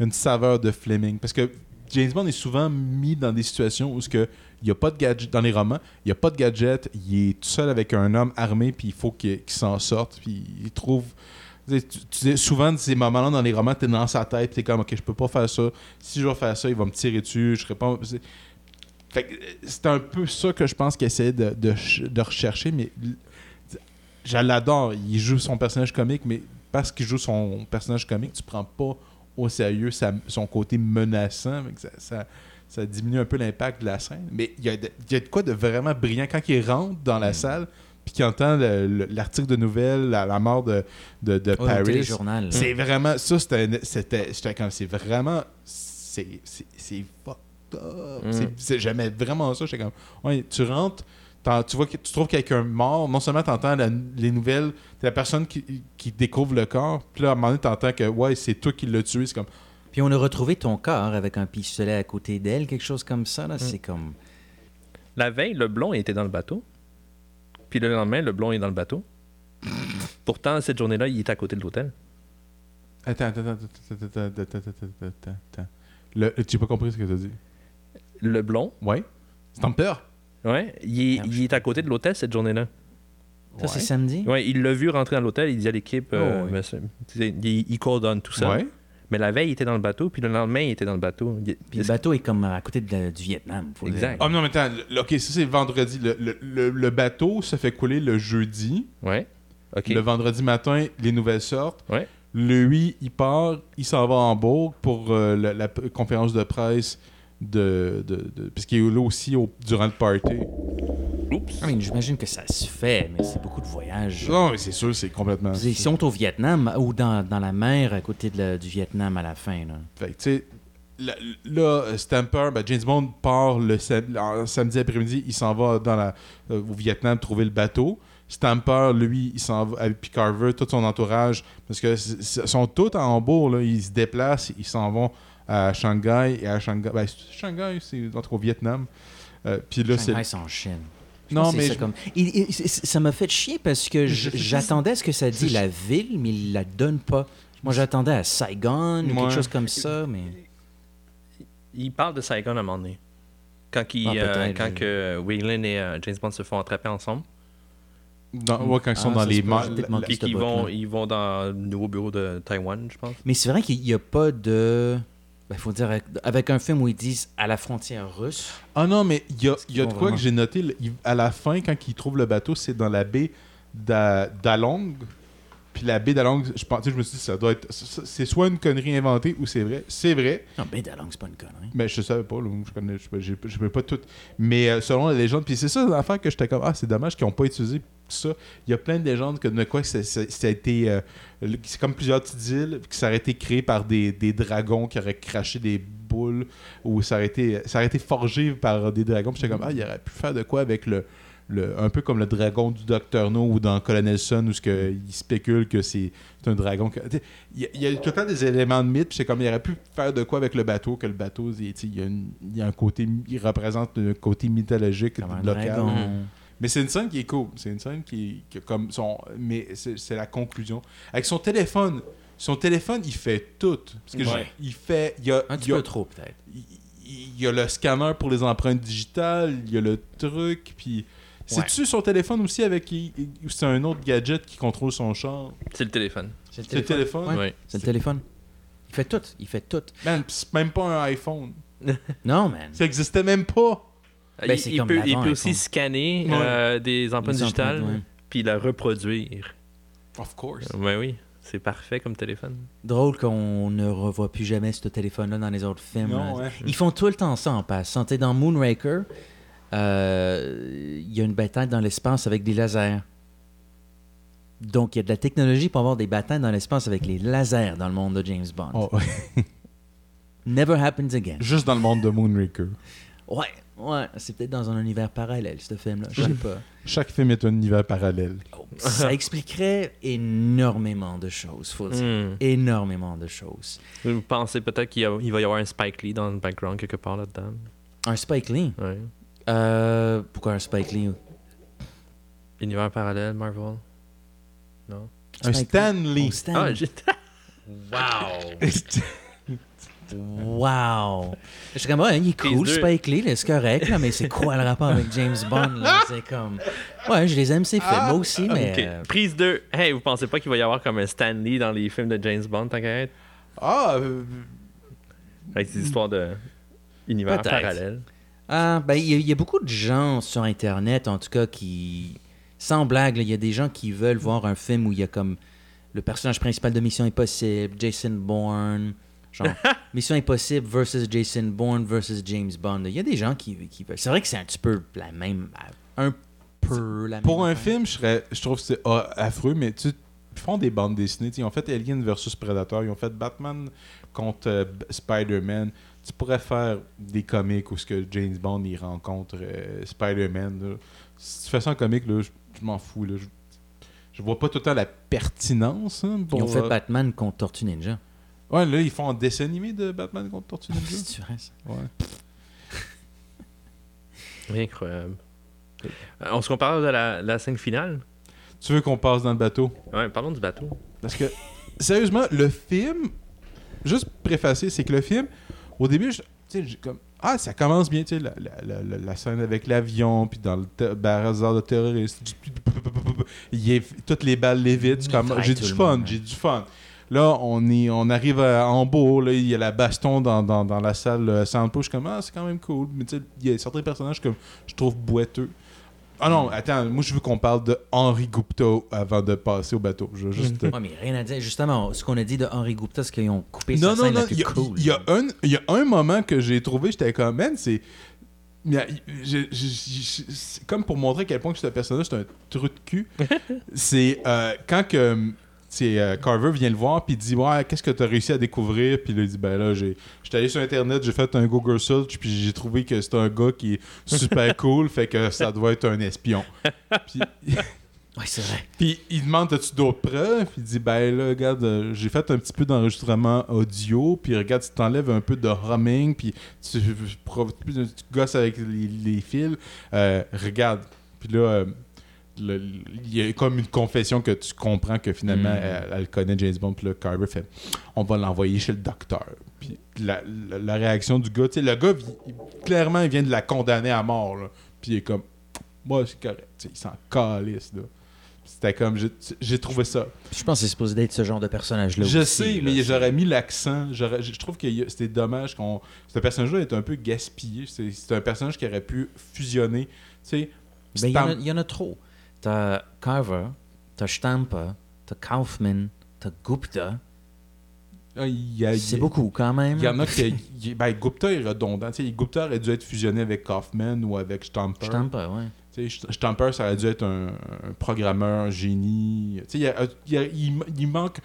Speaker 10: une saveur de Fleming. Parce que James Bond est souvent mis dans des situations où que il n'y a pas de gadget dans les romans, il n'y a pas de gadget, il est tout seul avec un homme armé, puis il faut qu'il s'en sorte, puis il trouve. Tu, souvent, ces moments-là dans les romans, tu es dans sa tête, tu es comme, ok, je peux pas faire ça. Si je vais faire ça, il va me tirer dessus, je serai pas. c'est- un peu ça que je pense qu'il essaie de, de, ch- de rechercher, mais je l'adore. Il joue son personnage comique, mais parce qu'il joue son personnage comique, tu prends pas au sérieux sa- son côté menaçant. Ça, ça- ça diminue un peu l'impact de la scène. Mais il y, a de- il y a de quoi de vraiment brillant quand il rentre dans la salle puis qu'il entend le- le- l'article de nouvelles, la, la mort de, de,
Speaker 9: Oh,
Speaker 10: Paris. C'est vraiment. Ça, c'était. comme. C'est vraiment. C'est fucked up.
Speaker 11: Mm.
Speaker 10: J'aimais vraiment ça. J'étais comme. Ouais, tu rentres tu vois, que tu trouves quelqu'un mort, non seulement tu entends les nouvelles, t'es la personne qui, découvre le corps, puis là, à un moment donné, t'entends que, ouais, c'est toi qui l'as tué, c'est comme...
Speaker 9: Puis on a retrouvé ton corps avec un pistolet à côté d'elle, quelque chose comme ça, là, c'est mm. comme...
Speaker 11: La veille, le blond était dans le bateau, puis le lendemain, le blond est dans le bateau. Pourtant, cette journée-là, il était à côté de l'hôtel.
Speaker 10: Attends, attends, attends, attends, attends, attends, attends, attends. Le, tu n'as pas compris ce que tu as dit?
Speaker 11: Le blond?
Speaker 10: Oui. C'est en peur
Speaker 11: ouais, il est, il est à côté de l'hôtel cette journée-là.
Speaker 9: Ça, c'est samedi?
Speaker 11: Ouais, il l'a vu rentrer dans l'hôtel, il dit à l'équipe, euh,
Speaker 9: Oh, oui.
Speaker 11: il, il coordonne tout ça.
Speaker 10: Ouais.
Speaker 11: Mais la veille, il était dans le bateau, puis le lendemain, il était dans le bateau. Il-
Speaker 9: Puis le bateau est comme à côté de du Vietnam. faut le
Speaker 11: Exact.
Speaker 9: dire.
Speaker 10: Ah, non, mais attends. le- Ok, ça, c'est vendredi. Le, le- le- le bateau se fait couler le jeudi.
Speaker 11: Ouais. OK.
Speaker 10: Le vendredi matin, les nouvelles sortent.
Speaker 11: Ouais.
Speaker 10: Le 8, il part, il s'en va en Hambourg pour euh, la, conférence de presse de. de, de- Puisqu'il est là aussi au- durant le party.
Speaker 11: Oups.
Speaker 9: Ah, J'imagine que ça se fait, mais c'est beaucoup de voyages.
Speaker 10: Non, mais c'est sûr, c'est complètement.
Speaker 9: Ils sont au Vietnam ou dans, dans la mer à côté de la- du Vietnam à la fin. Là.
Speaker 10: Fait que, tu sais, là, là, Stamper, ben, James Bond part le samedi après-midi, il s'en va dans la, euh, au Vietnam trouver le bateau. Stamper, lui, il s'en va, avec puis Carver, tout son entourage, parce que sont tous en Hambourg, là, ils se déplacent, ils s'en vont à Shanghai, et à Shanghai, ben, Shanghai, c'est entre au Vietnam. Euh, puis là, c'est.
Speaker 9: Shanghai, c'est en Chine. Je
Speaker 10: Non, mais
Speaker 9: ça
Speaker 10: je-
Speaker 9: comme... Il- il- c- c- ça m'a fait chier parce que j'attendais à ce que ça dit la ville, mais il la donne pas. Moi, j'attendais à Saigon ou quelque chose comme ça, mais...
Speaker 11: Il parle de Saigon à un moment donné. Quand, il,
Speaker 9: Ah,
Speaker 11: euh,
Speaker 9: peut-être,
Speaker 11: quand
Speaker 9: je-
Speaker 11: que Wayland et euh, James Bond se font attraper ensemble.
Speaker 10: dans- ouais, quand ils sont
Speaker 9: Ah,
Speaker 10: dans les
Speaker 11: Puis qu'ils vont, ils vont dans le nouveau bureau de Taïwan, je pense.
Speaker 9: Mais c'est vrai qu'il n'y a pas de... Il faut dire, avec- avec un film où ils disent à la frontière russe,
Speaker 10: Ah non, mais il y a, y a de quoi
Speaker 9: vraiment-
Speaker 10: que j'ai noté il- à la fin, quand ils trouvent le bateau, c'est dans la baie d'A- d'Along. Puis la baie d'Along, je je me suis dit, ça doit être. C'est soit une connerie inventée ou c'est vrai. C'est vrai,
Speaker 9: non, ben Dalong, c'est pas une connerie.
Speaker 10: mais je savais pas, là, je connais, je, je, je peux pas tout. Mais euh, selon la légende, puis c'est ça l'affaire que j'étais comme, ah, c'est dommage qu'ils n'ont pas utilisé ça. Il y a plein de légendes que de quoi ça, ça- ça a été. euh, c'est comme plusieurs petites îles, que ça aurait été créé par des, des dragons qui auraient craché des boules, ou ça aurait été, ça aurait été forgé par des dragons. Puis j'étais comme, ah, il aurait pu faire de quoi avec le. le- un peu comme le dragon du Docteur No ou dans Colonel Sun où ce que, il spécule que c'est un dragon. que- Il y, a- il y a tout le temps des éléments de mythe. puis C'est comme il aurait pu faire de quoi avec le bateau que le bateau, il, y a, une- il y a un côté, il représente un côté mythologique
Speaker 9: Comme un
Speaker 10: local.
Speaker 9: dragon.
Speaker 10: Mais c'est une scène qui est cool. C'est une scène qui, qui comme son. Mais c'est la conclusion. Avec son téléphone, son téléphone, il fait tout. Parce que
Speaker 11: Ouais.
Speaker 10: je- il fait. Il y a,
Speaker 9: Un
Speaker 10: il
Speaker 9: petit
Speaker 10: y a-
Speaker 9: peu trop, peut-être.
Speaker 10: il il y a le scanner pour les empreintes digitales, il y a le truc, puis. C'est-tu son téléphone aussi avec. ou C'est un autre gadget qui contrôle son char?
Speaker 11: C'est le téléphone.
Speaker 10: C'est le téléphone
Speaker 9: Ouais.
Speaker 11: Ouais.
Speaker 9: C'est le téléphone. Il fait tout. Il fait tout.
Speaker 10: Man, c'est même pas un iPhone.
Speaker 9: Non, man.
Speaker 10: Ça existait même pas.
Speaker 9: Ben,
Speaker 11: il, peut, il
Speaker 9: l'avant
Speaker 11: peut aussi scanner
Speaker 10: Ouais.
Speaker 11: euh, des empreintes
Speaker 9: Les
Speaker 11: digitales,
Speaker 9: ouais.
Speaker 11: puis la reproduire.
Speaker 10: Of course.
Speaker 11: Ouais, oui, c'est parfait comme téléphone.
Speaker 9: Drôle qu'on ne revoit plus jamais ce téléphone-là dans les autres films.
Speaker 10: Non, ouais.
Speaker 9: Ils font tout le temps ça en passant. Dans Moonraker, euh, il y a une bataille dans l'espace avec des lasers. Donc, il y a de la technologie pour avoir des batailles dans l'espace avec les lasers dans le monde de James Bond.
Speaker 10: Oh,
Speaker 9: Never happens again.
Speaker 10: Juste dans le monde de Moonraker.
Speaker 9: Ouais, ouais, c'est peut-être dans un univers parallèle, ce film-là. Je sais pas.
Speaker 10: Chaque film est un univers parallèle.
Speaker 9: Ça expliquerait énormément de choses, faut dire.
Speaker 11: Hmm.
Speaker 9: Énormément de choses.
Speaker 11: Vous pensez peut-être qu'il y a- il va y avoir un Spike Lee dans le background quelque part là-dedans?
Speaker 9: Un Spike Lee?
Speaker 11: Ouais.
Speaker 9: Euh, pourquoi un Spike Lee?
Speaker 11: Univers parallèle, Marvel? Non?
Speaker 10: Un
Speaker 9: Spike
Speaker 10: Stan
Speaker 9: Lee.
Speaker 10: Lee.
Speaker 9: Oh, Stan.
Speaker 11: Ah, j'ai... wow!
Speaker 9: Wow! Je suis comme, ouais, il est
Speaker 11: Prise
Speaker 9: cool,
Speaker 11: deux.
Speaker 9: Spike Lee, là, c'est correct, là, mais c'est quoi le rapport avec James Bond? là? C'est comme. Ouais, je les aime, ces films, moi aussi, mais.
Speaker 11: Ok,
Speaker 9: euh,
Speaker 11: Prise 2. Hey, vous pensez pas qu'il va y avoir comme un Stan Lee dans les films de James Bond, tant qu'à être?
Speaker 10: Ah, euh,
Speaker 11: Avec ces histoires de univers parallèles.
Speaker 9: Ah, ben, il y, y a beaucoup de gens sur Internet, en tout cas, qui. Sans blague, il y a des gens qui veulent voir un film où il y a comme le personnage principal de Mission Impossible, Jason Bourne. Genre, Mission Impossible versus Jason Bourne versus James Bond. Il y a des gens qui, qui veulent. C'est vrai que c'est un petit peu la même. Un peu la même.
Speaker 10: pour un
Speaker 9: affaire.
Speaker 10: film, je, serais, je trouve que c'est ah, affreux, mais tu ils font des bandes dessinées. Ils ont fait Alien versus Predator, ils ont fait Batman contre euh, Spider-Man. Tu pourrais faire des comics où ce que James Bond il rencontre euh, Spider-Man. Si tu fais ça en comic, là, je, je m'en fous. Là. Je, je vois pas tout le temps la pertinence. hein, pour,
Speaker 9: Ils ont fait
Speaker 10: euh,
Speaker 9: Batman contre Tortue Ninja.
Speaker 10: Ouais, là, ils font un dessin animé de Batman contre Tortue Ninja.
Speaker 9: C'est vrai, ça.
Speaker 10: Ouais.
Speaker 11: Incroyable. On se compare de la, la scène finale?
Speaker 10: Tu veux qu'on passe dans le bateau?
Speaker 11: Ouais, parlons du bateau.
Speaker 10: Parce que, sérieusement, le film, juste préfacer, c'est que le film, au début, tu sais, j'ai comme. Ah, ça commence bien, tu sais, la, la- la- scène avec l'avion, puis dans le bazar de terroristes. Toutes les balles lévitent. comme, J'ai
Speaker 9: tout
Speaker 10: du fun, j'ai du fun. Là, on, est, on arrive à Hambourg, là, il y a la baston dans, dans, dans la salle euh, Soundproof. Je suis comme, ah, c'est quand même cool. Mais tu sais, il y a certains personnages que je trouve boiteux. Ah non, attends, moi je veux qu'on parle de Henri Gupta avant de passer au bateau. Je veux juste.
Speaker 9: Ouais, mais rien à dire. Justement, ce qu'on a dit de Henri Gupta, c'est qu'ils ont coupé
Speaker 10: Non,
Speaker 9: sa
Speaker 10: non,
Speaker 9: scène
Speaker 10: non.
Speaker 9: la plus
Speaker 10: Il y, a-
Speaker 9: cool.
Speaker 10: il y a un- il y a un moment que j'ai trouvé, j'étais comme, man, c'est. il y a- je- je- je- C'est comme pour montrer à quel point que ce personnage c'est un trou de cul. c'est euh, quand que. Euh, Carver vient le voir puis il dit ouais qu'est-ce que tu as réussi à découvrir? Puis il dit ben là j'ai j'étais allé sur internet j'ai fait un Google search puis j'ai trouvé que c'est un gars qui est super cool fait que ça doit être un espion. Puis
Speaker 9: Ouais, c'est vrai.
Speaker 10: puis il demande as-tu d'autres preuves? Puis il dit ben là regarde euh, j'ai fait un petit peu d'enregistrement audio puis regarde tu t'enlèves un peu de humming puis tu, tu, tu gosses avec les, les fils. Euh, regarde. Puis là il y a comme une confession que tu comprends que finalement
Speaker 9: Mm.
Speaker 10: elle, elle connaît James Bond puis là Carver fait on va l'envoyer chez le docteur puis la, la- la réaction du gars tu sais le gars il- clairement il vient de la condamner à mort là. puis il est comme moi c'est correct Tu sais, il s'en calisse là c'était comme j'ai- trouvé ça
Speaker 9: Je pense que c'est supposé d'être ce genre de personnage-là.
Speaker 10: je
Speaker 9: aussi,
Speaker 10: sais,
Speaker 9: là.
Speaker 10: mais j'aurais mis l'accent. j'aurais- Je trouve que c'était dommage qu'on. Ce personnage-là est un peu gaspillé. C'est c'est un personnage qui aurait pu fusionner. Tu sais,
Speaker 9: Ben, y, en il y en a trop. Carver, t'as Stamper, t'as Kaufman, t'as Gupta.
Speaker 10: Ah,
Speaker 9: C'est beaucoup quand même.
Speaker 10: Il y en a qui. il- ben, Gupta est redondant. Tu sais, Gupta aurait dû être fusionné avec Kaufman ou avec Stamper.
Speaker 9: Stamper,
Speaker 10: sais, Stamper, ça aurait dû être un, un programmeur, un génie. Tu sais, il, a- il il- manque.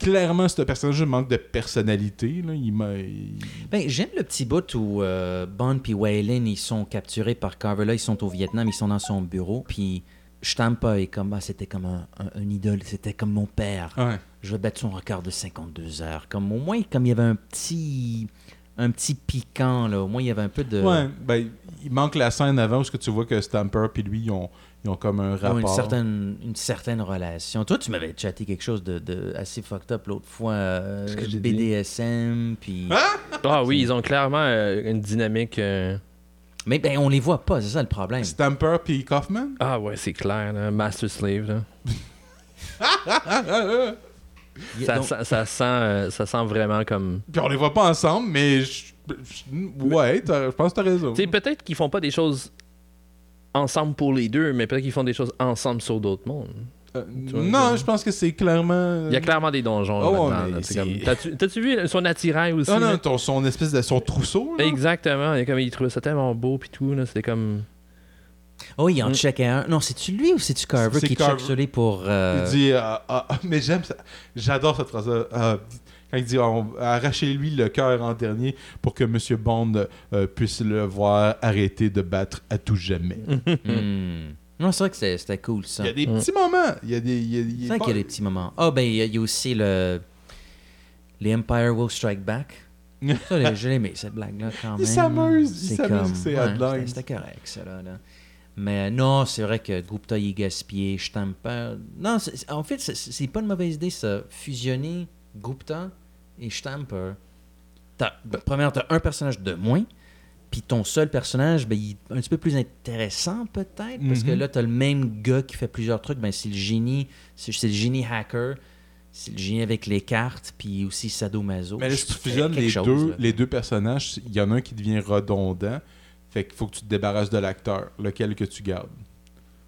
Speaker 10: Clairement, ce personnage manque de personnalité. Là. Il, il-
Speaker 9: Ben, j'aime le petit bout où euh, Bond puis Waylon, ils sont capturés par Carver. Là, ils sont au Vietnam, ils sont dans son bureau. Puis Stampa est comme, ah, c'était comme un, un- un idole, c'était comme mon père.
Speaker 10: Ouais.
Speaker 9: Je vais battre son record de 52 heures. Comme au moins, comme il y avait un petit, un petit piquant là. Au moins, il y avait un peu de.
Speaker 10: Ouais, ben, il manque la scène avant où ce que tu vois que Stamper puis lui, ils ont, ils ont comme un
Speaker 9: Ils ont
Speaker 10: rapport.
Speaker 9: une certaine, une certaine relation. Toi, tu m'avais chatté quelque chose de, de assez fucked up l'autre fois. euh? BDSM, puis...
Speaker 11: Ah oui, ils ont clairement euh, une dynamique. euh,
Speaker 9: Mais ben, on les voit pas, c'est ça le problème.
Speaker 10: Stamper puis Kaufman?
Speaker 11: Ah ouais, c'est clair, là. Master Slave. Là. Ça,
Speaker 9: donc-
Speaker 11: ça, ça sent, euh, ça sent vraiment comme.
Speaker 10: Puis on les voit pas ensemble, mais je- ouais, je pense que t'as raison.
Speaker 11: Tu peut-être qu'ils font pas des choses ensemble pour les deux, mais peut-être qu'ils font des choses ensemble sur d'autres mondes.
Speaker 10: Euh, non,
Speaker 11: je-
Speaker 10: pense que c'est clairement.
Speaker 11: Il y a clairement des donjons
Speaker 10: Oh,
Speaker 11: comme- T'as-tu vu son attirail aussi?
Speaker 10: Ah
Speaker 11: là?
Speaker 10: non, ton, son espèce de son trousseau. Là?
Speaker 11: Exactement. Il, comme, il trouvait ça tellement beau puis tout. C'était comme.
Speaker 9: Oh, il en
Speaker 11: Mm.
Speaker 9: checkait un. Non, c'est-tu lui ou c'est-tu Carver
Speaker 10: C'est
Speaker 9: qui
Speaker 10: Carver.
Speaker 9: check sur lui pour... euh,
Speaker 10: Il dit ah, mais j'aime ça. J'adore cette phrase-là. Quand il dit on- arrachez-lui le cœur en dernier pour que Monsieur Bond euh, puisse le voir arrêter de battre à tout jamais.
Speaker 9: hmm. Non, c'est vrai que c'était cool, ça.
Speaker 10: Il y a des petits moments. Il y a des. il y a- il y
Speaker 9: C'est vrai
Speaker 10: pas-
Speaker 9: qu'il y a des petits moments. Ah, ben, il y, a- il y a aussi le... Les Empire Will Strike Back. Ça, j'ai aimé cette blague-là quand même.
Speaker 10: Il s'amuse, il
Speaker 9: C'est
Speaker 10: s'amuse,
Speaker 9: comme-
Speaker 10: c'est
Speaker 9: ouais,
Speaker 10: headlines.
Speaker 9: c'était- C'était correct, ça, là. là. Mais non, c'est vrai que Gupta, il est gaspillé, Stamper... Non, c'est- en fait, c'est- c'est pas une mauvaise idée, ça. Fusionner Gupta et Stamper. T'as- ben, premièrement, t'as un personnage de moins, puis ton seul personnage, ben, il est un petit peu plus intéressant, peut-être, parce que
Speaker 10: Mhm.
Speaker 9: là, t'as le même gars qui fait plusieurs trucs. Ben, c'est le génie, c'est le génie hacker, c'est le génie avec les cartes, puis aussi Sadomaso.
Speaker 10: Mais là, si tu fusionnes les
Speaker 9: chose,
Speaker 10: deux,
Speaker 9: là.
Speaker 10: les deux personnages, il y en a un qui devient redondant. Fait qu'il faut que tu te débarrasses de l'acteur. Lequel que tu gardes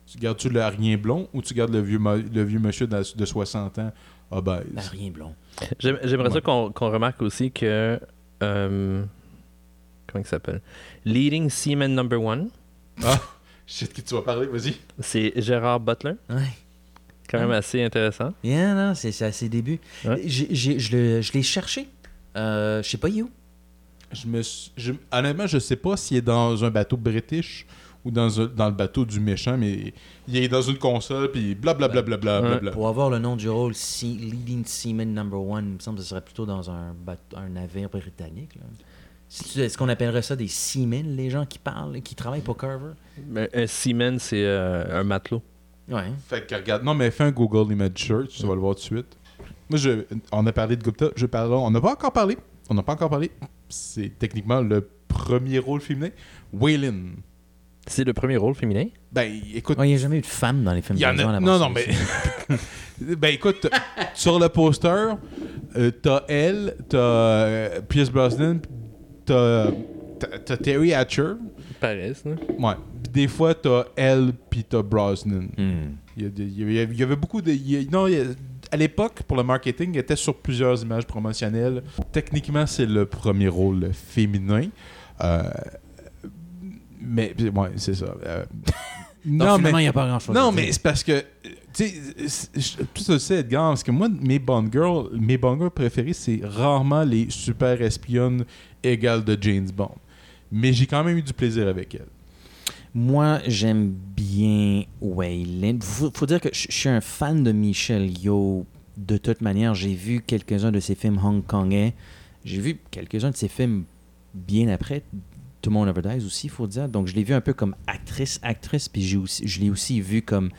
Speaker 10: Tu gardes-tu le rien blond ou tu gardes le vieux, mo- le vieux monsieur de, de 60 ans obèse?
Speaker 9: Ben, rien blond.
Speaker 11: J'aime- J'aimerais ça
Speaker 10: Ouais.
Speaker 11: qu'on qu'on remarque aussi que. euh, comment il s'appelle? Leading Seaman Number One,
Speaker 10: Ah, je sais de qui tu vas parler, vas-y.
Speaker 11: c'est Gérard Butler.
Speaker 9: Ouais.
Speaker 11: Quand même
Speaker 9: Ouais.
Speaker 11: assez intéressant.
Speaker 9: Bien, non, c'est à ses débuts.
Speaker 11: Ouais.
Speaker 9: Je le- je l'ai cherché. Euh, je sais pas, you.
Speaker 10: Je me suis- je- honnêtement, je sais pas s'il est dans un bateau british ou dans, un- dans le bateau du méchant, mais il est dans une console, puis blablabla. Bla, bla, bla, bla.
Speaker 9: Pour avoir le nom du rôle, Leading Seaman Number One, il me semble que ce serait plutôt dans un, bateau- un navire britannique. là. Est-ce qu'on appellerait ça des seamen, les gens qui parlent, qui travaillent pour Carver?
Speaker 11: Mais un seaman, c'est euh, un matelot.
Speaker 9: Ouais.
Speaker 10: Fait que regarde, non, mais fais un Google Image Search, tu vas le voir tout de suite. Moi, je, on a parlé de Gupta, je parle, on n'a pas encore parlé. On n'a pas encore parlé. C'est techniquement le premier rôle féminin. Waylon.
Speaker 11: C'est le premier rôle féminin?
Speaker 10: Ben, écoute.
Speaker 9: Il n'y a jamais eu de femme dans les films
Speaker 10: Il y en
Speaker 9: James
Speaker 10: a- Non, non, mais. ben écoute, sur le poster, euh, t'as elle, t'as euh, Pierce Brosnan, t'as, t'as, Terry Hatcher.
Speaker 11: Pareil, ça.
Speaker 10: Ouais. Puis des fois, t'as elle, puis t'as Brosnan.
Speaker 9: Hmm.
Speaker 10: Il, y a des- il y avait, il y avait beaucoup de. il y a- non, il y a- à l'époque, pour le marketing, il était sur plusieurs images promotionnelles. Techniquement, c'est le premier rôle féminin. Euh, mais, ouais, c'est ça. Euh,
Speaker 9: Donc, finalement, il n'y a pas grand-chose
Speaker 10: Non,
Speaker 9: à dire.
Speaker 10: mais c'est parce que. Tu tout ça, c'est Edgar, parce que moi, mes Bond Girls, mes Bond Girls préférées, c'est rarement les super espionnes égales de James Bond. Mais j'ai quand même eu du plaisir avec elle.
Speaker 9: Moi, j'aime bien Waylon. Faut, faut dire que je suis un fan de Michel Yeoh. De toute manière, j'ai vu quelques-uns de ses films hongkongais. J'ai vu quelques-uns de ses films bien après. Tout le monde aussi, il faut dire. Donc, je l'ai vu un peu comme actrice, actrice. Puis aussi, je l'ai aussi vu comme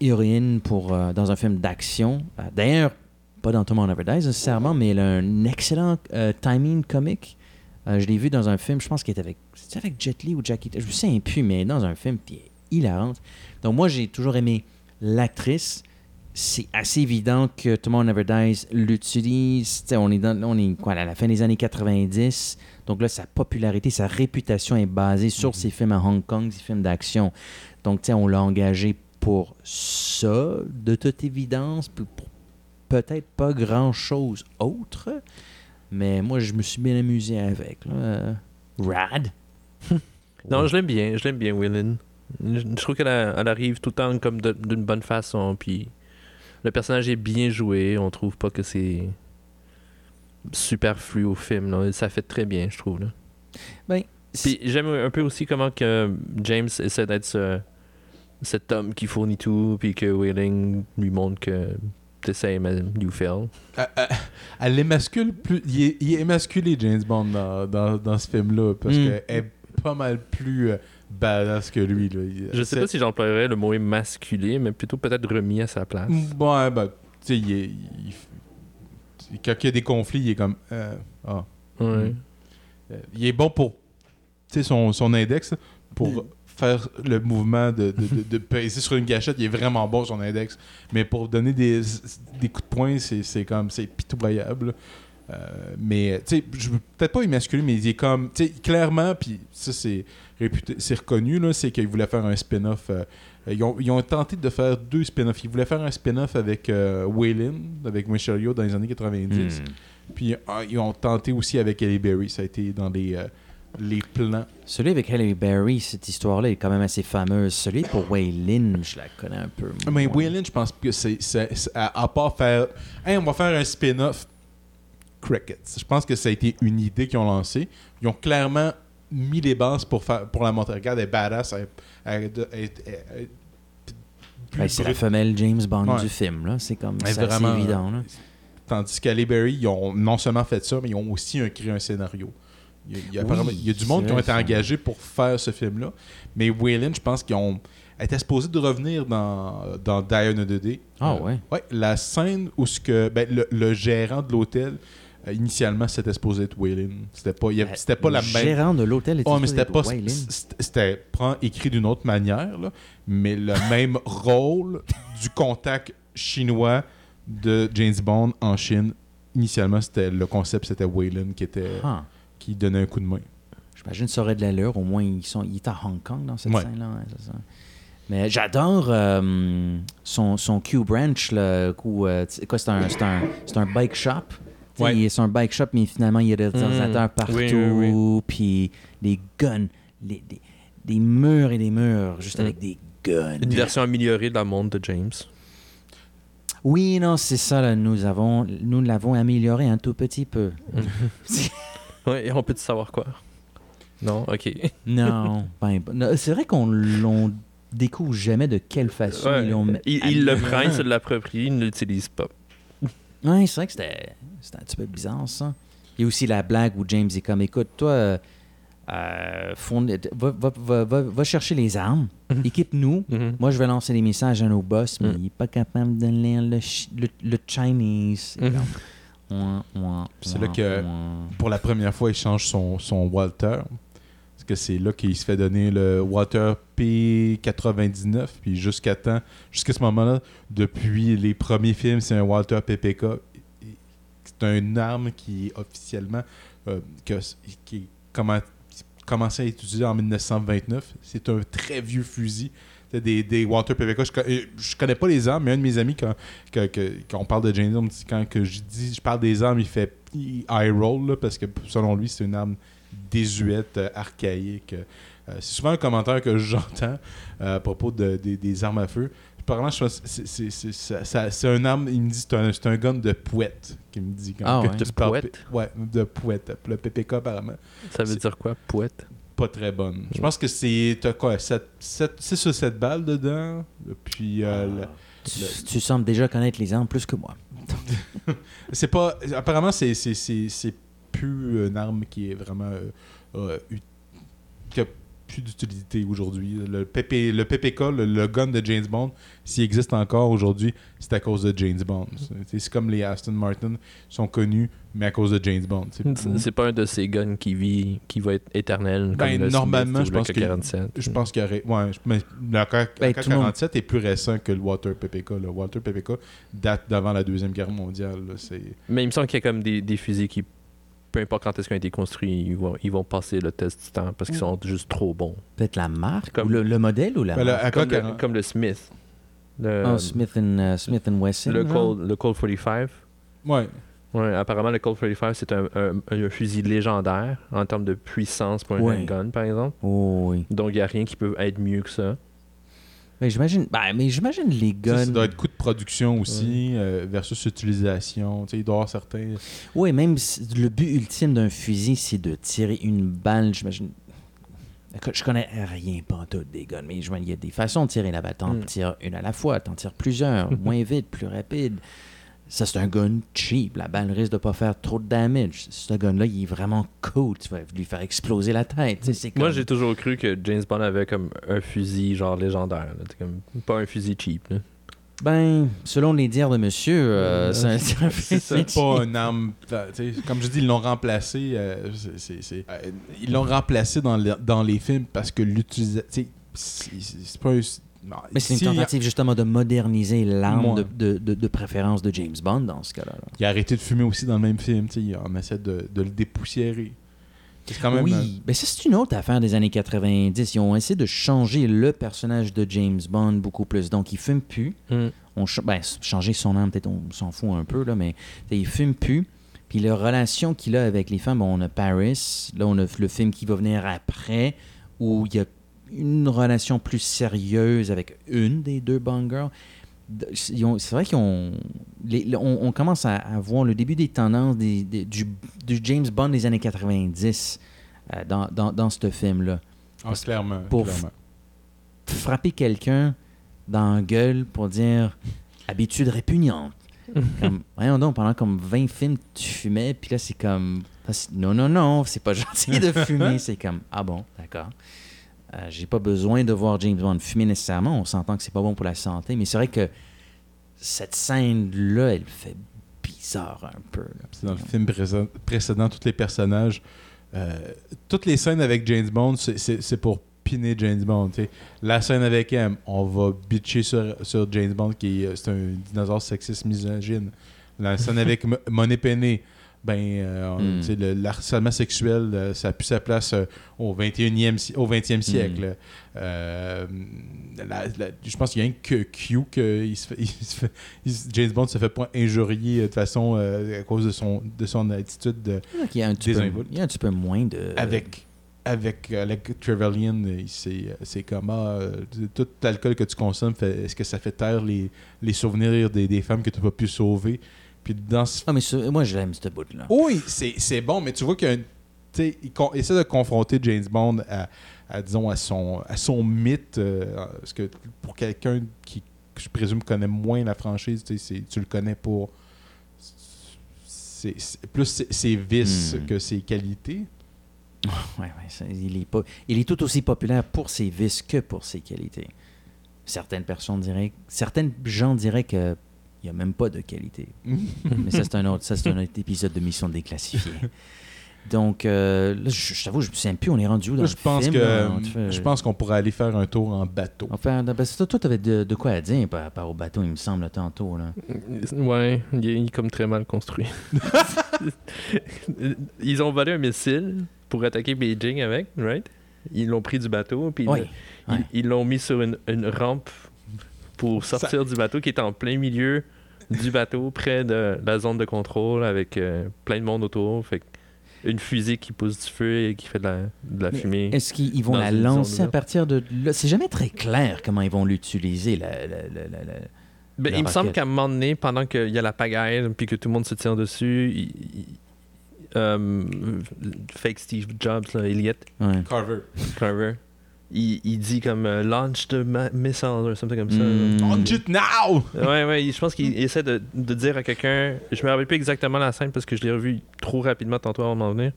Speaker 9: héroïne pour, euh, dans un film d'action. Euh, D'ailleurs, pas dans monde Never Dies nécessairement, mais elle a un excellent euh, timing comique. Euh, je l'ai vu dans un film, je pense qu'il était avec. Avec Jet Li ou Jackie Je me souviens plus, mais dans un film, puis hilarante. Donc, moi, j'ai toujours aimé l'actrice. C'est assez évident que monde Never Dies l'utilise. On est, dans, on est quoi, à la fin des années 90. Donc là, sa popularité, sa réputation est basée sur ses films à Hong Kong, ses films d'action. Donc, on l'a engagé pour ça, de toute évidence, puis pour peut-être pas grand-chose autre. Mais moi, je me suis bien amusé avec. là. Rad?
Speaker 11: Non, je l'aime bien. Je l'aime bien, Willin. Je, je trouve qu'elle arrive tout le temps comme d'une bonne façon. Puis le personnage est bien joué. On trouve pas que c'est superflu au film. là. Ça fait très bien, je trouve. Là.
Speaker 9: Ben,
Speaker 11: Puis j'aime un peu aussi comment que James essaie d'être ce- cet homme qui fournit tout. Puis que Wailing lui montre que t'essayes, mais you fail.
Speaker 10: Elle, elle- elle émascule plus. Il est, il est émasculé, James Bond, dans, dans, dans ce film-là. Parce
Speaker 11: Mm.
Speaker 10: qu'elle est pas mal plus euh, badass que lui. Là. Il-
Speaker 11: Je sais pas si j'emploierais le mot émasculé, mais plutôt peut-être remis à sa place.
Speaker 10: Bon, ouais, ben, tu sais, il est. il- quand il y a des conflits, il est comme. euh.
Speaker 11: Ouais.
Speaker 10: Mm. Euh, Il est bon pour. Tu sais, son, son index, pour faire le mouvement de, de, de, de peser sur une gâchette, il est vraiment bon, son index. Mais pour donner des, des coups de poing, c'est comme. C'est pitoyable. Euh, mais, tu sais, je veux peut-être pas émasculer, mais il est comme. Tu sais, clairement, puis ça, c'est réputé, c'est reconnu, là, c'est qu'ils voulaient faire un spin-off. euh, ils, ont, ils ont tenté de faire deux spin-offs. Ils voulaient faire un spin-off avec euh, Waylon, avec Michelle Yeoh dans les années 90.
Speaker 9: Hmm.
Speaker 10: Puis euh, ils ont tenté aussi avec Ellie Berry. Ça a été dans les, euh, les plans.
Speaker 9: Celui avec Halle Berry, cette histoire-là est quand même assez fameuse. Celui pour Waylin, je la connais un peu. moins.
Speaker 10: Mais Waylon, je pense que c'est. à, part faire. Hey, on va faire un spin-off. Crickets. Je pense que ça a été une idée qu'ils ont lancée. Ils ont clairement mis les bases pour, faire, pour la montrer. Regarde, elle est badass. Elle, elle- elle- elle- elle- plus
Speaker 9: c'est la femelle James Bond
Speaker 10: Ouais.
Speaker 9: du film. là. C'est comme c'est évident. là.
Speaker 10: Tandis qu'à Berry, ils ont non seulement fait ça, mais ils ont aussi un- créé un scénario. Il y a, il y a
Speaker 9: Oui,
Speaker 10: apparemment- il y a du monde qui ont été engagés pour faire ce film-là. Mais Waylon, je pense qu'ils ont été supposés de revenir dans, dans Die Another Day.
Speaker 9: Ah
Speaker 10: Euh,
Speaker 9: ouais?
Speaker 10: Ouais, la scène où ce que, ben, le, le gérant de l'hôtel, euh, initialement, c'était supposé être Waylon. C'était pas, il y avait- c'était pas
Speaker 9: Le
Speaker 10: la même...
Speaker 9: gérant de l'hôtel était
Speaker 10: Ouais, mais
Speaker 9: supposé
Speaker 10: c'était
Speaker 9: être
Speaker 10: pas... C'était prend- écrit d'une autre manière, là, mais le même rôle du contact chinois de James Bond en Chine. Initialement, c'était le concept, c'était Waylon qui était
Speaker 9: Ah.
Speaker 10: Qui donnait un coup de main.
Speaker 9: J'imagine que ça aurait de l'allure. Au moins, ils sont, il est à Hong Kong dans cette
Speaker 10: Ouais.
Speaker 9: scène-là. ouais, c'est ça. Mais j'adore euh, son, son Q-Branch. là, où, euh, C'est un, c'est un, c'est un bike shop.
Speaker 10: Ouais.
Speaker 9: il est sur un bike shop, mais finalement, il y a des ordinateurs partout.
Speaker 11: Oui, oui,
Speaker 9: Puis des guns. les- des, des murs et des murs, juste
Speaker 11: Mm.
Speaker 9: avec des guns.
Speaker 11: Une version améliorée de la monde de James.
Speaker 9: Oui, non, c'est ça. là, nous avons, nous l'avons amélioré un tout petit peu.
Speaker 11: Ouais, et on peut savoir quoi? Non, ok.
Speaker 9: Non, ben, non, c'est vrai qu'on l'on découvre jamais de quelle façon
Speaker 11: Ouais.
Speaker 9: ils l'ont
Speaker 11: Il, il le prend, il se l'approprie, il ne l'utilise pas.
Speaker 9: Ouais, c'est vrai que c'était c'était un petit peu bizarre, ça. Il y a aussi la blague où James est comme, écoute, toi, euh, euh, va, va- va- va- chercher les armes, équipe-nous.
Speaker 11: Mhm.
Speaker 9: Moi, je vais lancer des messages à nos boss, mais
Speaker 11: Mhm.
Speaker 9: il n'est pas capable de lire le, le, le Chinese.
Speaker 11: Mhm.
Speaker 10: C'est là que-. Pour la première fois, il change son, son Walter. Parce que c'est là qu'il se fait donner le Walter P99. Puis jusqu'à temps, jusqu'à ce moment-là, depuis les premiers films, c'est un Walter PPK. C'est une arme qui est officiellement euh, que- qui est commen- commencé à être utilisée en 1929. C'est un très vieux fusil. Des, des Walter. Je, euh, je connais pas les armes, mais un de mes amis, quand, on parle de James Bond, quand que je dis je parle des armes, il fait eye roll là, parce que selon lui, c'est une arme désuète, euh, archaïque. Euh, c'est souvent un commentaire que j'entends à propos de- des- des armes à feu. Apparemment, je pense que c'est- un arme, il me dit c'est un, un gun de pouette qu'il me dit. Quand
Speaker 9: Ah ouais.
Speaker 11: De pouette?
Speaker 10: Ouais, de pouette. Le PPK, apparemment,
Speaker 11: Ça veut dire quoi, poète?
Speaker 10: Pas très bonne. Je pense que c'est. T'as quoi 6 ou 7 balles dedans. Puis. euh, le-
Speaker 9: Tu, tu sembles déjà connaître les armes plus que moi.
Speaker 10: C'est pas. Apparemment, c'est, c'est, c'est, c'est plus une arme qui est vraiment. euh, euh, plus d'utilité aujourd'hui. Le, PP, le PPK, le, le gun de James Bond, s'il existe encore aujourd'hui, c'est à cause de James Bond. C'est, c'est comme les Aston Martin sont connus, mais à cause de James Bond. C'est-
Speaker 11: pas un de ces guns qui vit, qui va être éternel.
Speaker 10: Ben,
Speaker 11: comme le
Speaker 10: normalement,
Speaker 11: Smith
Speaker 10: je
Speaker 11: le
Speaker 10: pense que-
Speaker 11: K-47.
Speaker 10: Je pense qu'il y aurait. Ouais, mais le
Speaker 9: Ben,
Speaker 10: le
Speaker 9: tout le monde-
Speaker 10: K-47 est plus récent que le Walter PPK. Le Walter PPK date d'avant la Deuxième Guerre mondiale. là.
Speaker 11: Mais il me semble qu'il y a comme des, des fusils qui, peu importe quand est-ce qu'ils ont été construits, ils vont, ils vont passer le test du temps parce qu'ils sont juste trop bons.
Speaker 9: Peut-être la marque,
Speaker 11: Comme-
Speaker 9: ou le, le modèle ou la
Speaker 10: Ben, le
Speaker 9: marque?
Speaker 11: Comme, le,
Speaker 10: AK-40.
Speaker 11: comme le Smith. Le,
Speaker 9: Oh, Smith, and, euh, Smith and Wesson.
Speaker 11: le? Colt, le Colt 45.
Speaker 10: Ouais.
Speaker 11: Ouais, apparemment, le Colt 45, c'est un, un- un fusil légendaire en termes de puissance pour un
Speaker 9: Ouais.
Speaker 11: handgun, par exemple.
Speaker 9: Oh, oui.
Speaker 11: Donc, il n'y a rien qui peut être mieux que ça.
Speaker 9: Mais j'imagine, ben, mais j'imagine les
Speaker 10: Ça,
Speaker 9: guns.
Speaker 10: ça doit être coût de production aussi euh, versus utilisation. Tu sais, il doit y avoir certains.
Speaker 9: Oui, même si le but ultime d'un fusil, c'est de tirer une balle, j'imagine. Je connais rien pas tout des guns, mais il y a des façons de tirer la balle. T'en
Speaker 11: Mm.
Speaker 9: tires une à la fois, t'en tires plusieurs, moins vite, plus rapide. Ça, c'est un gun cheap. La balle risque de pas faire trop de damage. Ce gun-là, il est vraiment cool. Tu vas lui faire exploser la tête. Tu sais, c'est
Speaker 11: Moi,
Speaker 9: comme-
Speaker 11: j'ai toujours cru que James Bond avait comme un fusil genre légendaire. Comme, pas un fusil cheap. là.
Speaker 9: Ben, selon les dires de monsieur, euh,
Speaker 11: Euh,
Speaker 9: c'est
Speaker 10: pas une arme. euh, tu sais, Comme je dis, ils l'ont remplacé. euh, c'est- c'est- c'est- euh, ils l'ont remplacé dans, le- dans les films parce que l'utilisation. C'est pas un. Non,
Speaker 9: Mais c'est une
Speaker 10: si-
Speaker 9: tentative justement de moderniser l'arme
Speaker 10: Moi.
Speaker 9: de, de- de- de préférence de James Bond dans ce cas-là. là.
Speaker 10: Il a arrêté de fumer aussi dans le même film. On essaie de, de le dépoussiérer. C'est quand même. euh,
Speaker 9: oui, ben ça c'est une autre affaire des années 90. Ils ont essayé de changer le personnage de James Bond beaucoup plus. Donc il fume plus.
Speaker 11: Mm.
Speaker 9: On ch- ben, changer son âme, peut-être on s'en fout un peu, là, mais il fume plus. Puis la relation qu'il a avec les femmes, bon, on a Paris, là on a le film qui va venir après, où il y a une relation plus sérieuse avec une des deux Bond girls. C'est vrai qu'on on, on commence à, à voir le début des tendances des- des- du, du James Bond des années 90 euh, dans, dans, dans ce film-là.
Speaker 10: ah, clairement.
Speaker 9: Pour-
Speaker 10: clairement.
Speaker 9: Frapper quelqu'un dans la gueule pour dire habitude répugnante. comme, voyons donc, pendant comme 20 films, tu fumais, puis là, c'est comme. Non, non, non, c'est pas gentil de fumer. c'est comme, ah bon, d'accord. Euh, J'ai pas besoin de voir James Bond fumer nécessairement. On s'entend que c'est pas bon pour la santé, mais c'est vrai que cette scène-là, elle fait bizarre un peu.
Speaker 10: dans le film précédent, tous les personnages, euh, toutes les scènes avec James Bond, c'est- pour piner James Bond. La scène avec M, on va bitcher sur, sur James Bond, qui est, c'est un dinosaure sexiste misogyne. La scène avec Mo- Monet Penny, ben, euh,
Speaker 9: Mm.
Speaker 10: sais, le, le harcèlement sexuel, euh, ça a plus sa place euh, au 21e, si- au 20e siècle. Euh, la- la- je pense qu'il y a un que Q que il se fait- il se fait- il- James Bond se fait pas injurier de façon à cause de son, de son attitude de-
Speaker 9: Il y a un petit, peu,
Speaker 10: Désinvolte.
Speaker 9: il y a un petit peu moins de.
Speaker 10: avec avec Trevelyan, c'est c'est comme ah, tout l'alcool que tu consommes, est-ce que ça fait taire les, les souvenirs des, des femmes que tu n'as pas pu sauver? Puis dans ce
Speaker 9: Ah, mais moi, j'aime ce bout-là.
Speaker 10: oui, c'est c'est bon, mais tu vois qu'il y a une- tu sais, il con- essaie de confronter James Bond à, à, disons, à son, à son mythe. euh, parce que pour quelqu'un qui, je présume, connaît moins la franchise, tu sais, c'est- tu le connais pour. plus ses, vices
Speaker 9: Hmm.
Speaker 10: que ses qualités.
Speaker 9: Ouais, ouais, il, est pas, il est tout aussi populaire pour ses vices que pour ses qualités. Certaines personnes diraient, certaines gens diraient que n'y a même pas de qualité. Mais ça, c'est un autre, ça, c'est un autre épisode de Mission déclassifiée. Donc, euh, là, je, je t'avoue, je me souviens plus, on est rendu où dans
Speaker 10: Là,
Speaker 9: le
Speaker 10: je pense
Speaker 9: film,
Speaker 10: que
Speaker 9: fait-
Speaker 10: je pense qu'on pourrait aller faire un tour en bateau.
Speaker 9: Enfin, parce que toi, tu avais de, de quoi à dire par rapport au bateau, il me semble, tantôt. Là.
Speaker 11: Ouais, il est, il est comme très mal construit. Ils ont volé un missile pour attaquer Beijing avec, right? Ils l'ont pris du bateau, puis
Speaker 9: ouais.
Speaker 11: ils l'ont mis sur une, une rampe pour sortir du bateau qui est en plein milieu du bateau, près de la zone de contrôle, avec euh, plein de monde autour. Fait que une fusée qui pousse du feu et qui fait de la, de la fumée.
Speaker 9: Est-ce qu'ils ils vont la lancer à partir de là? C'est jamais très clair comment ils vont l'utiliser, la, la- la- la- la-
Speaker 11: Ben,
Speaker 9: la
Speaker 11: il me semble qu'à un moment donné, pendant qu'il y a la pagaille puis que tout le monde se tire dessus, il- il- euh, fake Steve Jobs, là, Elliot
Speaker 9: Ouais.
Speaker 10: Carver.
Speaker 11: Carver, il, il dit comme euh, launch the ma- missile ou something comme ça.
Speaker 9: Mm.
Speaker 11: là.
Speaker 10: Launch it now!
Speaker 11: Ouais, ouais, je pense qu'il essaie de, de dire à quelqu'un. Je me rappelle plus exactement la scène parce que je l'ai revu trop rapidement tantôt avant de m'en venir.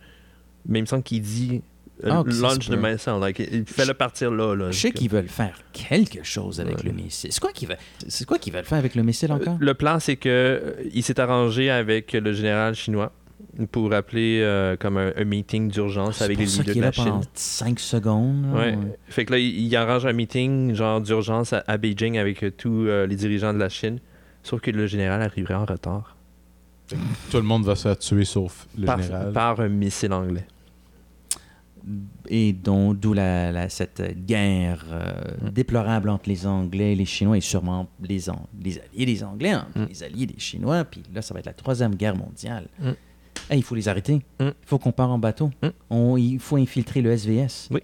Speaker 11: Mais il me semble qu'il dit euh,
Speaker 9: Ah,
Speaker 11: launch the missile. Like, il fait le partir là. là
Speaker 9: Je sais qu'ils veulent faire quelque chose avec
Speaker 11: Ouais.
Speaker 9: le missile. C'est quoi qu'ils veulent, c'est quoi qu'ils veulent faire avec le missile encore?
Speaker 11: Le plan, c'est que euh, il s'est arrangé avec le général chinois pour appeler euh, comme un, un meeting d'urgence avec
Speaker 9: pour
Speaker 11: les leaders de la Chine.
Speaker 9: 5 secondes. là,
Speaker 11: Ouais.
Speaker 9: ouais.
Speaker 11: Fait que là, il, il arrange un meeting genre d'urgence à, à Beijing avec euh, tous euh, les dirigeants de la Chine. Sauf que le général arriverait en retard.
Speaker 10: Tout le monde va se faire tuer sauf le
Speaker 11: Par,
Speaker 10: général.
Speaker 11: par un missile anglais.
Speaker 9: Et donc, d'où la, la- cette guerre euh,
Speaker 11: Mm.
Speaker 9: déplorable entre les Anglais et les Chinois et sûrement les, les alliés des Anglais, hein,
Speaker 11: Mm.
Speaker 9: les alliés des Chinois. Puis là, ça va être la troisième guerre mondiale.
Speaker 11: Mm.
Speaker 9: Hey, il faut les arrêter.
Speaker 11: Mm.
Speaker 9: Il faut qu'on part en bateau.
Speaker 11: Mm.
Speaker 9: On- il faut infiltrer le SVS.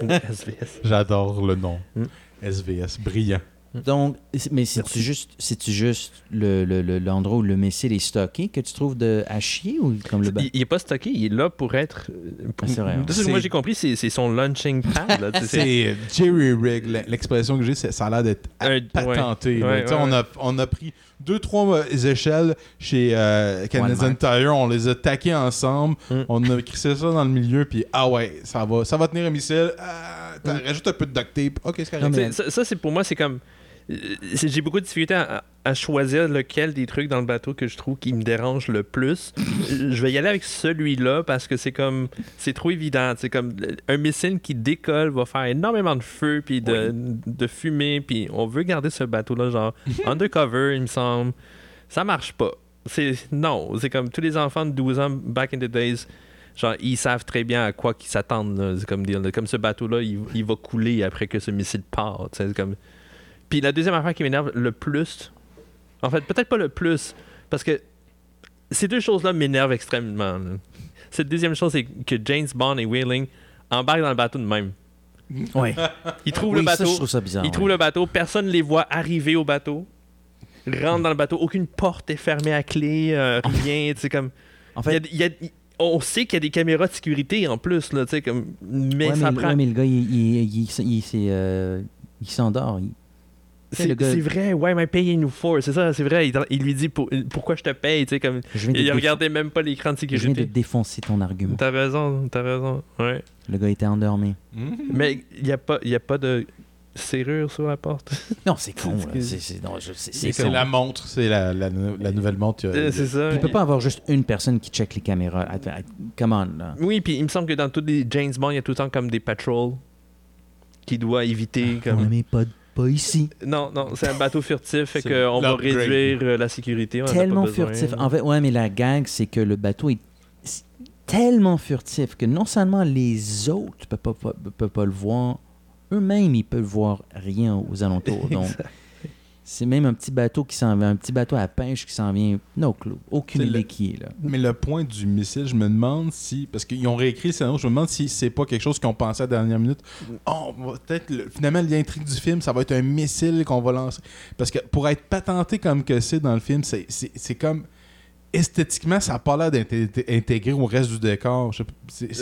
Speaker 11: SVS.
Speaker 10: J'adore le nom.
Speaker 11: Mm.
Speaker 10: SVS, brillant.
Speaker 9: Donc, c'est- mais c'est-tu juste, c'est-tu juste le, le- le- l'endroit où le missile est stocké que tu trouves de, à chier ou comme le?
Speaker 11: Il, il est pas stocké, il est là pour être. euh, pour-
Speaker 9: Ah, c'est vrai, hein.
Speaker 11: ce que moi
Speaker 10: C'est-
Speaker 11: j'ai compris, c'est c'est son launching pad. c'est
Speaker 10: C'est euh, Jerry Rig. L'expression que j'ai, c'est- ça a l'air d'être
Speaker 11: un-
Speaker 10: patenté.
Speaker 11: ouais, ouais,
Speaker 10: Tu sais,
Speaker 11: ouais,
Speaker 10: on, a, on a pris deux, trois euh, échelles chez euh, Canadian. Tire, on les a taquées ensemble,
Speaker 11: Mm.
Speaker 10: on a crissé ça dans le milieu, puis ah ouais, ça va, ça va tenir un missile. T'as-
Speaker 11: Mm.
Speaker 10: Rajoute un peu de duct tape. Ok, c'est correct.
Speaker 11: Ça, ça, c'est pour moi, c'est comme. Euh, J'ai beaucoup de difficulté à, à choisir lequel des trucs dans le bateau que je trouve qui me dérange le plus. Euh, je vais y aller avec celui-là parce que c'est comme. C'est trop évident. C'est comme euh, un missile qui décolle va faire énormément de feu puis de, de fumée. Puis on veut garder ce bateau-là, genre undercover, il me semble. Ça marche pas. C'est Non, c'est comme tous les enfants de 12 ans, back in the days. Genre, ils savent très bien à quoi qu'ils s'attendent. là. C'est comme dire, là, comme ce bateau-là, il, il va couler après que ce missile part. tu sais, c'est comme... Puis la deuxième affaire qui m'énerve le plus, en fait, peut-être pas le plus, parce que ces deux choses-là m'énervent extrêmement. là. Cette deuxième chose, c'est que James Bond et Whaling embarquent dans le bateau de même.
Speaker 9: Ouais.
Speaker 11: Ils trouvent
Speaker 9: Oui,
Speaker 11: le
Speaker 9: ça,
Speaker 11: bateau,
Speaker 9: je trouve ça bizarre.
Speaker 11: ils
Speaker 9: ouais.
Speaker 11: trouvent le bateau, personne ne les voit arriver au bateau, rentrent dans le bateau, aucune porte est fermée à clé, euh, rien, tu sais, comme...
Speaker 9: En
Speaker 11: Il y a-
Speaker 9: fait,
Speaker 11: il y a- on sait qu'il y a des caméras de sécurité en plus, là, tu sais, comme... Mais
Speaker 9: ouais,
Speaker 11: ça
Speaker 9: mais,
Speaker 11: prend...
Speaker 9: ouais, mais le gars, il, il, il, euh, il s'endort.
Speaker 11: C'est vrai, ouais, mais payez-nous for, c'est ça, c'est vrai. Il, il lui dit pour- pourquoi je te paye, tu sais, comme.
Speaker 9: je de
Speaker 11: Il regardait même pas l'écran de
Speaker 9: je viens de
Speaker 11: sécurité.
Speaker 9: défoncer ton argument.
Speaker 11: T'as raison, t'as raison, ouais.
Speaker 9: Le gars était endormi.
Speaker 10: Mhm.
Speaker 11: Mais il n'y a, pas- y a pas de serrure sur la porte.
Speaker 9: Non, c'est con.
Speaker 11: C'est-
Speaker 10: la montre, c'est la, la, la nouvelle montre.
Speaker 11: Euh, c'est ça.
Speaker 9: Il peut pas avoir juste une personne qui check les caméras. Come on, là.
Speaker 11: Oui, puis il me semble que dans tous les James Bond, il y a tout le temps comme des patrols qu'il doit éviter. Comme...
Speaker 9: Ouais, mais pas, pas ici.
Speaker 11: Non, non, c'est un bateau furtif, fait qu'on va réduire euh, la sécurité. on
Speaker 9: Tellement furtif. En fait, ouais, mais la gag, c'est que le bateau est tellement furtif que non seulement les autres ne peuvent pas, pas- peuvent pas le voir, eux-mêmes, ils peuvent voir rien aux alentours. Donc, c'est même un petit bateau qui s'en vient, un petit bateau à pêche qui s'en vient. No clue. Aucune
Speaker 10: C'est
Speaker 9: idée
Speaker 10: le-
Speaker 9: qui est là.
Speaker 10: Mais le point du missile, je me demande si. Parce qu'ils ont réécrit le scénario, je me demande si c'est pas quelque chose qu'ils ont pensé à la dernière minute. Oh, peut-être. le- Finalement, l'intrigue du film, ça va être un missile qu'on va lancer. Parce que pour être patenté comme que c'est dans le film, c'est- c'est c'est comme esthétiquement, ça n'a pas l'air d'être intégré au reste du décor.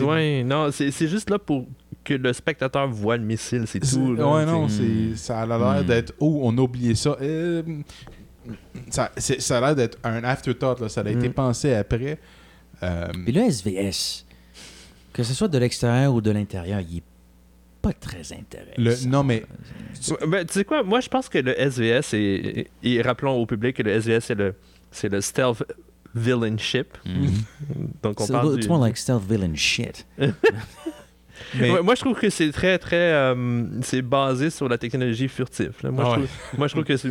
Speaker 11: Ouais, non, c'est c'est juste là pour que le spectateur voit le missile, c'est tout. là,
Speaker 10: ouais, non, c'est- ça a l'air
Speaker 9: Hmm.
Speaker 10: d'être. Oh, on a oublié ça. Euh, ça, c'est- ça a l'air d'être un afterthought. Là. Ça a été
Speaker 11: Mm.
Speaker 10: pensé après. Euh,
Speaker 9: Puis le SVS, que ce soit de l'extérieur ou de l'intérieur, il est pas très intéressant.
Speaker 10: le, non, mais
Speaker 11: ben, tu sais quoi, moi je pense que le SVS, est, et rappelons au public que le SVS, c'est le, c'est le Stealth Villain Ship.
Speaker 9: Mhm.
Speaker 11: Donc on
Speaker 9: C'est
Speaker 11: parle
Speaker 9: it's
Speaker 11: du...
Speaker 9: more like stealth villain shit.
Speaker 10: Mais-
Speaker 11: Ouais, moi je trouve que c'est très très euh, c'est basé sur la technologie furtive. là. Moi,
Speaker 10: Ah
Speaker 11: je trouve, moi je trouve que ça,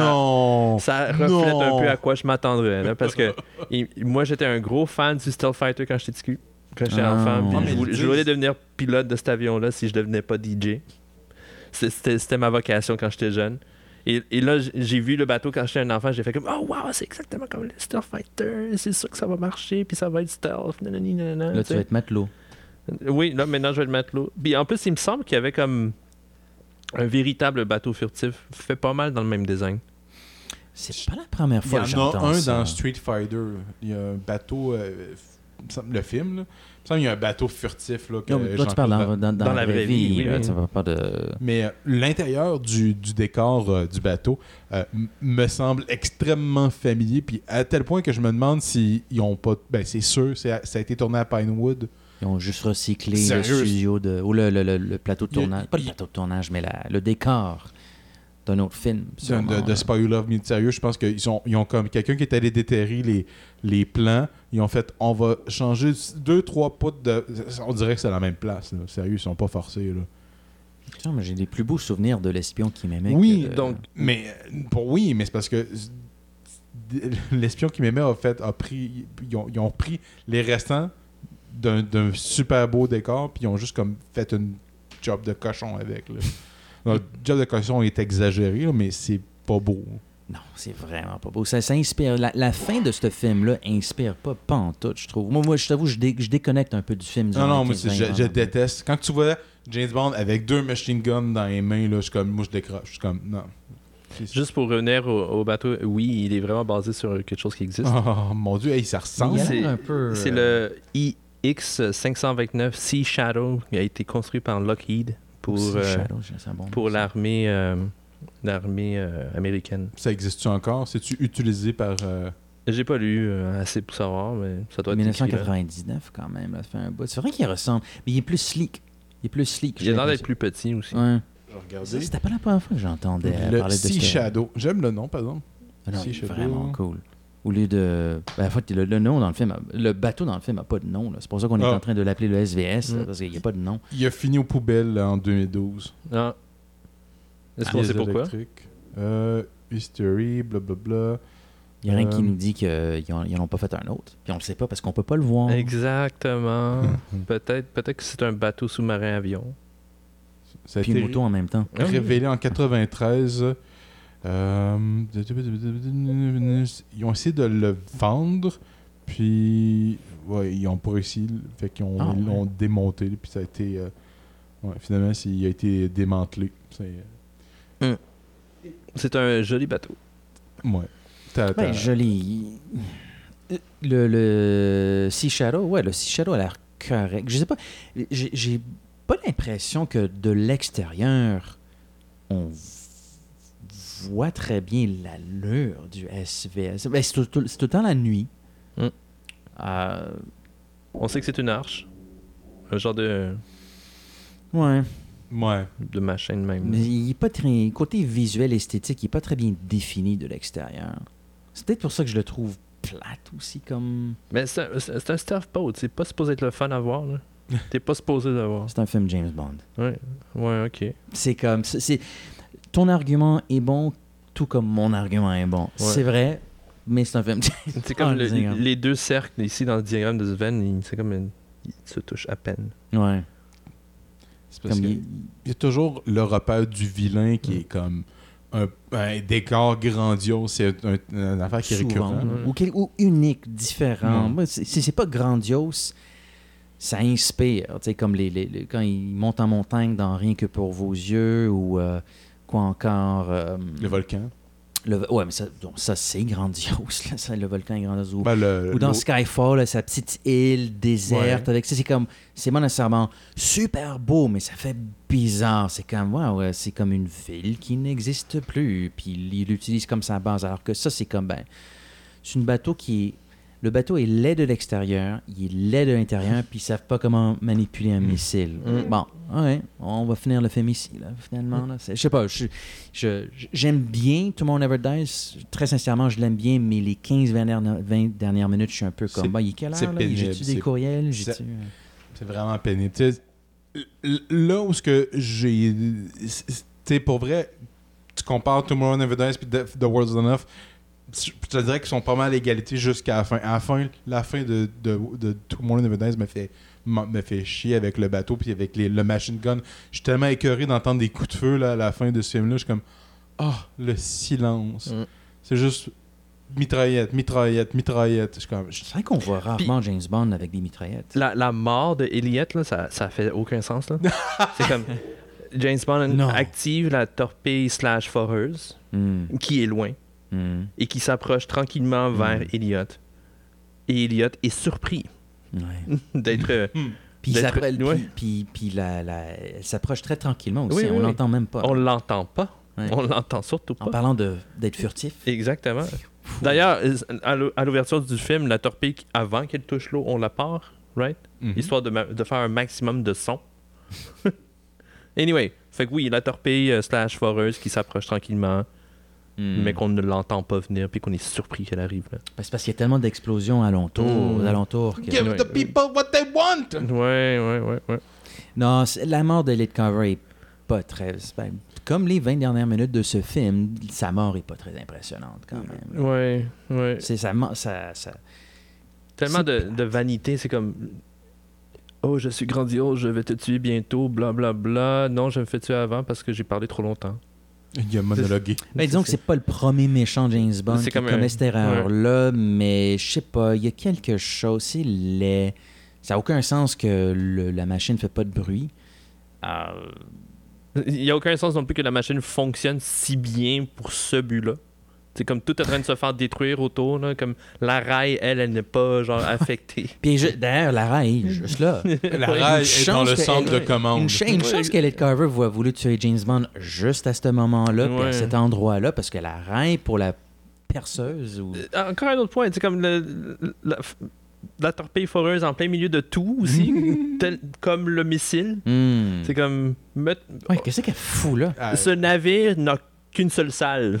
Speaker 10: non.
Speaker 11: ça reflète
Speaker 10: Non.
Speaker 11: un peu à quoi je m'attendrais là, parce que moi j'étais un gros fan du Stealth Fighter quand j'étais petit quand j'étais
Speaker 9: Ah,
Speaker 11: enfant je, voulais, je voulais devenir pilote de cet avion là si je devenais pas DJ c'était ma vocation quand j'étais jeune et, et là j'ai vu le bateau quand j'étais un enfant j'ai fait comme oh wow c'est exactement comme le Stealth Fighter c'est sûr que ça va marcher puis ça va être stealth nanani, nanana,
Speaker 9: Là,
Speaker 11: tu
Speaker 9: tu vas être matelot.
Speaker 11: Oui, là, maintenant, je vais le mettre là. Puis en plus, il me semble qu'il y avait comme un véritable bateau furtif. Fait pas mal dans le même design.
Speaker 9: C'est pas la première
Speaker 10: Il y
Speaker 9: fois
Speaker 10: en
Speaker 9: que
Speaker 10: a
Speaker 9: j'entends
Speaker 10: un
Speaker 9: ça.
Speaker 10: dans Street Fighter. Il y a un bateau. euh, le film, là. Il me semble qu'il y a un bateau furtif. Là, que
Speaker 9: Non, mais toi, tu parles dans, dans, dans
Speaker 11: Dans
Speaker 9: la, vraie vie.
Speaker 11: oui,
Speaker 9: là,
Speaker 11: oui.
Speaker 9: Ça va pas de...
Speaker 10: Mais euh, l'intérieur du, du décor euh, du bateau euh, me semble extrêmement familier. Puis à tel point que je me demande s'ils ont pas. Ben, c'est sûr, ça a été tourné à Pinewood.
Speaker 9: Ils ont juste recyclé
Speaker 10: Sérieux?
Speaker 9: le studio de... ou le, le, le, le plateau de tournage. Pas le plateau de tournage, mais la- le décor d'un autre film.
Speaker 10: de,
Speaker 9: sûrement,
Speaker 10: de, de
Speaker 9: là.
Speaker 10: Spy Who Love Me sérieux, je pense qu'ils ont, ils ont comme quelqu'un qui est allé déterrer les, les plans. Ils ont fait on va changer deux, trois poutres de. On dirait que c'est la même place. là. Sérieux, ils sont pas forcés. Là.
Speaker 9: Putain, mais J'ai des plus beaux souvenirs de l'espion qui m'aimait.
Speaker 10: oui,
Speaker 9: de-
Speaker 11: donc-
Speaker 10: Mais pour oui, mais c'est parce que l'espion qui m'aimait a fait a pris. Ils ont, ils ont pris les restants d'un d'un super beau décor, puis ils ont juste comme fait une job de cochon avec. Là. Le job de cochon est exagéré, là, mais c'est pas beau.
Speaker 9: Non, c'est vraiment pas beau. Ça, ça inspire. La, la fin de ce film-là inspire pas pantoute, je trouve. Moi, moi je t'avoue, je, dé- je déconnecte un peu du film.
Speaker 10: Non, non,
Speaker 9: mais
Speaker 10: moi, c'est- je, je déteste. Quand tu vois James Bond avec deux machine guns dans les mains, là, je suis comme, moi, je décroche. Je suis comme, non.
Speaker 11: Juste pour revenir au, au bateau, oui, il est vraiment basé sur quelque chose qui existe.
Speaker 10: Oh mon dieu, hey, ça ressemble.
Speaker 11: C'est-
Speaker 9: un peu.
Speaker 11: C'est
Speaker 9: euh,
Speaker 11: le IX-529 Sea Shadow qui a été construit par Lockheed pour, euh,
Speaker 9: Shadow, bon.
Speaker 11: pour l'armée euh, l'armée euh, américaine.
Speaker 10: Ça existe-tu encore? C'est-tu utilisé par. euh,
Speaker 11: J'ai pas lu euh, assez pour savoir, mais ça doit être écrit, là.
Speaker 9: 1999 quand même, là, ça fait un bout. C'est vrai qu'il ressemble, mais il est plus sleek. Il est plus sleek.
Speaker 11: Il a l'air d'être plus petit aussi.
Speaker 9: Ouais. C'était pas la première fois que j'entendais
Speaker 10: Le
Speaker 9: parler de
Speaker 10: Sea Shadow. J'aime le nom, par exemple.
Speaker 9: Ah non,
Speaker 10: Sea Shadow.
Speaker 9: vraiment cool. Au lieu de. Ben, en fait, le, le nom dans le film, le bateau dans le film n'a pas de nom. là. C'est pour ça qu'on est
Speaker 10: Ah.
Speaker 9: en train de l'appeler le SVS, là,
Speaker 11: Mm.
Speaker 9: parce qu'il n'y a pas de nom.
Speaker 10: Il a fini aux poubelles en 2012.
Speaker 11: Ah. Est-ce qu'on sait pourquoi?
Speaker 10: Euh, history, blablabla.
Speaker 9: Il n'y a rien qui
Speaker 10: Euh.
Speaker 9: nous dit qu'ils n'en ont pas fait un autre. Puis on le sait pas parce qu'on peut pas le voir.
Speaker 11: Exactement. peut-être peut que c'est un bateau sous-marin avion.
Speaker 10: Ça a
Speaker 9: Puis
Speaker 10: été
Speaker 9: moto en même temps.
Speaker 10: Révélé en 93. Euh, ils ont essayé de le vendre, puis ouais, ils ont pas réussi. Fait qu'ils ont,
Speaker 9: Ah,
Speaker 10: ils l'ont
Speaker 9: ouais.
Speaker 10: démonté, puis ça a été. euh, ouais, finalement, c'est- il a été démantelé. C'est, euh,
Speaker 11: C'est un joli bateau.
Speaker 10: ouais. T'as- t'as-
Speaker 9: Ouais, joli. Le, le Sea Shadow, ouais, le Sea Shadow a l'air correct. Je sais pas, j'ai j'ai pas l'impression que de l'extérieur, on v- voit très bien l'allure du SVS. Ben, c'est tout, tout- c'est tout le temps la nuit.
Speaker 11: Mm.
Speaker 9: Euh,
Speaker 11: On sait que c'est une arche. Un genre de,
Speaker 9: ouais.
Speaker 10: Ouais.
Speaker 11: de machine même.
Speaker 9: Mais il est pas très. Côté visuel, esthétique, il est pas très bien défini de l'extérieur. C'est peut-être pour ça que je le trouve plate aussi comme.
Speaker 11: Mais c'est un, un stealth boat. C'est pas supposé être le fun à voir. là. T'es pas supposé l'avoir.
Speaker 9: C'est un film James Bond.
Speaker 11: Ouais, ouais, ok.
Speaker 9: C'est comme. c'est- c'est- ton argument est bon, tout comme mon argument est bon. C'est vrai, mais c'est un film.
Speaker 11: C'est comme le-
Speaker 9: le diagramme.
Speaker 11: les deux cercles ici dans le diagramme de Sven, ils- c'est comme une- ils se touchent à peine.
Speaker 9: ouais.
Speaker 10: C'est parce
Speaker 9: Comme
Speaker 10: que
Speaker 9: il-
Speaker 10: il y a toujours le repère du vilain qui est comme un, un décor grandiose. C'est un, une affaire qui est
Speaker 9: souvent,
Speaker 10: récurrente.
Speaker 9: Ou, quel- ou unique, différent.
Speaker 10: Mm.
Speaker 9: Moi, c'est- pas grandiose, ça inspire. Tu sais, comme les, les- les- quand ils montent en montagne dans Rien que pour vos yeux ou euh, quoi encore. euh,
Speaker 10: Le volcan.
Speaker 9: Le, ouais, mais ça, donc, ça c'est grandiose, là, ça, le volcan est grandiose. Ou,
Speaker 10: Ben, le-
Speaker 9: ou dans Skyfall, là, sa petite île déserte,
Speaker 10: Ouais.
Speaker 9: avec ça, c'est comme, c'est pas nécessairement super beau, mais ça fait bizarre. C'est comme, ouais, c'est comme une ville qui n'existe plus, puis il l'utilise comme sa base, alors que ça, c'est comme, ben, c'est une bateau qui est. Le bateau est laid de l'extérieur, il est laid de l'intérieur, puis ils savent pas comment manipuler un missile.
Speaker 11: Mm.
Speaker 9: Bon, ouais, on va finir le film ici, là, finalement. Là. Je sais pas, j'aime bien Tomorrow Never Dies. Très sincèrement, je l'aime bien, mais les 15-20 dernières, 20 dernières minutes, je suis un peu comme, bah, il est quelle heure, J'ai-tu des courriels?
Speaker 10: c'est-
Speaker 9: euh,
Speaker 10: C'est vraiment pénible. Là où ce que j'ai. Tu sais, pour vrai, tu compares Tomorrow Never Dies puis The, The World's Enough, je te dirais qu'ils sont pas mal à égalité jusqu'à la fin. À la fin, la fin de, de, de Tomorrow Never Dies me fait, me fait chier avec le bateau puis avec les, le machine gun. Je suis tellement écœuré d'entendre des coups de feu là, à la fin de ce film-là. Je suis comme, ah, le silence.
Speaker 11: Mm.
Speaker 10: C'est juste mitraillette, mitraillette, mitraillette. Je suis comme, je-
Speaker 9: C'est vrai qu'on voit rarement James Bond avec des mitraillettes.
Speaker 11: La, la mort de Elliot, là, ça, ça fait aucun sens. là. c'est comme James Bond
Speaker 9: Non.
Speaker 11: active la torpille slash foreuse
Speaker 9: Hmm,
Speaker 11: qui est loin
Speaker 9: hmm,
Speaker 11: et qui s'approche tranquillement vers Elliot. Et Elliot est surpris
Speaker 9: ouais.
Speaker 11: d'être. euh,
Speaker 9: Puis,
Speaker 11: ouais.
Speaker 9: puis, puis, puis la, la- elle s'approche très tranquillement aussi.
Speaker 11: Oui,
Speaker 9: on
Speaker 11: oui,
Speaker 9: l'entend même pas.
Speaker 11: on l'entend pas.
Speaker 9: Ouais.
Speaker 11: On l'entend surtout
Speaker 9: En
Speaker 11: pas.
Speaker 9: parlant de- d'être furtif.
Speaker 11: Exactement. D'ailleurs, euh, à l'ou- à l'ouverture du film, la torpille, avant qu'elle touche l'eau, on la part, right?
Speaker 10: Mhm.
Speaker 11: Histoire de, ma- de faire un maximum de son. anyway, fait que oui, la torpille euh, slash foreuse qui s'approche tranquillement,
Speaker 9: Hmm.
Speaker 11: mais qu'on ne l'entend pas venir, puis qu'on est surpris qu'elle arrive. Là.
Speaker 9: Ben, C'est parce qu'il y a tellement d'explosions alentour,
Speaker 11: Mm.
Speaker 9: aux alentours. que-
Speaker 10: Give the people what they want!
Speaker 11: Ouais, ouais, ouais, ouais.
Speaker 9: Non, la mort de Lit Carver est pas très. ben, comme les 20 dernières minutes de ce film, sa mort est pas très impressionnante quand même. là.
Speaker 11: Ouais, ouais.
Speaker 9: C'est sa, mo- ça, ça-
Speaker 11: Tellement de vanité, c'est comme. Oh, je suis grandiose, je vais te tuer bientôt, bla bla bla. Non, je me fais tuer avant parce que j'ai parlé trop longtemps.
Speaker 10: Il a monologué.
Speaker 9: Ben, disons que c'est pas le premier méchant James Bond qui
Speaker 11: comme
Speaker 9: commet
Speaker 11: un-
Speaker 9: cette erreur-là, mais je sais pas, il y a quelque chose, c'est laid. Ça n'a aucun sens que le- la machine fait pas de bruit. Euh,
Speaker 11: Il n'y a aucun sens non plus que la machine fonctionne si bien pour ce but-là. C'est comme tout est en train de se faire détruire autour, là, comme la rail, elle, elle n'est pas genre affectée.
Speaker 9: Puis je- d'ailleurs, Lara est juste là.
Speaker 10: La
Speaker 9: Une
Speaker 10: rail est dans le centre de commande.
Speaker 9: Une, cha- une
Speaker 11: Ouais.
Speaker 9: chance qu'Elliot Carver voit voulu tuer James Bond juste à ce moment-là, puis à
Speaker 11: Ouais.
Speaker 9: cet endroit-là, parce que la rail pour la perceuse ou.
Speaker 11: Euh, Encore un autre point, c'est comme le- la, la torpille foreuse en plein milieu de tout aussi, tel- comme le missile.
Speaker 9: Hmm.
Speaker 11: C'est comme. mettre-
Speaker 9: Ouais, qu'est-ce qu'elle fout là?
Speaker 10: Ah,
Speaker 11: Ce navire n'a qu'une seule salle.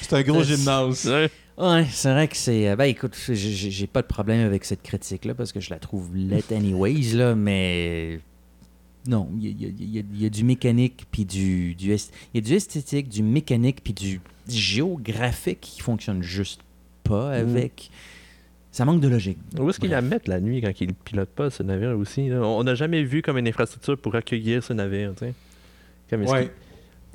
Speaker 10: c'est un gros gymnase.
Speaker 11: Ouais.
Speaker 9: C'est vrai que c'est. euh, Ben écoute, j'ai- pas de problème avec cette critique-là parce que je la trouve laid anyways, là, mais. Non, il y a, y y y du mécanique, puis du. du est- Il y a du esthétique, du mécanique, puis du géographique qui fonctionne juste pas avec. Ça manque de logique.
Speaker 11: Où est-ce qu'ils la mettent la nuit quand ils ne pilotent pas ce navire aussi? là? On n'a jamais vu comme une infrastructure pour accueillir ce navire. tu sais.
Speaker 10: Ouais.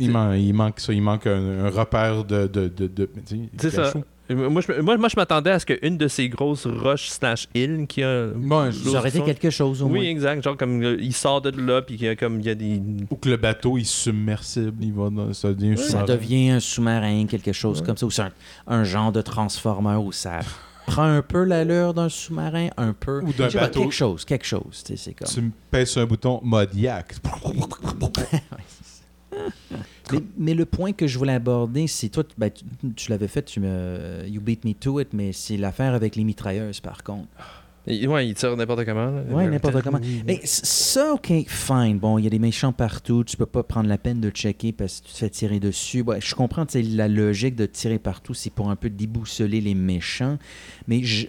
Speaker 10: Il, man- il manque ça, il manque un, un repère de. de, de, de- tu sais,
Speaker 11: C'est ça. Moi, je, moi, moi, je m'attendais à ce qu'une de ces grosses roches slash îles qui a.
Speaker 10: Bon,
Speaker 9: Ça aurait été quelque chose au
Speaker 11: Oui,
Speaker 9: moins.
Speaker 11: exact. Genre, comme euh, il sort de là, puis qu'il y a comme il y a des.
Speaker 10: Ou que le bateau est submersible, il va dans, ça devient un
Speaker 9: Ça
Speaker 10: sous-marin.
Speaker 9: devient un sous-marin, quelque chose comme ça, ou c'est un, un genre de transformer où ça prend un peu l'allure d'un sous-marin, un peu.
Speaker 10: Ou d'un
Speaker 9: pas,
Speaker 10: bateau.
Speaker 9: Quelque chose, quelque chose. tu comme.
Speaker 10: Me pèses sur un bouton mode yak.
Speaker 9: Mais, mais le point que je voulais aborder, c'est toi, tu- ben, tu, tu l'avais fait, tu me, you beat me to it, mais c'est l'affaire avec les mitrailleuses, par contre.
Speaker 11: Il- Ouais, il tire n'importe comment.
Speaker 9: Ouais, n'importe comment. Mais ça, ok, fine. Bon, il y a des méchants partout, tu peux pas prendre la peine de checker parce que tu te fais tirer dessus. Ouais, je comprends, la logique de tirer partout, c'est pour un peu déboussoler les méchants. Mais je.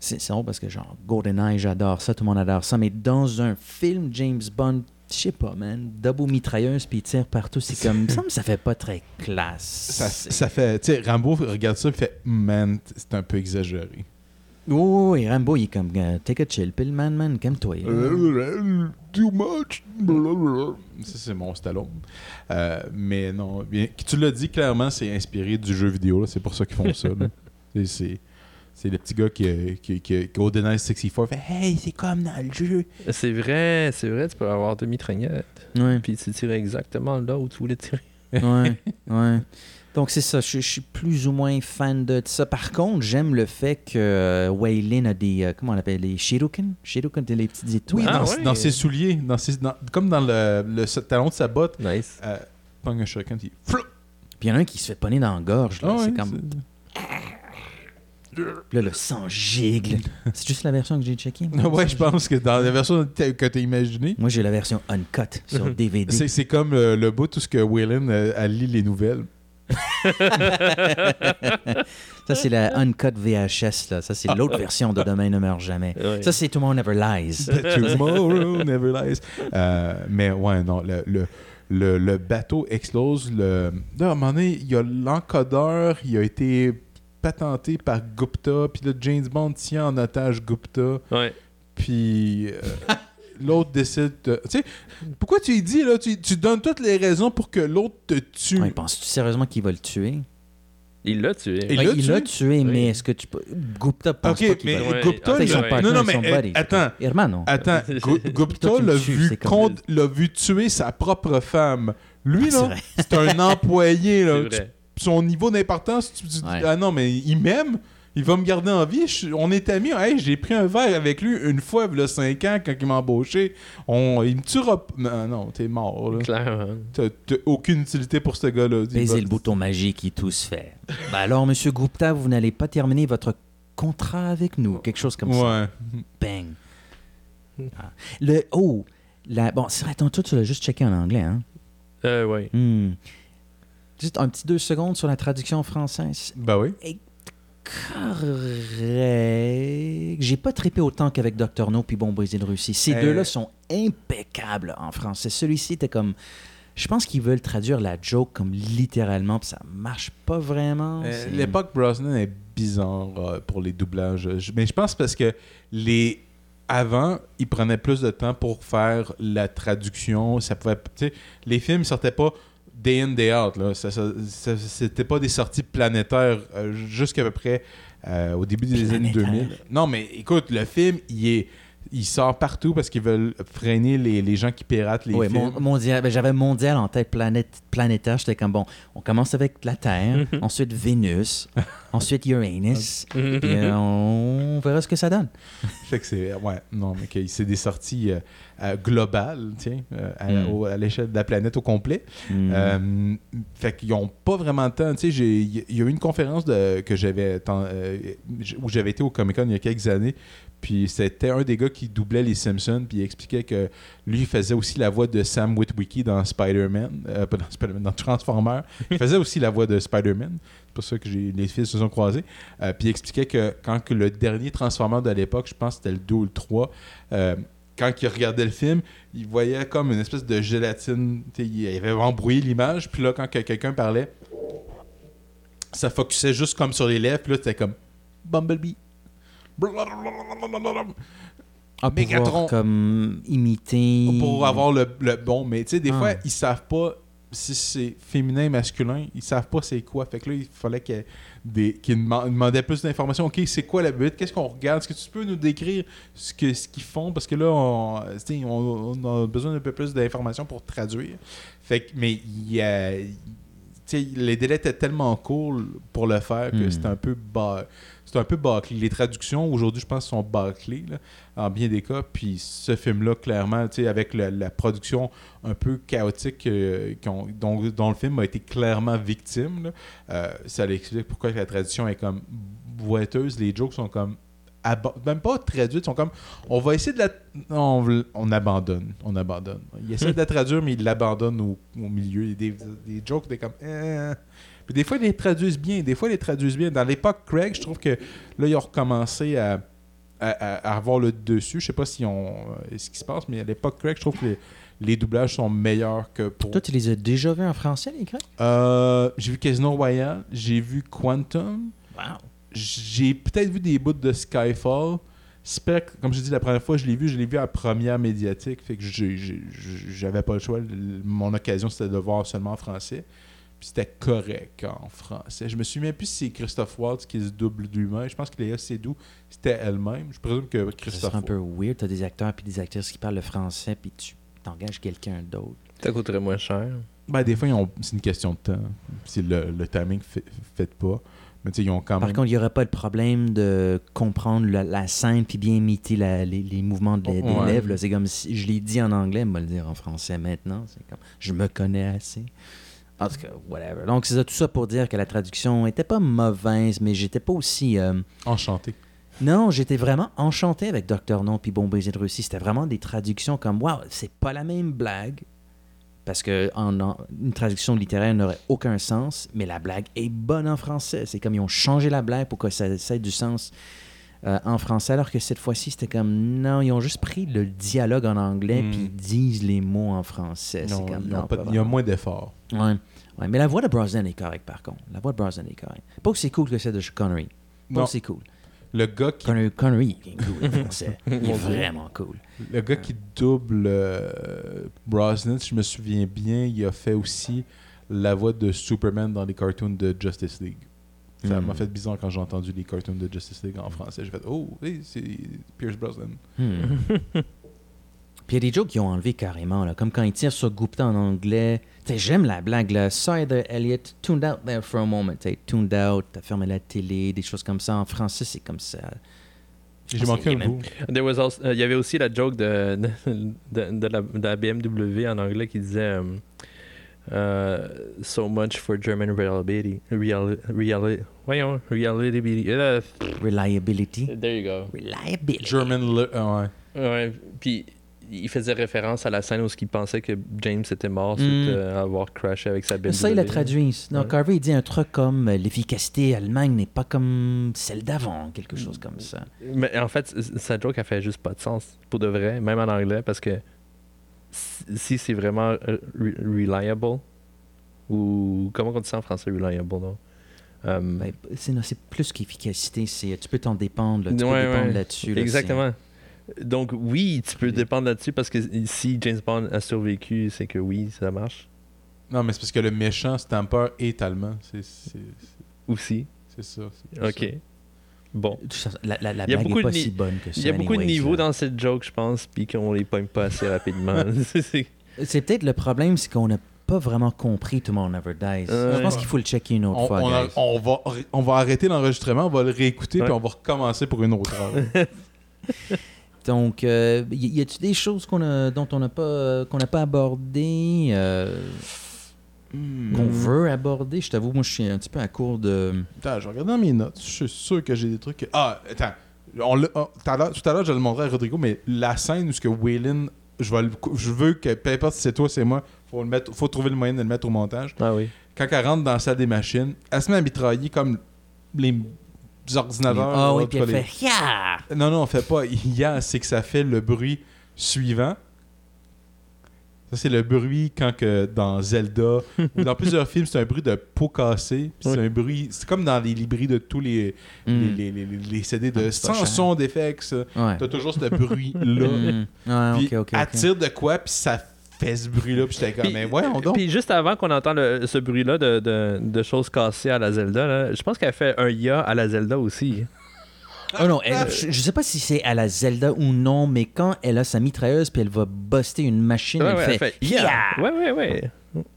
Speaker 9: C'est c'est drôle parce que, genre, GoldenEye, j'adore ça, tout le monde adore ça. Mais dans un film James Bond, je sais pas, man, double mitrailleuse puis il tire partout, c'est comme. Il me semble que ça fait pas très classe.
Speaker 10: Ça, ça fait. Tu sais, Rambo regarde ça et fait Man, c'est un peu exagéré.
Speaker 9: Oui, oui, oui, Rambo, il est comme, euh, take a chill, pill, man, man, calme-toi. là.
Speaker 10: Too much. Ça, c'est mon Stallone. Euh, mais non, bien, tu l'as dit clairement, c'est inspiré du jeu vidéo. là, C'est pour ça qu'ils font ça. C'est- C'est le petit gars qui, a- qui, qui, qui GoldenEye 64 fait Hey, c'est comme dans le jeu.
Speaker 11: C'est vrai, c'est vrai, tu peux avoir deux mitraillettes.
Speaker 9: Ouais.
Speaker 11: Puis tu tires exactement là où tu voulais tirer.
Speaker 9: Ouais, ouais. Donc c'est ça, je, je suis plus ou moins fan de ça. Par contre, j'aime le fait que euh, Waylin a des, euh, comment on appelle, les Shiruken? Shiruken, c'est les petites étoiles.
Speaker 10: Oui,
Speaker 11: Ah
Speaker 10: dans,
Speaker 11: ouais.
Speaker 10: dans ses souliers, dans ses, dans- comme dans le, le talon de sa botte,
Speaker 11: Nice.
Speaker 10: euh, un shuriken!
Speaker 9: Puis il y en a un qui se fait pogner dans la gorge. là.
Speaker 10: Ah
Speaker 9: c'est comme... Puis là, le sang gigle. C'est juste la version que j'ai checkée. moi,
Speaker 10: ouais, je pense que dans la version que tu as imaginée,
Speaker 9: Moi, j'ai la version uncut sur DVD.
Speaker 10: c'est c'est comme euh, le bout, tout ce que Waylon euh, elle lit les nouvelles.
Speaker 9: Ça, c'est la uncut VHS. Là. Ça, c'est l'autre version de Demain ne meurt jamais. Ça, c'est Tomorrow Never Lies.
Speaker 10: Tomorrow never lies. Euh, mais ouais, non, le, le, le, le bateau explose. Le... Là, à un moment donné, il y a l'encodeur, il a été patenté par Gupta, puis là, James Bond tient en otage Gupta,
Speaker 11: Ouais.
Speaker 10: puis euh, l'autre décide de... Tu sais, pourquoi tu lui dis, là, tu, tu donnes toutes les raisons pour que l'autre te tue?
Speaker 9: Ouais, Penses-tu sérieusement qu'il va le tuer?
Speaker 11: Il l'a tué.
Speaker 10: Il
Speaker 9: Ouais,
Speaker 10: l'a tué?
Speaker 9: tué, mais
Speaker 11: Oui.
Speaker 9: est-ce que tu peux. Gupta pense
Speaker 10: Ok,
Speaker 9: pas qu'il
Speaker 10: mais
Speaker 9: va.
Speaker 11: Ouais.
Speaker 10: Gupta,
Speaker 11: Ah, ouais.
Speaker 10: non, non, mais euh, attends,
Speaker 9: Hermano.
Speaker 10: Attends, Gu- Gupta l'a vu, con- l'a vu tuer sa propre femme. Lui,
Speaker 9: Ah, c'est
Speaker 10: là, c'est un employé. Là. Tu- Son niveau d'importance, tu, tu dis,
Speaker 9: Ouais.
Speaker 10: ah non, mais il m'aime, il va me garder en vie. Je- on est amis. Hey, j'ai pris un verre avec lui une fois, il y a 5 ans, quand il m'a embauché. On, il me tuera Non, non, t'es mort. Là.
Speaker 11: Clairement.
Speaker 10: T'as, t'as aucune utilité pour ce gars-là. Il
Speaker 9: Baisez
Speaker 10: va-
Speaker 9: le bouton magique et tout se fait. Ben alors, Monsieur Gupta, vous n'allez pas terminer votre contrat avec nous. Quelque chose comme ça.
Speaker 10: Ouais.
Speaker 9: Bang. Ah. Le. Oh! La, bon, c'est vrai, ton tour, tu l'as juste checké en anglais, hein?
Speaker 11: Euh, ouais.
Speaker 9: Hmm. Juste un petit deux secondes sur la traduction française.
Speaker 10: Ben oui.
Speaker 9: Correct. J'ai pas trippé autant qu'avec Dr. No puis Bon Brésil Russie. Ces
Speaker 10: Euh.
Speaker 9: deux-là sont impeccables en français. Celui-ci était comme. Je pense qu'ils veulent traduire la joke comme littéralement, puis ça marche pas vraiment.
Speaker 10: Euh, L'époque Brosnan est bizarre euh, pour les doublages. Mais je pense parce que les avant, ils prenaient plus de temps pour faire la traduction. Ça pouvait, les films sortaient pas day in day out. Là. Ça, ça- ça- c'était pas des sorties planétaires euh, jusqu'à peu près euh, au début des années
Speaker 9: Planétaire.
Speaker 10: 2000. Non, mais écoute, le film, il est, il sort partout parce qu'ils veulent freiner les, les gens qui piratent les
Speaker 9: Ouais,
Speaker 10: films.
Speaker 9: mon- mondial, ben, j'avais mondial en tête, planète, planétaire. J'étais comme bon, on commence avec la Terre, ensuite Vénus, ensuite Uranus, puis euh, on verra ce que ça donne.
Speaker 10: Fait que c'est. Ouais, non, mais que c'est des sorties euh, euh, globales, tiens, euh, à,
Speaker 9: Mm.
Speaker 10: à l'échelle de la planète au complet.
Speaker 9: Hmm.
Speaker 10: Euh, fait qu'ils n'ont pas vraiment de temps. Tu sais, il y a eu une conférence de, que j'avais euh, où j'avais été au Comic Con il y a quelques années. Puis c'était un des gars qui doublait les Simpsons. Puis il expliquait que lui, faisait aussi la voix de Sam Witwicky dans Spider-Man. euh, pas dans Spider-Man, dans Transformers. Il faisait aussi la voix de Spider-Man. C'est pour ça que les fils se sont croisés. Euh, puis il expliquait que quand que le dernier Transformer de l'époque, je pense que c'était le 2 ou le 3, euh, quand il regardait le film, il voyait comme une espèce de gélatine. Il avait embrouillé l'image. Puis là, quand que quelqu'un parlait, ça focusait juste comme sur les lèvres. Puis là, c'était comme Bumblebee.
Speaker 9: Ah, pour
Speaker 10: Mégatron.
Speaker 9: comme imiter.
Speaker 10: Pour avoir le, le bon. Mais tu sais, des
Speaker 9: Ah.
Speaker 10: fois, ils savent pas si c'est féminin, masculin. Ils savent pas c'est quoi. Fait que là, il fallait qu'ils deman- demandaient plus d'informations. OK, c'est quoi la but? Qu'est-ce qu'on regarde? Est-ce que tu peux nous décrire ce que ce qu'ils font? Parce que là, on, on, on a besoin d'un peu plus d'informations pour traduire. Fait que, mais il y a... tu sais, les délais étaient tellement courts pour le faire que
Speaker 9: Hmm.
Speaker 10: c'était un peu bas. C'est un peu bâclé. Les traductions, aujourd'hui, je pense, sont bâclées, là, en bien des cas. Puis ce film-là, clairement, avec la production un peu chaotique euh, dont, dont le film a été clairement victime, là, euh, ça explique pourquoi la traduction est comme boiteuse. Les jokes sont comme... Même pas traduites, sont comme... On va essayer de la... On, on abandonne. On abandonne. Il essaie de la traduire, mais il l'abandonne au, au milieu. Des, des jokes, des comme... eh. Puis des fois, ils les traduisent bien. Des fois, ils les traduisent bien. Dans l'époque Craig, je trouve que là, ils ont recommencé à, à, à- à avoir le dessus. Je sais pas si on, euh, ce qui se passe, mais à l'époque Craig, je trouve que les, les doublages sont meilleurs que pour.
Speaker 9: Toi, tu les as déjà vus en français, les gars?
Speaker 10: Euh, j'ai vu Casino Royale, j'ai vu Quantum,
Speaker 9: Wow.
Speaker 10: j'ai peut-être vu des bouts de Skyfall. Spec, comme je dit la première fois, je l'ai vu, je l'ai vu à première médiatique, fait que j'avais pas le choix. Mon occasion, c'était de le voir seulement en français. Puis c'était correct en français. Je me souviens plus si c'est Christophe Waltz qui se double lui-même. Je pense que Léa Seydoux, c'était elle-même. Je présume que
Speaker 9: Ça
Speaker 10: Christophe
Speaker 9: serait un peu weird. T'as des acteurs puis des actrices qui parlent le français, puis tu t'engages quelqu'un d'autre.
Speaker 11: Ça coûterait moins cher.
Speaker 10: Ben, des fois, ont- c'est une question de temps. Si le, le timing ne fait, fait pas. Mais tu sais, ils ont quand
Speaker 9: Par
Speaker 10: même.
Speaker 9: contre, il n'y aurait pas de problème de comprendre la, la scène puis bien imiter la- les, les mouvements de- des
Speaker 10: Ouais.
Speaker 9: lèvres. là. C'est comme si je l'ai dit en anglais, me le dire en français maintenant. C'est comme je me connais assez. En tout cas, whatever. Donc, c'est tout ça pour dire que la traduction était pas mauvaise, mais j'étais pas aussi. euh,
Speaker 10: Enchanté.
Speaker 9: Non, j'étais vraiment enchanté avec Docteur Non puis Bon Baiser de Russie. C'était vraiment des traductions comme Waouh, c'est pas la même blague. Parce que en, en- une traduction littéraire n'aurait aucun sens, mais la blague est bonne en français. C'est comme ils ont changé la blague pour que ça, ça ait du sens euh, en français, alors que cette fois-ci, c'était comme non, ils ont juste pris le dialogue en anglais
Speaker 10: Hmm.
Speaker 9: puis ils disent les mots en français.
Speaker 10: Non,
Speaker 9: comme,
Speaker 10: ils ont
Speaker 9: non,
Speaker 10: pas-
Speaker 9: pas
Speaker 10: il y a moins d'efforts.
Speaker 9: Ouais. Ouais, mais la voix de Brosnan est correcte par contre. La voix de Brosnan est correcte. Pas aussi cool que celle de Connery. Pas
Speaker 10: Non.
Speaker 9: aussi cool.
Speaker 10: Le gars qui,
Speaker 9: Connery, Connery il est cool en français. Il est vraiment cool.
Speaker 10: le gars qui double euh, Brosnan, si je me souviens bien, il a fait aussi la voix de Superman dans les cartoons de Justice League. Ça
Speaker 9: Hmm.
Speaker 10: m'a fait bizarre quand j'ai entendu les cartoons de Justice League en français. J'ai fait Oh, hey, c'est Pierce Brosnan.
Speaker 9: Hmm. Puis il y a des jokes qui ont enlevé carrément, là, comme quand il tire sur Gupta en anglais. J'aime la blague, là. Sorry there, Elliot. Tuned out there for a moment. Tu sais, tuned out, t'as fermé la télé, des choses comme ça. En français, c'est comme ça.
Speaker 10: J'ai
Speaker 9: Ah,
Speaker 10: manqué un bout.
Speaker 11: There was also- euh, il y avait aussi la joke de, de, de- de la, de la BMW en anglais qui disait euh, euh, So much for German reliability. Real, real, voyons, reliability. Euh,
Speaker 9: Reliability.
Speaker 11: there you go.
Speaker 9: Reliability.
Speaker 10: German. Ouais,
Speaker 11: puis il faisait référence à la scène où il pensait que James était mort
Speaker 9: Mm.
Speaker 11: suite euh, à avoir crashé avec sa BMW.
Speaker 9: Ça, il a traduit. Non,
Speaker 11: Ouais.
Speaker 9: Il dit un truc comme euh, l'efficacité allemande n'est pas comme celle d'avant, quelque chose comme ça.
Speaker 11: Mais en fait, sa joke, elle fait juste pas de sens, pour de vrai, même en anglais, parce que si c'est vraiment euh, re- reliable, ou comment on dit ça en français, reliable, non?
Speaker 9: Ben, c'est, plus qu'efficacité. C'est, tu peux t'en dépendre. là, tu
Speaker 11: Ouais,
Speaker 9: peux dépendre là-dessus. là,
Speaker 11: Exactement. Donc oui, tu peux dépendre là-dessus parce que si James Bond a survécu, c'est que oui, ça marche.
Speaker 10: Non, mais c'est parce que le méchant Stamper est allemand. C'est c'est-
Speaker 11: Aussi.
Speaker 10: c'est ça. c'est
Speaker 11: Ok.
Speaker 10: ça.
Speaker 11: Bon.
Speaker 9: La, la, la
Speaker 11: Il y a beaucoup
Speaker 9: pas
Speaker 11: de ni-
Speaker 9: si bonne que ça.
Speaker 11: Il y a beaucoup de niveaux dans cette joke, je pense, puis qu'on les pogne pas assez rapidement. C'est-
Speaker 9: peut-être le problème, c'est qu'on n'a pas vraiment compris Tomorrow Never Dies.
Speaker 11: Euh,
Speaker 9: Je pense
Speaker 11: ouais.
Speaker 9: qu'il faut le checker une autre
Speaker 10: On,
Speaker 9: fois,
Speaker 10: on a-
Speaker 9: guys.
Speaker 10: on va, on va arrêter l'enregistrement, on va le réécouter,
Speaker 11: Ouais.
Speaker 10: puis on va recommencer pour une autre heure.
Speaker 9: Donc, euh, y, y a-tu des choses qu'on a, dont on n'a pas, qu'on n'a pas abordées, euh,
Speaker 10: Hmm.
Speaker 9: qu'on veut aborder? Je t'avoue, moi, je suis un petit peu à court de...
Speaker 10: Attends, je regarde dans mes notes. Je suis sûr que j'ai des trucs. que- Ah, attends. On tout à l'heure- je le montrer à Rodrigo, mais la scène où ce que Waylon, je, vais le cou- je veux que, peu importe si c'est toi, c'est moi, faut, le mettre, faut trouver le moyen de le mettre au montage.
Speaker 11: Ah oui.
Speaker 10: Quand elle rentre dans la salle des machines, elle se met à mitrailler comme les ordinateurs.
Speaker 9: Ah oui,
Speaker 10: en
Speaker 9: puis elle
Speaker 10: les-
Speaker 9: fait... Yeah!
Speaker 10: Non, non, on fait pas. Hier, c'est que ça fait le bruit suivant. Ça, c'est le bruit quand que dans Zelda ou dans plusieurs films, c'est un bruit de peau cassée. C'est un bruit. C'est comme dans les librairies de tous les,
Speaker 9: Mm.
Speaker 10: les, les, les- les CD de
Speaker 9: Ah,
Speaker 10: sans son d'effects.
Speaker 9: Ouais.
Speaker 10: T'as toujours ce bruit-là.
Speaker 9: Mm. Ouais,
Speaker 10: Puis
Speaker 9: ok, ok,
Speaker 10: elle
Speaker 9: ok.
Speaker 10: tire de quoi, puis ça fait ce bruit-là. Puis j'étais comme, mais voyons donc.
Speaker 11: Puis juste avant qu'on entende le- ce bruit-là de, de, de choses cassées à la Zelda, là, je pense qu'elle fait un ya à la Zelda aussi.
Speaker 9: Oh non, elle- je, je sais pas si c'est à la Zelda ou non, mais quand elle a sa mitrailleuse puis elle va buster une machine,
Speaker 11: Ouais,
Speaker 9: elle,
Speaker 11: ouais,
Speaker 9: fait,
Speaker 11: elle fait
Speaker 9: Yeah!
Speaker 11: Ouais, ouais, ouais.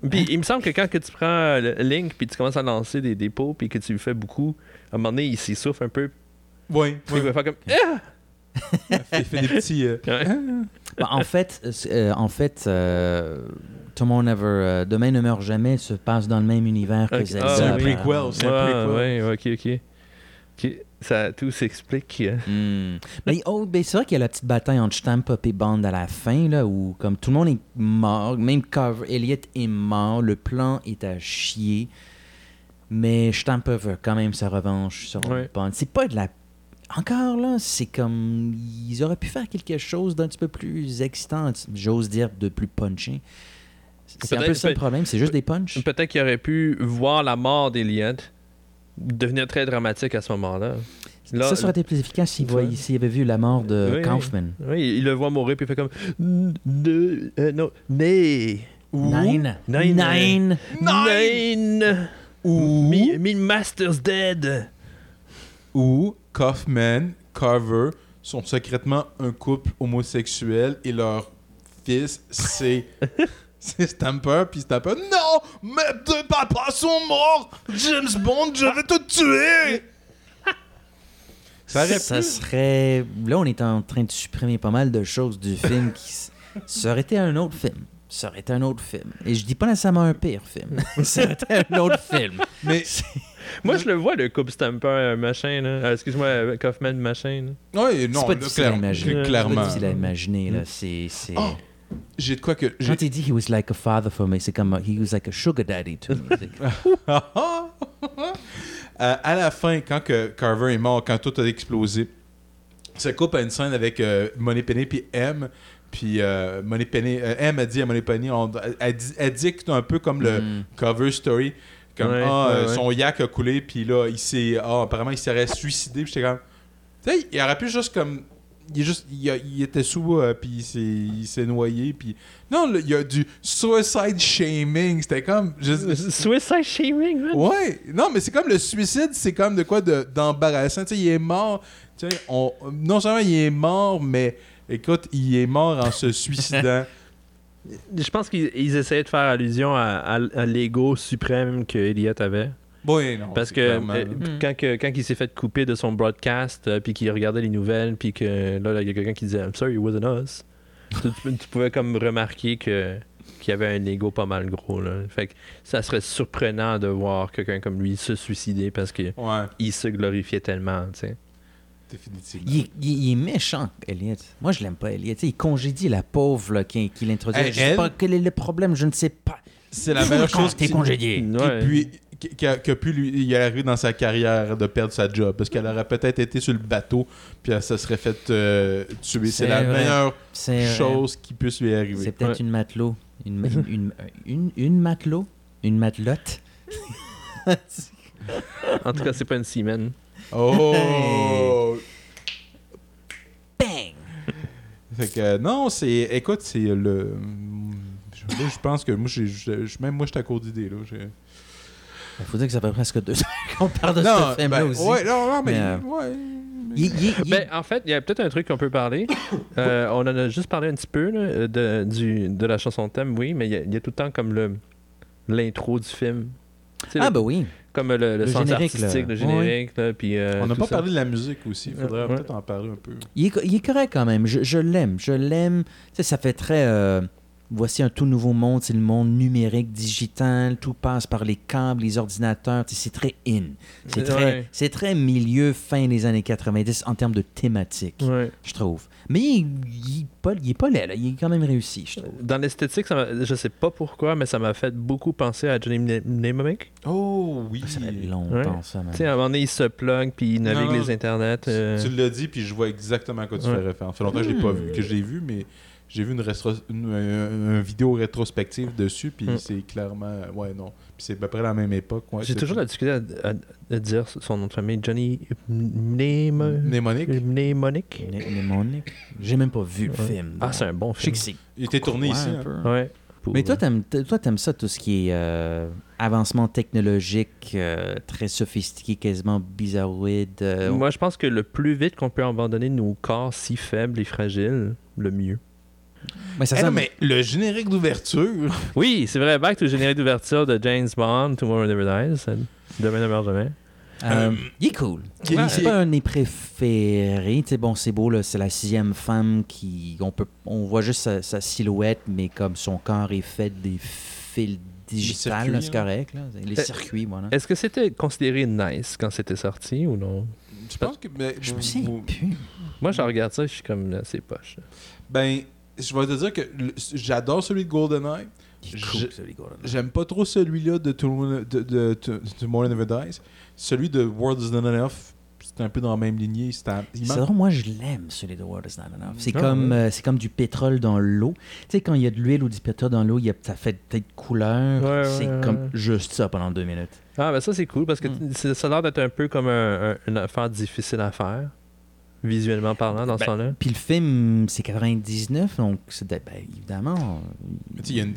Speaker 11: Puis il me semble que quand que tu prends le Link puis tu commences à lancer des dépôts puis que tu le fais beaucoup, à un moment donné, il s'essouffle un peu.
Speaker 10: Oui,
Speaker 11: Puis il va faire comme Ah!
Speaker 10: Il fait des petits. euh.
Speaker 9: Bah, en fait, euh, en fait euh, Tomorrow Never, euh, Demain ne meurt jamais se passe dans le même univers que. Zelda.
Speaker 11: Ah, C'est un
Speaker 10: prequel, c'est un
Speaker 11: Ouais,
Speaker 10: prequel.
Speaker 11: ouais, ok, ok. Ok, Ça tout s'explique. euh.
Speaker 9: Hmm. Mais, oh, ben, c'est vrai qu'il y a la petite bataille entre Stamp et Bond à la fin, là, où comme tout le monde est mort, même Carver, Elliot est mort, le plan est à chier, mais Stamp veut quand même sa revanche sur
Speaker 11: Ouais.
Speaker 9: Bond. C'est pas de la... Encore là, c'est comme... Ils auraient pu faire quelque chose d'un petit peu plus excitant, j'ose dire de plus punché. C'est un peu ça le problème, c'est juste des punchs.
Speaker 11: Peut-être qu'il aurait pu voir la mort d'Eliot devenir très dramatique à ce moment-là. Là-
Speaker 9: ça, ça aurait été plus efficace s'il s'il avait vu la mort de
Speaker 11: Oui,
Speaker 9: Kaufman.
Speaker 11: Oui, il le voit mourir puis il fait comme ne, euh, non, mais
Speaker 9: Nine.
Speaker 11: Nine.
Speaker 9: Nine.
Speaker 11: Nine.
Speaker 10: Ou,
Speaker 11: Me, me master's dead.
Speaker 10: ou Kaufman, Carver sont secrètement un couple homosexuel et leur fils, c'est c'est Stamper, puis Stamper, non, mes deux papas sont morts, James Bond, je vais te tuer. Ça aurait
Speaker 9: Ça
Speaker 10: pu.
Speaker 9: serait. Là, on est en train de supprimer pas mal de choses du film qui. Ça aurait été un autre film. Ça aurait été un autre film. Et je dis pas nécessairement un pire film. Ça aurait été un autre film.
Speaker 10: Mais
Speaker 11: Moi, je le vois, le couple Stamper, euh, machin, là. Euh, Excuse-moi, euh, Kaufman, machin.
Speaker 10: ouais, non,
Speaker 9: c'est pas difficile à
Speaker 10: clairement,
Speaker 9: imaginer. C'est
Speaker 10: clairement.
Speaker 9: pas difficile à imaginer, là. C'est. c'est-
Speaker 10: Oh, j'ai de quoi que j'ai-
Speaker 9: Quand il dit he was like a father for me, c'est comme he was like a sugar daddy to me. C'est-
Speaker 10: Euh, à la fin, quand que Carver est mort, quand tout a explosé, ça coupe à une scène avec euh, Money Penny puis M. Puis euh, Money Penny, euh, M a dit à Money Penny, on- elle, elle dit, elle dit que c'est un peu comme le
Speaker 9: Mm.
Speaker 10: cover story. Comme,
Speaker 11: Ouais,
Speaker 10: ah,
Speaker 11: ouais,
Speaker 10: euh, son yak a coulé, puis là, il s'est. Ah, apparemment, il serait suicidé. Puis j'étais comme. Tu sais, il aurait pu juste comme. Il, est juste, il, a- il était sous, euh, puis il s'est- il s'est noyé. Puis. Non, là, il y a du suicide shaming. C'était comme.
Speaker 11: Suicide shaming, man.
Speaker 10: Ouais, non, mais c'est comme le suicide, c'est comme de quoi de- d'embarrassant. tu sais, il est mort. tu sais, on, non seulement il est mort, mais écoute, il est mort en se suicidant.
Speaker 11: Je pense qu'ils ils essayaient de faire allusion à, à- à l'ego suprême que Elliot avait.
Speaker 10: oui, non.
Speaker 11: Parce que euh, quand, que- quand il s'est fait couper de son broadcast, euh, puis qu'il regardait les nouvelles, puis que là, il y a quelqu'un qui disait I'm sorry, it wasn't us. tu, tu- pouvais comme remarquer que qu'il y avait un ego pas mal gros. Là. Fait que ça serait surprenant de voir quelqu'un comme lui se suicider parce qu'il
Speaker 10: Ouais,
Speaker 11: se glorifiait tellement. tu sais.
Speaker 10: Définitivement.
Speaker 9: Il, est- il est- il est méchant, Elliot. Moi, je l'aime pas, Elliot. Il congédie la pauvre là, qui, qui l'introduit. Je sais
Speaker 10: elle-
Speaker 9: pas quel est le problème, je ne sais pas.
Speaker 10: C'est la meilleure chose qui,
Speaker 9: congédié?
Speaker 10: qui,
Speaker 11: Ouais.
Speaker 10: puis- qui- a, qui a pu lui y arriver dans sa carrière de perdre sa job. Parce qu'elle aurait peut-être été sur le bateau, puis elle se serait fait euh, tuer. C'est
Speaker 9: C'est
Speaker 10: la
Speaker 9: vrai.
Speaker 10: meilleure
Speaker 9: C'est vrai.
Speaker 10: chose qui puisse lui
Speaker 9: C'est
Speaker 10: arriver.
Speaker 9: peut-être
Speaker 11: Ouais.
Speaker 9: une matelot. Une, une, une, une, une matelot? Une matelote?
Speaker 11: En tout cas, c'est pas une Seaman.
Speaker 10: Oh!
Speaker 9: Bang
Speaker 10: Fait que non, c'est. Écoute, c'est le. Je, là, je pense que moi, j'ai, même moi, je suis à court d'idées. Là. J'ai-
Speaker 9: Il faut dire que ça fait presque deux ans qu'on parle de
Speaker 10: non,
Speaker 9: ce film-là
Speaker 10: ben,
Speaker 9: aussi.
Speaker 10: Ouais, non, non, mais.
Speaker 9: Mais, euh,
Speaker 10: ouais.
Speaker 11: Ben, en fait, il y a peut-être un truc qu'on peut parler. Euh, on en a juste parlé un petit peu là, de, du, de la chanson thème, oui, mais il y, a, il y a tout le temps comme le l'intro du film. Tu sais,
Speaker 9: Ah,
Speaker 11: le-
Speaker 9: bah oui.
Speaker 11: Comme le, le
Speaker 9: le
Speaker 11: sens
Speaker 9: générique,
Speaker 11: artistique,
Speaker 9: là.
Speaker 11: le générique, là, puis euh,
Speaker 10: On n'a pas
Speaker 11: ça.
Speaker 10: parlé de la musique aussi. Il faudrait
Speaker 11: Ouais.
Speaker 10: peut-être en parler un peu.
Speaker 9: Il est, co- il est correct quand même. Je, l'aime. Je l'aime. Tu sais, ça fait très. euh, voici un tout nouveau monde. C'est le monde numérique, digital. Tout passe par les câbles, les ordinateurs. C'est très in. C'est très,
Speaker 11: Ouais.
Speaker 9: c'est très milieu, fin des années 90 en termes de thématique,
Speaker 11: Ouais.
Speaker 9: je trouve. Mais il, il, est pas, il est pas laid, là. Il est quand même réussi, je trouve.
Speaker 11: Dans l'esthétique, je sais pas pourquoi, mais ça m'a fait beaucoup penser à Johnny Mne- Mnemonic.
Speaker 10: Oh oui.
Speaker 9: Ça fait longtemps,
Speaker 11: Ouais.
Speaker 9: ça.
Speaker 11: Tu sais, à un moment donné, il se plug, puis il navigue
Speaker 10: Non,
Speaker 11: les internets. euh,
Speaker 10: Tu l'as dit, puis je vois exactement à quoi tu
Speaker 11: Ouais.
Speaker 10: fais référence. Ça fait longtemps que je l'ai pas
Speaker 9: Hmm.
Speaker 10: vu, que je l'ai vu, mais j'ai vu une, rétro- une, un- un vidéo rétrospective dessus, puis
Speaker 11: Hmm.
Speaker 10: c'est clairement. Ouais, non. Puis c'est à peu près la même époque. Ouais,
Speaker 11: J'ai toujours la difficulté à, à- à dire son nom de famille. Johnny Mnemo-
Speaker 10: Mnémonique.
Speaker 9: Mnémonique. J'ai même pas vu le
Speaker 11: Ouais.
Speaker 9: film.
Speaker 11: Ah, c'est un bon
Speaker 9: Je sais
Speaker 11: film.
Speaker 9: que
Speaker 10: Il était tourné ici.
Speaker 9: un
Speaker 10: hein.
Speaker 9: peu.
Speaker 11: Ouais. Pour-
Speaker 9: Mais toi, t'aimes, toi, t'aimes ça, tout ce qui est euh, avancement technologique, euh, très sophistiqué, quasiment bizarroïde. euh,
Speaker 11: Moi, je pense que le plus vite qu'on peut abandonner nos corps si faibles et fragiles, le mieux.
Speaker 9: Mais ça
Speaker 10: Eh non, mais le générique d'ouverture.
Speaker 11: Oui, c'est vrai. Back to le générique d'ouverture de James Bond, Tomorrow Never Dies. euh, Demain ne meurt jamais.
Speaker 9: euh, il est cool. c'est pas un de mes préférés. Bon, c'est beau, c'est la sixième femme qui. On, peut, on voit juste sa, sa silhouette, mais comme son corps est fait des fils digitales, c'est
Speaker 10: là.
Speaker 9: correct. Là. Les
Speaker 11: Euh,
Speaker 9: circuits, voilà.
Speaker 11: Est-ce que c'était considéré nice quand c'était sorti ou non?
Speaker 10: Je pense que. mais-
Speaker 9: Je me
Speaker 10: vous-
Speaker 9: souviens
Speaker 10: vous-
Speaker 9: plus.
Speaker 11: Moi, je regarde ça, je suis comme, là, c'est poche.
Speaker 10: Ben, je vais te dire que j'adore celui de GoldenEye. J'aime pas trop celui-là de Tomorrow de, de, Never Dies. Celui de World is Not Enough, c'est un peu dans la même lignée. c'est
Speaker 9: drôle, moi je l'aime, celui de World is Not Enough. C'est
Speaker 11: Ah,
Speaker 9: comme,
Speaker 11: ouais.
Speaker 9: euh, c'est comme du pétrole dans l'eau. Tu sais, quand il y a de l'huile ou du pétrole dans l'eau, ça fait peut-être couleur.
Speaker 11: Ouais,
Speaker 9: c'est
Speaker 11: ouais,
Speaker 9: comme
Speaker 11: ouais.
Speaker 9: juste ça pendant deux minutes.
Speaker 11: Ah, ben ça, c'est cool parce que c'est- ça a l'air d'être un peu comme un- un- une affaire difficile à faire, visuellement parlant, dans ce
Speaker 9: Ben,
Speaker 11: temps-là?
Speaker 9: Puis le film, c'est 99, donc c'est ben, évidemment.
Speaker 10: Tu sais, Il y a une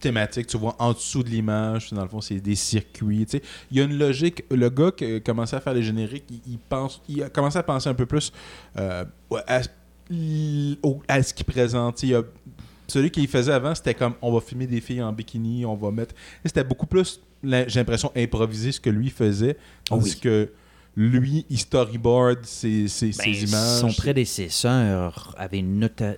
Speaker 10: thématique, tu vois, en dessous de l'image, dans le fond, c'est des circuits. tu sais. Il y a une logique. Le gars qui a commencé à faire les génériques, il, il pense, il a commencé à penser un peu plus euh, à, l- au- à ce qu'il présente. Il y a Celui qu'il faisait avant, c'était comme on va filmer des filles en bikini, on va mettre. Et C'était beaucoup plus, j'ai l'impression, improvisé ce que lui faisait. Tandis
Speaker 9: Oui.
Speaker 10: que lui, il storyboard ses, ses,
Speaker 9: Ben,
Speaker 10: ses images.
Speaker 9: Son prédécesseur avait une nota-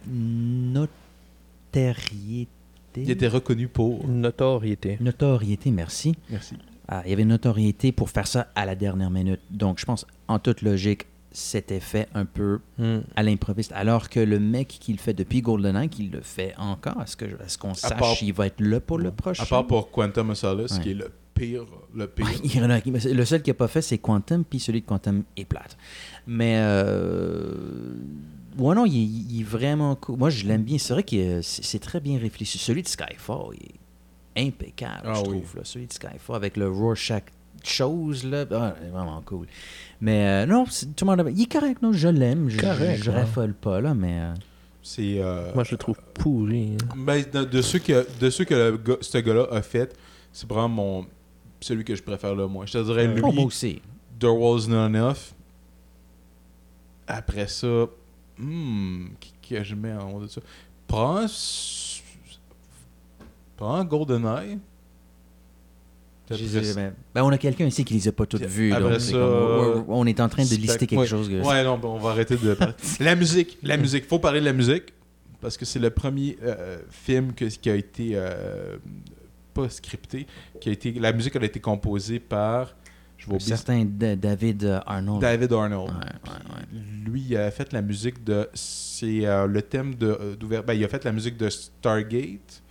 Speaker 9: notoriété.
Speaker 10: Il était reconnu pour.
Speaker 11: Notoriété.
Speaker 9: Notoriété, merci.
Speaker 10: Merci.
Speaker 9: Ah, il y avait une notoriété pour faire ça à la dernière minute. Donc, je pense, en toute logique, c'était fait un peu
Speaker 11: Hmm.
Speaker 9: à l'improviste. Alors que le mec qui le fait depuis GoldenEye, qui le fait encore, est-ce que- est-ce qu'on sache
Speaker 10: part-
Speaker 9: s'il va être là pour le prochain?
Speaker 10: À part pour Quantum of Solace,
Speaker 9: Ouais.
Speaker 10: qui est le pire. Le pire.
Speaker 9: Il y en a qui- le seul qui n'a pas fait, c'est Quantum, puis celui de Quantum est plate. Mais, euh... ouais, non, il, est- il est vraiment cool. Moi, je l'aime bien. C'est vrai que euh, c'est très bien réfléchi. Celui de Skyfall, il est impeccable,
Speaker 10: Ah
Speaker 9: je
Speaker 10: oui.
Speaker 9: trouve. là. Celui de Skyfall, avec le Rorschach chose, là, ah, il est vraiment cool. Mais euh, non, tout le monde... Il est correct, non? Je l'aime. Je,
Speaker 11: Correct,
Speaker 9: je
Speaker 11: ouais.
Speaker 9: raffole pas, là, mais... euh,
Speaker 10: C'est. euh,
Speaker 11: Moi, je le trouve pourri. hein.
Speaker 10: Ben, de, de ceux que, de ceux que le gars- ce gars-là a fait, c'est vraiment mon, celui que je préfère le moins. Je te dirais lui,
Speaker 9: Oh, moi aussi.
Speaker 10: There Was Not Enough. Après ça, hmm, qui que je mets en haut de ça? Prends. Prends GoldenEye.
Speaker 9: Ben, ben, on a quelqu'un ici qui les a pas toutes vues.
Speaker 10: Après ça,
Speaker 9: comme- on, on est en train de lister quelque
Speaker 10: ouais.
Speaker 9: chose. que-
Speaker 10: Ouais, non, bon, on va arrêter de parler. la musique, la musique. Faut parler de la musique parce que c'est le premier euh, film que- qui a été euh, pas scripté, qui a été la musique elle a été composée par je oublier
Speaker 9: certain Da- David euh, Arnold.
Speaker 10: David Arnold.
Speaker 9: Ouais, ouais, ouais.
Speaker 10: Lui, il a fait la musique de c'est euh, le thème de euh, ben, il a fait la musique de Stargate.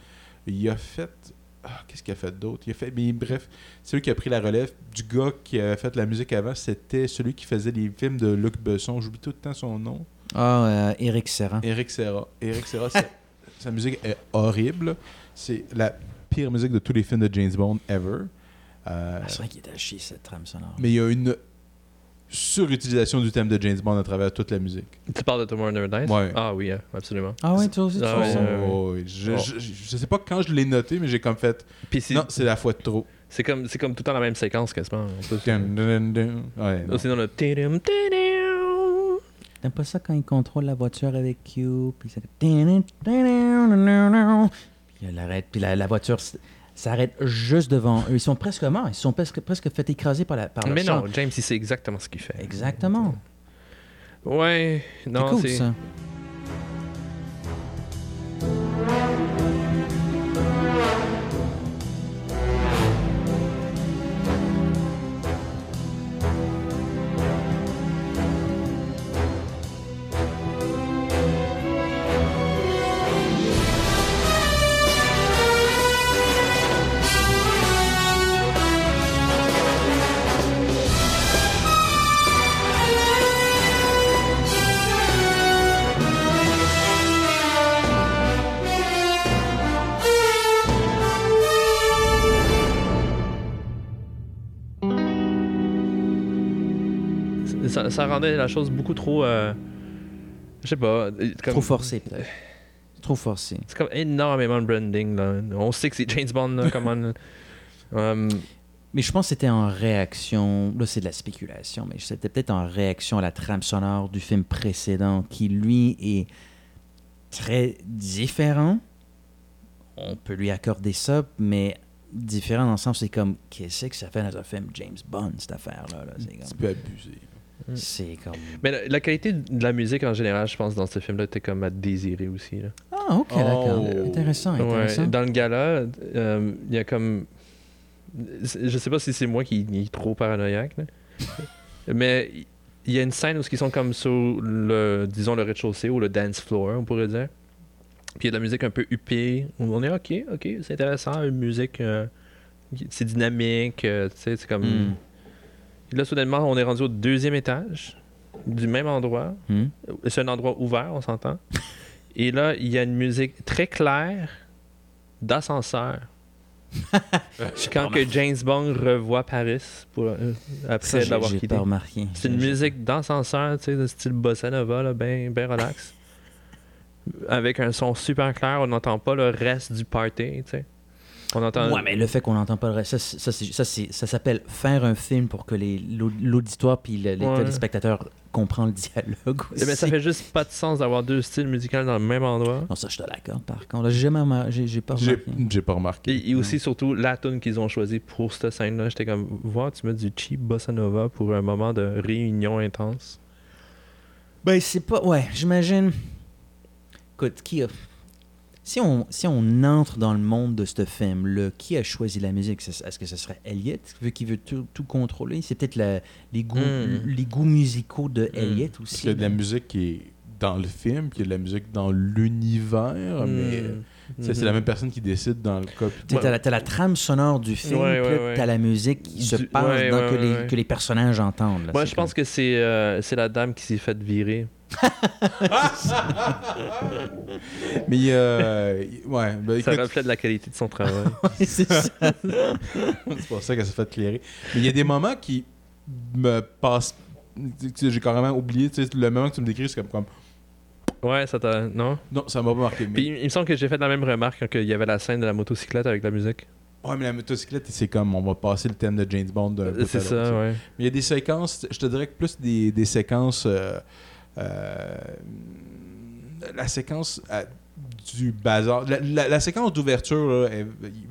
Speaker 10: Il a fait ah, qu'est-ce qu'il a fait d'autre? Il a fait mais bref, c'est lui qui a pris la relève du gars qui a fait la musique avant, c'était celui qui faisait les films de Luc Besson, j'oublie tout le temps son nom.
Speaker 9: Ah, euh, Eric Serra.
Speaker 10: Eric Serra. Eric Serra, sa musique est horrible. C'est la pire musique de tous les films de James Bond ever. Euh,
Speaker 9: Ah, c'est vrai qu'il est à chier cette trame sonore.
Speaker 10: mais il y a une surutilisation du thème de James Bond à travers toute la musique.
Speaker 11: Tu parles de Tomorrow Never Dies?
Speaker 10: Ouais.
Speaker 11: Ah oui, hein, absolument.
Speaker 9: Ah ouais, toi aussi, tu
Speaker 11: Ah ouais, ouais.
Speaker 10: Oh, oui. je,
Speaker 11: Oh.
Speaker 10: je, sais pas quand je l'ai noté, mais j'ai comme fait. Non, c'est la fois de trop.
Speaker 11: c'est comme, c'est comme tout le temps la même séquence quasiment.
Speaker 10: Dun, dun, dun. Ouais, non.
Speaker 11: Là, Sinon, le.
Speaker 9: T'aimes pas ça quand il contrôle la voiture avec Q, puis ça... Puis elle arrête, puis la, la voiture s'arrête juste devant eux. Ils sont presque morts, ils sont presque, presque fait écraser par, la, par
Speaker 11: Mais non, James, il sait exactement ce qu'il fait.
Speaker 9: Exactement.
Speaker 11: Ouais,
Speaker 9: C'est
Speaker 11: non,
Speaker 9: cool,
Speaker 11: c'est.
Speaker 9: ça.
Speaker 11: Ça, ça rendait la chose beaucoup trop. euh, Je sais pas. euh, Comme,
Speaker 9: Trop forcé, peut-être. Trop forcé.
Speaker 11: C'est comme énormément de branding. Là. On sait que c'est James Bond. Là, comment, euh,
Speaker 9: Mais je pense que c'était en réaction, là c'est de la spéculation, mais c'était peut-être en réaction à la trame sonore du film précédent qui, lui, est très différent. On peut lui accorder ça, mais différent dans le sens, c'est comme, qu'est-ce que ça fait dans un film James Bond, cette affaire-là? là? C'est
Speaker 10: Un
Speaker 9: comme-
Speaker 10: petit abusé.
Speaker 9: C'est comme...
Speaker 11: Mais la, la qualité de la musique en général, je pense, dans ce film-là, était comme à désirer aussi. Là.
Speaker 9: Ah, ok, d'accord.
Speaker 10: Oh.
Speaker 9: Intéressant,
Speaker 11: Ouais,
Speaker 9: intéressant.
Speaker 11: dans le gala, euh, il y a comme. Je sais pas si c'est moi qui est trop paranoïaque, là. mais il y a une scène où ils sont comme sur le, disons, le rez-de-chaussée ou le dance floor, on pourrait dire. Puis il y a de la musique un peu huppée, où on est ok, ok, c'est intéressant, une musique, euh, c'est dynamique, euh, tu sais, c'est comme.
Speaker 9: Hmm.
Speaker 11: Puis là, soudainement, on est rendu au deuxième étage, du même endroit.
Speaker 9: Hmm.
Speaker 11: C'est un endroit ouvert, on s'entend. Et là, il y a une musique très claire d'ascenseur. Quand que James Bond revoit Paris pour, euh, après l'avoir
Speaker 9: j'ai
Speaker 11: quitté.
Speaker 9: pas remarqué.
Speaker 11: C'est une musique d'ascenseur, tu sais, de style bossa nova, là, ben, ben relax. Avec un son super clair, on n'entend pas le reste du party, tu sais. On entend.
Speaker 9: Ouais, mais le fait qu'on n'entend pas le reste, ça, ça, ça, ça s'appelle faire un film pour que les- l'au- l'auditoire puis le- les
Speaker 11: Ouais.
Speaker 9: téléspectateurs comprennent le dialogue.
Speaker 11: Eh ben, ça
Speaker 9: aussi.
Speaker 11: fait juste pas de sens d'avoir deux styles musicaux dans le même endroit.
Speaker 9: Non, ça, je suis d'accord, par contre. J'ai jamais pas remarqué.
Speaker 10: j'ai pas remarqué.
Speaker 11: Et, et aussi, surtout, la tune qu'ils ont choisie pour cette scène-là, j'étais comme, voir, tu mets du cheap bossa nova pour un moment de réunion intense.
Speaker 9: Ben, c'est pas. Ouais, j'imagine. Écoute, qui a. Si on, si on entre dans le monde de ce film-là, qui a choisi la musique? Ce- Est-ce que ce serait Elliot, vu qu'il veut tout, tout contrôler? C'est peut-être les, goûts,
Speaker 11: Mm.
Speaker 9: les goûts musicaux de Elliot
Speaker 10: Parce
Speaker 9: aussi.
Speaker 10: qu'il y a de la musique qui est dans le film, puis il y a de la musique dans l'univers, mais
Speaker 11: Mm.
Speaker 10: c'est c'est la même personne qui décide dans le cas.
Speaker 9: Tu T'as la, t'as la trame sonore du film,
Speaker 11: Ouais,
Speaker 9: puis
Speaker 11: ouais.
Speaker 9: t'as la musique qui se
Speaker 11: Du-
Speaker 9: passe
Speaker 11: ouais,
Speaker 9: dans
Speaker 11: ouais,
Speaker 9: que, les,
Speaker 11: ouais.
Speaker 9: que les personnages entendent. là.
Speaker 11: Moi, je pense que c'est euh, c'est la dame qui s'est faite virer.
Speaker 10: Mais euh, ouais, ben,
Speaker 11: Ça
Speaker 10: écoute,
Speaker 11: reflète la qualité de son travail.
Speaker 9: c'est ça.
Speaker 10: c'est pour ça qu'elle s'est fait clairer. Mais il y a des moments qui me passent. tu J'ai carrément oublié. tu sais, Le moment que tu me décris, c'est comme, comme.
Speaker 11: Ouais, ça t'a. Non?
Speaker 10: Non, ça m'a pas marqué. Mais...
Speaker 11: Puis il me semble que j'ai fait la même remarque quand il y avait la scène de la motocyclette avec la musique.
Speaker 10: Ouais, mais la motocyclette, c'est comme on va passer le thème de James Bond d'un
Speaker 11: C'est ça, ouais.
Speaker 10: Mais il y a des séquences, je te dirais que plus des, des séquences. euh, euh, la séquence euh, du bazar. La, la- la séquence d'ouverture,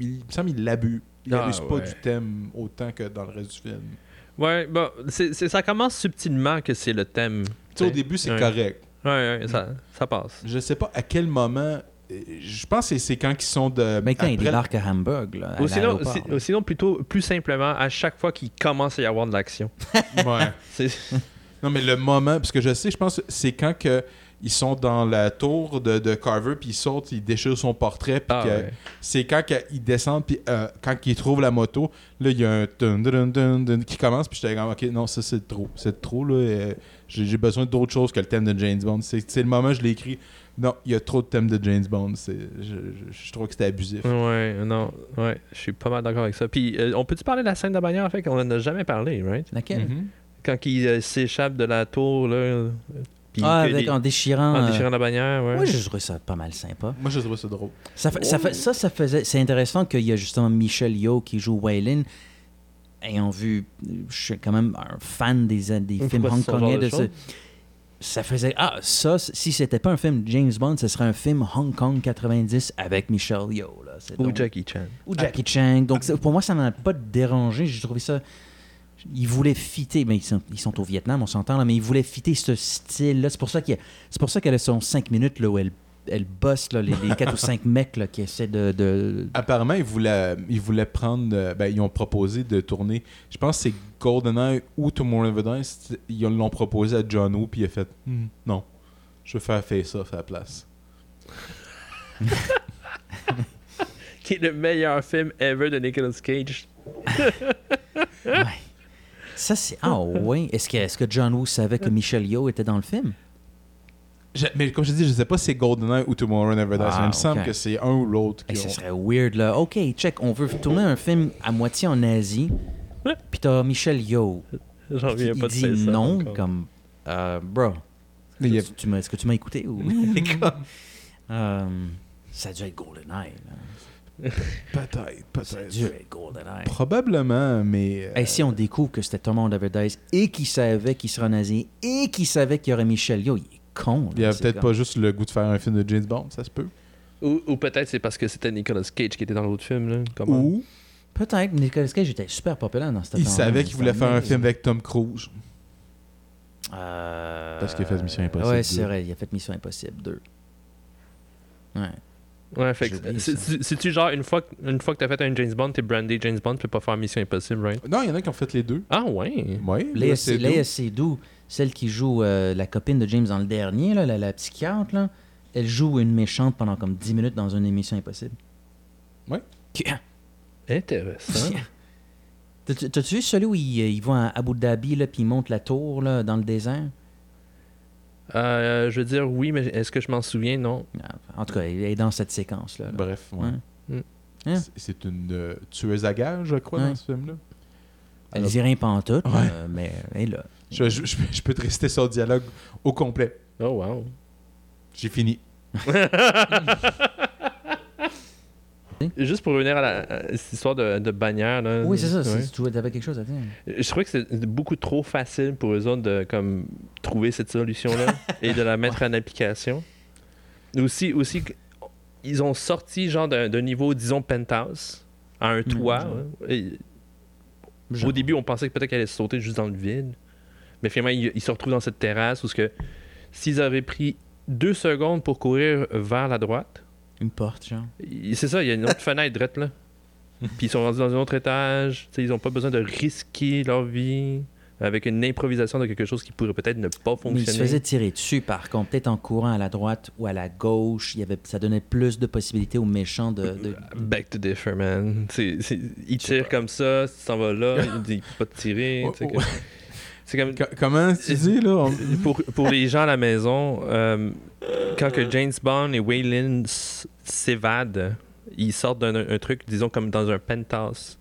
Speaker 10: il, me semble qu'il l'abuse. Il
Speaker 11: Ah,
Speaker 10: n'abuse pas
Speaker 11: ouais.
Speaker 10: du thème autant que dans le reste du film.
Speaker 11: Ouais, bon, ça commence subtilement que c'est le thème.
Speaker 10: Tu sais, au début, c'est
Speaker 11: Ouais.
Speaker 10: correct.
Speaker 11: Ouais, ouais, ça, ça passe.
Speaker 10: Je sais pas à quel moment. euh, Je pense que c'est- quand ils sont de.
Speaker 9: Mais quand il
Speaker 10: après-
Speaker 9: débarque à Hamburg, là, à
Speaker 11: Ou sinon, si- ou sinon, plutôt, plus simplement, à chaque fois qu'il commence à y avoir de l'action.
Speaker 10: Ouais. Non, mais le moment, parce que je sais, je pense que c'est quand que ils sont dans la tour de, de Carver, puis ils sautent, ils déchirent son portrait, puis
Speaker 11: Ah, ouais.
Speaker 10: c'est quand ils descendent, puis euh, quand ils trouvent la moto, là, il y a un dun, dun, dun, dun qui commence, puis j'étais comme, ok, non, ça c'est trop, c'est trop, là, euh, j'ai besoin d'autre chose que le thème de James Bond. C'est le moment où je l'ai écrit, non, il y a trop de thèmes de James Bond, c'est- je, je, je trouve que c'était abusif.
Speaker 11: Ouais, non, ouais, je suis pas mal d'accord avec ça. Puis, euh, on peut-tu parler de la scène de bannière, en fait, qu'on en a jamais parlé, right?
Speaker 9: Laquelle?
Speaker 10: Mhm.
Speaker 11: Quand il euh, s'échappe de la tour, là. Puis
Speaker 9: Ah, avec,
Speaker 11: les-
Speaker 9: en déchirant.
Speaker 11: en
Speaker 9: euh,
Speaker 11: déchirant la bannière, ouais.
Speaker 9: Moi, je trouve ça pas mal sympa.
Speaker 10: Moi, je trouve ça drôle.
Speaker 9: Ça, ça, fait- ça, ça faisait. C'est intéressant qu'il y a justement Michel Yeoh qui joue Waylon. Ayant vu, je suis quand même un fan des, films hongkongais.
Speaker 11: de
Speaker 9: ce- ça faisait. Ah, ça, si c'était pas un film James Bond, ce serait un film Hong Kong 90 avec Michel Yeoh. Là.
Speaker 11: Ou
Speaker 9: donc-
Speaker 11: Jackie Chan.
Speaker 9: Ou Jackie Chan. Donc, ça- pour moi, ça m'a pas dérangé. J'ai trouvé ça. Ils voulaient fitter, mais ils sont, ils sont au Vietnam, on s'entend, là, mais ils voulaient fitter ce style-là. C'est pour ça qu'il y a- c'est pour ça qu'elle a son 5 minutes là, où elle, elle bosse là, les, 4 ou 5 mecs là, qui essaient de. de-
Speaker 10: Apparemment, ils voulaient, ils voulaient prendre. euh, ben, ils ont proposé de tourner. Je pense que c'est GoldenEye ou Tomorrow Never Dies. c'est- Ils l'ont proposé à John Woo, puis il a fait Hmm, non, je veux faire Face Off à la place.
Speaker 11: Qui est le meilleur film ever de Nicolas Cage.
Speaker 9: Ouais. Ça, c'est. Ah, ouais. Est-ce que, est-ce que John Woo savait que Michel Yeoh était dans le film?
Speaker 10: Je- mais comme je dis, je sais pas si c'est GoldenEye ou Tomorrow Never Dies.
Speaker 9: Ah,
Speaker 10: il me semble
Speaker 9: ok.
Speaker 10: que c'est un ou l'autre.
Speaker 9: Hey,
Speaker 10: qui
Speaker 9: ce
Speaker 10: ont-
Speaker 9: serait weird, là. OK, check, on veut tourner un film à moitié en Asie. Puis t'as Michel Yeoh.
Speaker 11: J'en reviens pas de
Speaker 9: dit
Speaker 11: ça.
Speaker 9: non,
Speaker 11: encore.
Speaker 9: comme. euh, bro.
Speaker 10: A-
Speaker 9: Est-ce que tu m'as écouté ou? Euh, ça a dû être GoldenEye. là.
Speaker 10: Peut-être, peut-être.
Speaker 9: dû être GoldenEye.
Speaker 10: Probablement, mais. euh,
Speaker 9: Hey, si on découvre que c'était Tom Dies et qu'il savait qu'il serait en Asie et qu'il savait qu'il y aurait Michel Yeoh, il est con.
Speaker 10: il y a peut-être pas juste le goût de faire un film de James Bond, ça se peut.
Speaker 11: Ou, ou peut-être c'est parce que c'était Nicolas Cage qui était dans l'autre film. Là. Comment?
Speaker 10: Ou
Speaker 9: Peut-être. Nicolas Cage était super populaire dans cette
Speaker 10: il savait qu'il voulait faire un film avec Tom Cruise.
Speaker 9: Euh,
Speaker 10: Parce qu'il a fait Mission Impossible
Speaker 9: Ouais, c'est
Speaker 10: 2.
Speaker 9: vrai, il a fait Mission Impossible 2. Ouais.
Speaker 11: Ouais, fait C'est-tu genre, une fois, que- une fois que t'as fait un James Bond, t'es brandé James Bond, tu peux pas faire Mission Impossible, right?
Speaker 10: Non, il y en a qui ont fait les deux.
Speaker 11: Ah ouais?
Speaker 10: Oui,
Speaker 9: Léa. Seydoux, celle qui joue euh, la copine de James dans le dernier, là, la, la psychiatre, là, elle joue une méchante pendant comme 10 minutes dans une émission impossible.
Speaker 10: Ouais.
Speaker 9: Qui-
Speaker 11: Intéressant.
Speaker 9: T'as- T'as-tu vu celui où ils, ils vont à Abu Dhabi, là, puis ils montent la tour là, dans le désert?
Speaker 11: Euh, je veux dire oui, mais est-ce que je m'en souviens? Non.
Speaker 9: En tout cas, elle est dans cette séquence-là. là.
Speaker 10: Bref, ouais.
Speaker 9: Ouais.
Speaker 11: Mm.
Speaker 9: Hein?
Speaker 10: C'est- une euh, tueuse à gages, je crois, dans ce film-là.
Speaker 9: Elle dit rien pantoute,
Speaker 10: Ouais.
Speaker 9: euh, mais elle est là.
Speaker 10: Je, je- je peux- je peux te réciter son dialogue au complet.
Speaker 11: Oh wow.
Speaker 10: J'ai fini.
Speaker 11: Juste pour revenir à, la, à cette histoire de, de bannière. Là,
Speaker 9: Oui, c'est ça.
Speaker 11: ouais.
Speaker 9: c'est- Tu avais quelque chose à dire.
Speaker 11: Je trouvais que c'est beaucoup trop facile pour eux autres de comme, trouver cette solution-là et de la mettre en application. Aussi, aussi ils ont sorti genre d'un niveau, disons, penthouse à un toit.
Speaker 9: genre.
Speaker 11: hein. Et au début, on pensait que peut-être qu'elle allait sauter juste dans le vide. Mais finalement, ils, ils se retrouvent dans cette terrasse où ce que s'ils avaient pris deux secondes pour courir vers la droite,
Speaker 9: Une porte, genre.
Speaker 11: c'est ça, il y a une autre fenêtre drette là. Puis ils sont rendus dans un autre étage. Ils n'ont pas besoin de risquer leur vie avec une improvisation de quelque chose qui pourrait peut-être ne pas
Speaker 9: Mais
Speaker 11: fonctionner.
Speaker 9: il se faisait tirer dessus, par contre. Peut-être en courant à la droite ou à la gauche, il y avait, ça donnait plus de possibilités aux méchants de... de-
Speaker 11: Back to differ, man. C'est, c'est- il tire comme ça, tu t'en vas là, il dit pas de tirer. que- C'est comme.
Speaker 10: Co- comment tu dis, là? on-
Speaker 11: Pour, pour les gens à la maison, euh, quand que James Bond et Waylon s'évadent, ils sortent d'un un truc, disons comme dans un penthouse.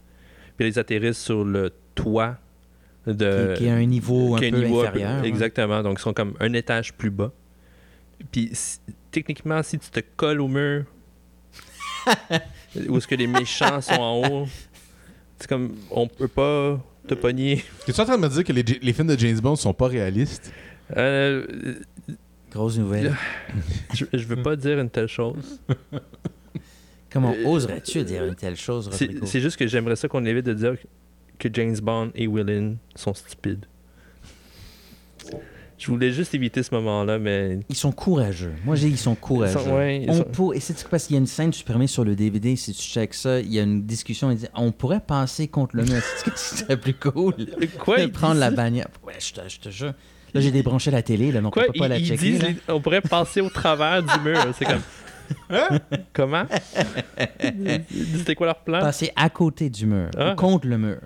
Speaker 11: Puis ils atterrissent sur le toit de.
Speaker 9: qui, qui est à un niveau un peu
Speaker 11: niveau
Speaker 9: inférieur. hein.
Speaker 11: Exactement. Donc, ils sont comme un étage plus bas. Puis, si- techniquement, si tu te colles au mur, où est-ce que les méchants sont en haut, c'est comme, on peut pas te pogner.
Speaker 10: Es-tu en train de me dire que les, les films de James Bond sont pas réalistes?
Speaker 11: Euh,
Speaker 9: Grosse nouvelle.
Speaker 11: je, je veux pas dire une telle chose.
Speaker 9: Comment
Speaker 11: Euh,
Speaker 9: oserais-tu dire une telle chose,
Speaker 11: c'est juste que j'aimerais ça qu'on évite de dire que James Bond et Willin sont stupides. Je voulais juste éviter ce moment-là, mais
Speaker 9: Ils sont courageux. Moi, j'ai dit ils sont courageux.
Speaker 11: Ils sont- ouais, ils
Speaker 9: on
Speaker 11: sont-
Speaker 9: pour- Et c'est parce qu'il y a une scène supprimée sur le DVD, si tu checkes ça, il y a une discussion, il dit on pourrait passer contre le mur. C'est ce qui serait plus cool.
Speaker 11: Quoi,
Speaker 9: De prendre la bannière. Ouais, je te, je te jure. Là, j'ai débranché la télé, là, donc
Speaker 11: Quoi,
Speaker 9: on peut pas
Speaker 11: ils,
Speaker 9: la
Speaker 11: ils
Speaker 9: checker.
Speaker 11: disent les- on pourrait passer au travers du mur. C'est comme.
Speaker 9: Hein?
Speaker 11: Comment? C'était quoi leur plan?
Speaker 9: Passer à côté du mur,
Speaker 11: Ah.
Speaker 9: contre le mur.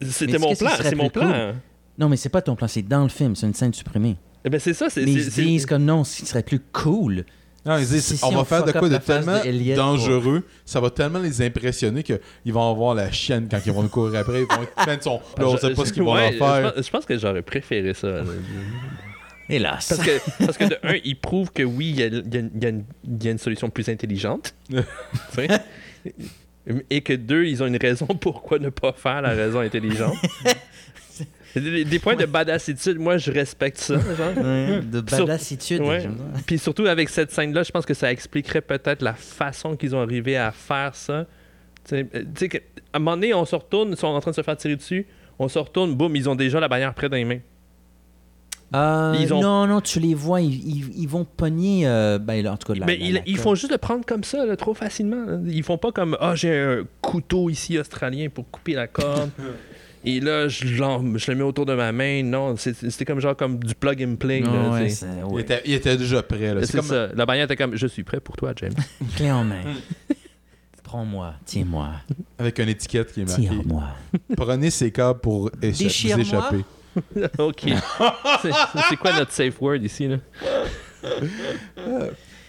Speaker 11: C'était mon
Speaker 9: qui
Speaker 11: plan. C'est mon plan.
Speaker 9: Non, mais c'est pas ton plan, c'est dans le film, c'est une scène supprimée.
Speaker 11: Eh ben c'est ça. C'est
Speaker 9: Mais ils se disent que non, ce serait plus cool.
Speaker 10: Non, ils disent,
Speaker 9: c'est si
Speaker 10: on va faire de quoi de tellement
Speaker 9: de
Speaker 10: dangereux, ça va tellement les impressionner qu'ils vont avoir la chienne quand ils vont nous courir après. Ils vont être plein de son. Là, on
Speaker 11: Je-
Speaker 10: sait pas ce qu'ils vont
Speaker 11: ouais,
Speaker 10: en faire.
Speaker 11: Je pense, je pense que j'aurais préféré ça.
Speaker 9: Hélas.
Speaker 11: Parce que, parce que de un, il prouve que oui, il y a, y une- y y a solution plus intelligente. Et que deux, ils ont une raison pourquoi ne pas faire la raison intelligente. Des, des points de badassitude, moi je respecte ça. Genre.
Speaker 9: Ouais, de badassitude.
Speaker 11: Ouais. Puis surtout avec cette scène-là, je pense que ça expliquerait peut-être la façon qu'ils ont arrivé à faire ça. Tu sais, euh, tu sais, que- à un moment donné, on se retourne, ils sont en train de se faire tirer dessus, on se retourne, boum, ils ont déjà la bannière près dans les mains.
Speaker 9: Euh,
Speaker 11: Ils ont-
Speaker 9: Non, non, tu les vois, ils, ils- ils vont pogner, euh, ben, en tout cas, la,
Speaker 11: Mais
Speaker 9: la-
Speaker 11: ils,
Speaker 9: la
Speaker 11: ils font juste le prendre comme ça, là, trop facilement. là. Ils font pas comme Ah, j'ai un couteau ici australien pour couper la corde. Et là, je, le mets autour de ma main. Non, c'était comme genre comme du plug and play. là,
Speaker 9: ouais,
Speaker 10: Il était, il était déjà prêt. là.
Speaker 11: C'est
Speaker 10: comme
Speaker 11: ça. La bannière était comme Je suis prêt pour toi, James.
Speaker 9: Clé en main. Prends-moi, tiens-moi,
Speaker 10: avec une étiquette qui est marquée.
Speaker 9: tire-moi.
Speaker 10: Prenez ces câbles pour écha- vous
Speaker 9: Déchire-moi.
Speaker 10: échapper.
Speaker 11: ok. C'est- quoi notre safe word ici? Là?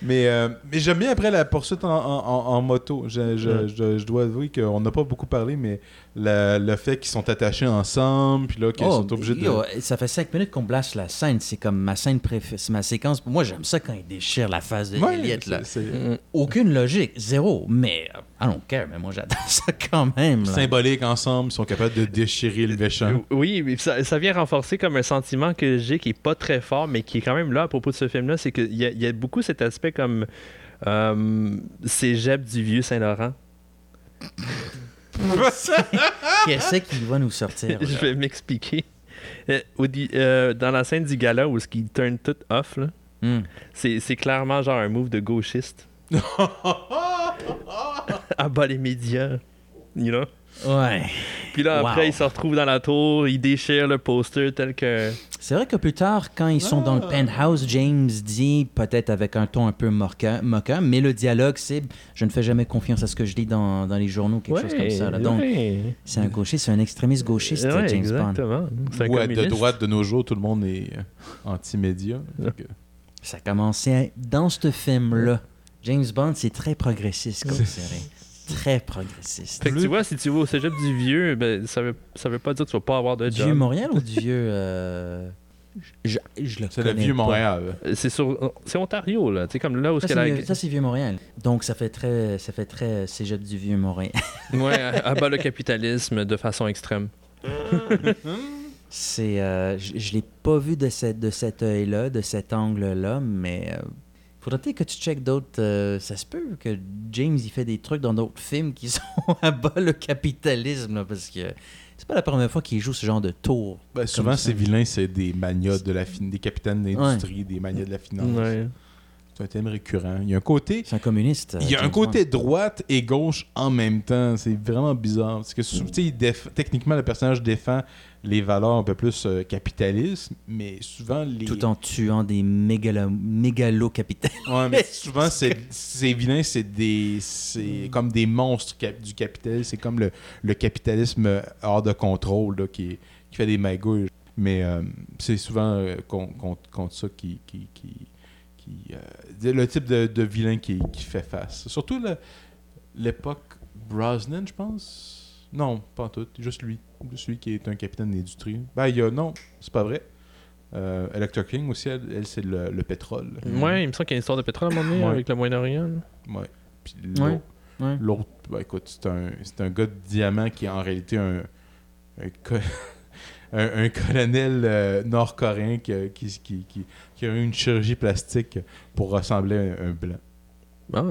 Speaker 10: Mais, euh, mais j'aime bien après la poursuite en, en- en- en moto. Je, je-
Speaker 11: Ouais.
Speaker 10: je- je dois avouer qu'on n'a pas beaucoup parlé, mais la- le fait qu'ils sont attachés ensemble, puis là, qu'ils
Speaker 9: Oh,
Speaker 10: sont obligés de.
Speaker 9: yo, ça fait cinq minutes qu'on blasse la scène. C'est comme ma scène préférée. C'est ma séquence. Moi, j'aime ça quand il déchire la face de
Speaker 10: Ouais,
Speaker 9: Elliot. Là.
Speaker 10: c'est- c'est
Speaker 9: Aucune logique, zéro. Mais, euh, I don't care, mais moi, j'adore ça quand même. là.
Speaker 10: symbolique ensemble, ils sont capables de déchirer le méchant.
Speaker 11: Oui, mais ça, ça vient renforcer comme un sentiment que j'ai qui est pas très fort, mais qui est quand même là à propos de ce film-là. C'est qu'il y, y a beaucoup cet aspect comme euh, cégep du vieux Saint-Laurent.
Speaker 9: Qu'est-ce qu'il va nous sortir?
Speaker 11: Je
Speaker 9: là?
Speaker 11: vais m'expliquer. Euh, euh, dans la scène du gala où ce qui turn tout off, là,
Speaker 9: Hmm.
Speaker 11: c'est c'est clairement genre un move de gauchiste. à bas les médias. You know?
Speaker 9: Ouais.
Speaker 11: Puis là, après,
Speaker 9: Wow.
Speaker 11: il se retrouve dans la tour, il déchire le poster tel que.
Speaker 9: C'est vrai que plus tard, quand ils sont dans le penthouse, James dit, peut-être avec un ton un peu moquant, moquant, mais le dialogue, c'est Je ne fais jamais confiance à ce que je lis dans, dans les journaux, quelque chose comme ça. là. Donc,
Speaker 11: ouais.
Speaker 9: c'est un gauchiste, c'est un extrémiste gauchiste,
Speaker 11: Ouais,
Speaker 9: James Bond.
Speaker 11: exactement. C'est un
Speaker 10: Ou à de droite de nos jours, tout le monde est euh, anti-média.
Speaker 9: Ça a commencé dans ce film-là. James Bond, c'est très progressiste comme série. Très progressiste.
Speaker 11: Fait que tu vois, si tu vas au cégep du vieux, ben, ça, veut, ça veut pas dire que tu vas pas avoir de
Speaker 9: Du
Speaker 11: job.
Speaker 9: vieux Montréal ou du vieux. euh, Je, je le
Speaker 10: C'est le vieux
Speaker 9: pas.
Speaker 10: Montréal.
Speaker 11: C'est sur, c'est Ontario là, tu sais comme là où
Speaker 9: Ça,
Speaker 11: ce
Speaker 9: c'est vieux- ça, c'est Vieux-Montréal. Donc, ça fait très, ça fait très cégep du Vieux-Montréal.
Speaker 11: ouais, abat le capitalisme de façon extrême.
Speaker 9: C'est, euh, je je l'ai pas vu de, cette, de cet œil-là, de cet angle-là, mais euh, faudrait peut-être que tu checkes d'autres. euh, ça se peut que James il fait des trucs dans d'autres films qui sont à bas le capitalisme, là, parce que c'est pas la première fois qu'il joue ce genre de tour.
Speaker 10: Ben, souvent, ces vilains, c'est des magnats de la fin- des capitaines d'industrie, des magnats de la finance.
Speaker 11: Ouais.
Speaker 10: C'est un thème récurrent. Il y a un côté.
Speaker 9: C'est un communiste.
Speaker 10: Il y a un côté droite et gauche en même temps. C'est vraiment bizarre. Parce que tu sais, déf- techniquement, le personnage défend les valeurs un peu plus euh, capitalistes, mais souvent les.
Speaker 9: Tout en tuant des mégalo, mégalo-capitalistes.
Speaker 10: Ouais, mais souvent, c'est- ces vilains, c'est des c'est comme des monstres cap- du capitalisme. C'est comme le, le capitalisme euh, hors de contrôle là, qui, qui fait des magouilles. Mais euh, c'est souvent euh, con- contre, contre ça qui. qui, qui, qui, le type de, de vilain qui, qui fait face. Surtout le- l'époque Brosnan, je pense. Non, pas en tout. Juste lui. Juste lui qui est un capitaine d'industrie. Ben, il y a. Non, c'est pas vrai. Euh, Electra King aussi, elle, elle, c'est le, le pétrole.
Speaker 11: Ouais, il me semble qu'il y a une histoire de pétrole à un moment donné
Speaker 10: Ouais.
Speaker 11: avec le Moyen-Orient.
Speaker 10: Ouais. Puis l'autre,
Speaker 9: ouais.
Speaker 10: ben, écoute, c'est un, c'est un gars de diamant qui est en réalité un, un, co- un- un colonel euh, nord-coréen qui, a- qui, qui, qui, qui a eu une chirurgie plastique pour ressembler à un, un blanc.
Speaker 11: Ah,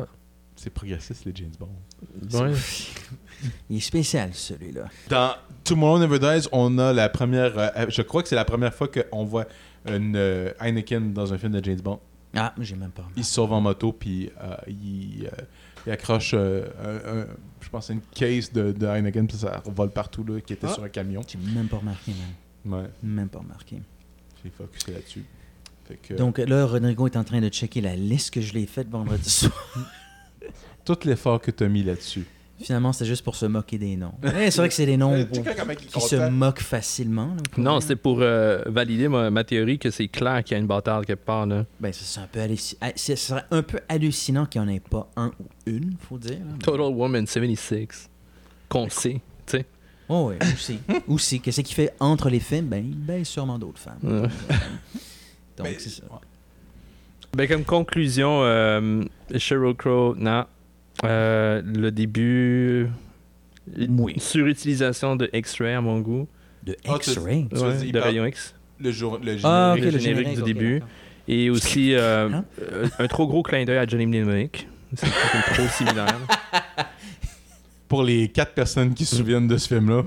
Speaker 10: C'est progressiste, les James Bond.
Speaker 11: ouais.
Speaker 9: Il est spécial, celui-là.
Speaker 10: Dans Tomorrow Never Dies, on a la première. euh, je crois que c'est la première fois qu'on voit une euh, Heineken dans un film de James Bond.
Speaker 9: Ah, j'ai même pas.
Speaker 10: Il se sauve en moto, puis euh, il, euh, il accroche, un- un- je pense, une case de, de Heineken, puis ça vole partout, là, qui était
Speaker 9: Ah.
Speaker 10: sur un camion.
Speaker 9: J'ai même pas remarqué, man.
Speaker 10: Ouais,
Speaker 9: Même pas remarqué.
Speaker 10: j'ai focusé là-dessus. Que,
Speaker 9: Donc là, Rodrigo est en train de checker la liste que je l'ai faite vendredi soir.
Speaker 10: tout l'effort que tu as mis là-dessus.
Speaker 9: Finalement, c'était juste pour se moquer des noms. Ouais, c'est vrai que c'est des noms qui se moquent facilement. là,
Speaker 11: Non, c'était pour euh, valider ma, ma théorie que c'est clair qu'il y a une bâtarde quelque part. Là.
Speaker 9: Ben, ça, c'est un peu ah, c'est- Ce serait un peu hallucinant qu'il n'y en ait pas un ou une, faut dire. là.
Speaker 11: Total Woman 76. Qu'on sait, tu sais.
Speaker 9: Oh, oui, aussi. aussi. Qu'est-ce qu'il fait entre les films? Ben, il baise sûrement d'autres femmes.
Speaker 11: Ouais.
Speaker 9: Donc, c'est ça.
Speaker 11: Ben, comme conclusion, euh, Sheryl Crow, non. Euh, le début.
Speaker 9: Oui.
Speaker 11: Surutilisation de X-Ray à mon goût.
Speaker 9: De
Speaker 10: Ah,
Speaker 9: X-Ray?
Speaker 11: Ouais,
Speaker 10: il
Speaker 11: de rayon X.
Speaker 10: Le, jour, le générique.
Speaker 9: Ah, ok,
Speaker 11: le
Speaker 9: le
Speaker 11: générique
Speaker 9: générique
Speaker 11: du début. Et aussi euh,
Speaker 9: Hein?
Speaker 11: euh, un trop gros clin d'œil à Johnny Mnemonic. C'est fucking trop similaire.
Speaker 10: Pour les quatre personnes qui se souviennent de ce film-là,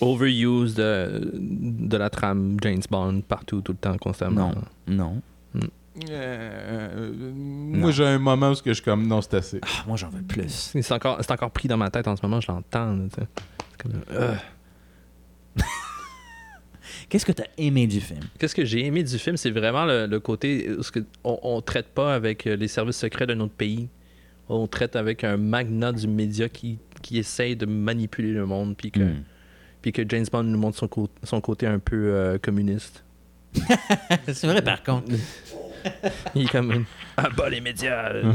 Speaker 11: Overuse de, de la trame James Bond partout, tout le temps, constamment.
Speaker 9: Non. Non.
Speaker 10: Euh, moi j'ai un moment où je suis comme, non, c'est assez.
Speaker 9: Ah, moi, j'en veux plus.
Speaker 11: C'est encore, c'est encore pris dans ma tête en ce moment, je l'entends. C'est comme, euh.
Speaker 9: Qu'est-ce que tu as aimé du film?
Speaker 11: Qu'est-ce que j'ai aimé du film, c'est vraiment le, le côté où ce que on, on traite pas avec euh, les services secrets de notre pays. On traite avec un magnat du média qui, qui essaye de manipuler le monde, puis que,
Speaker 9: Hmm.
Speaker 11: puis que James Bond nous montre son, cô- son côté un peu euh, communiste.
Speaker 9: c'est vrai, par contre.
Speaker 11: Il est comme ah bah les médias. Non,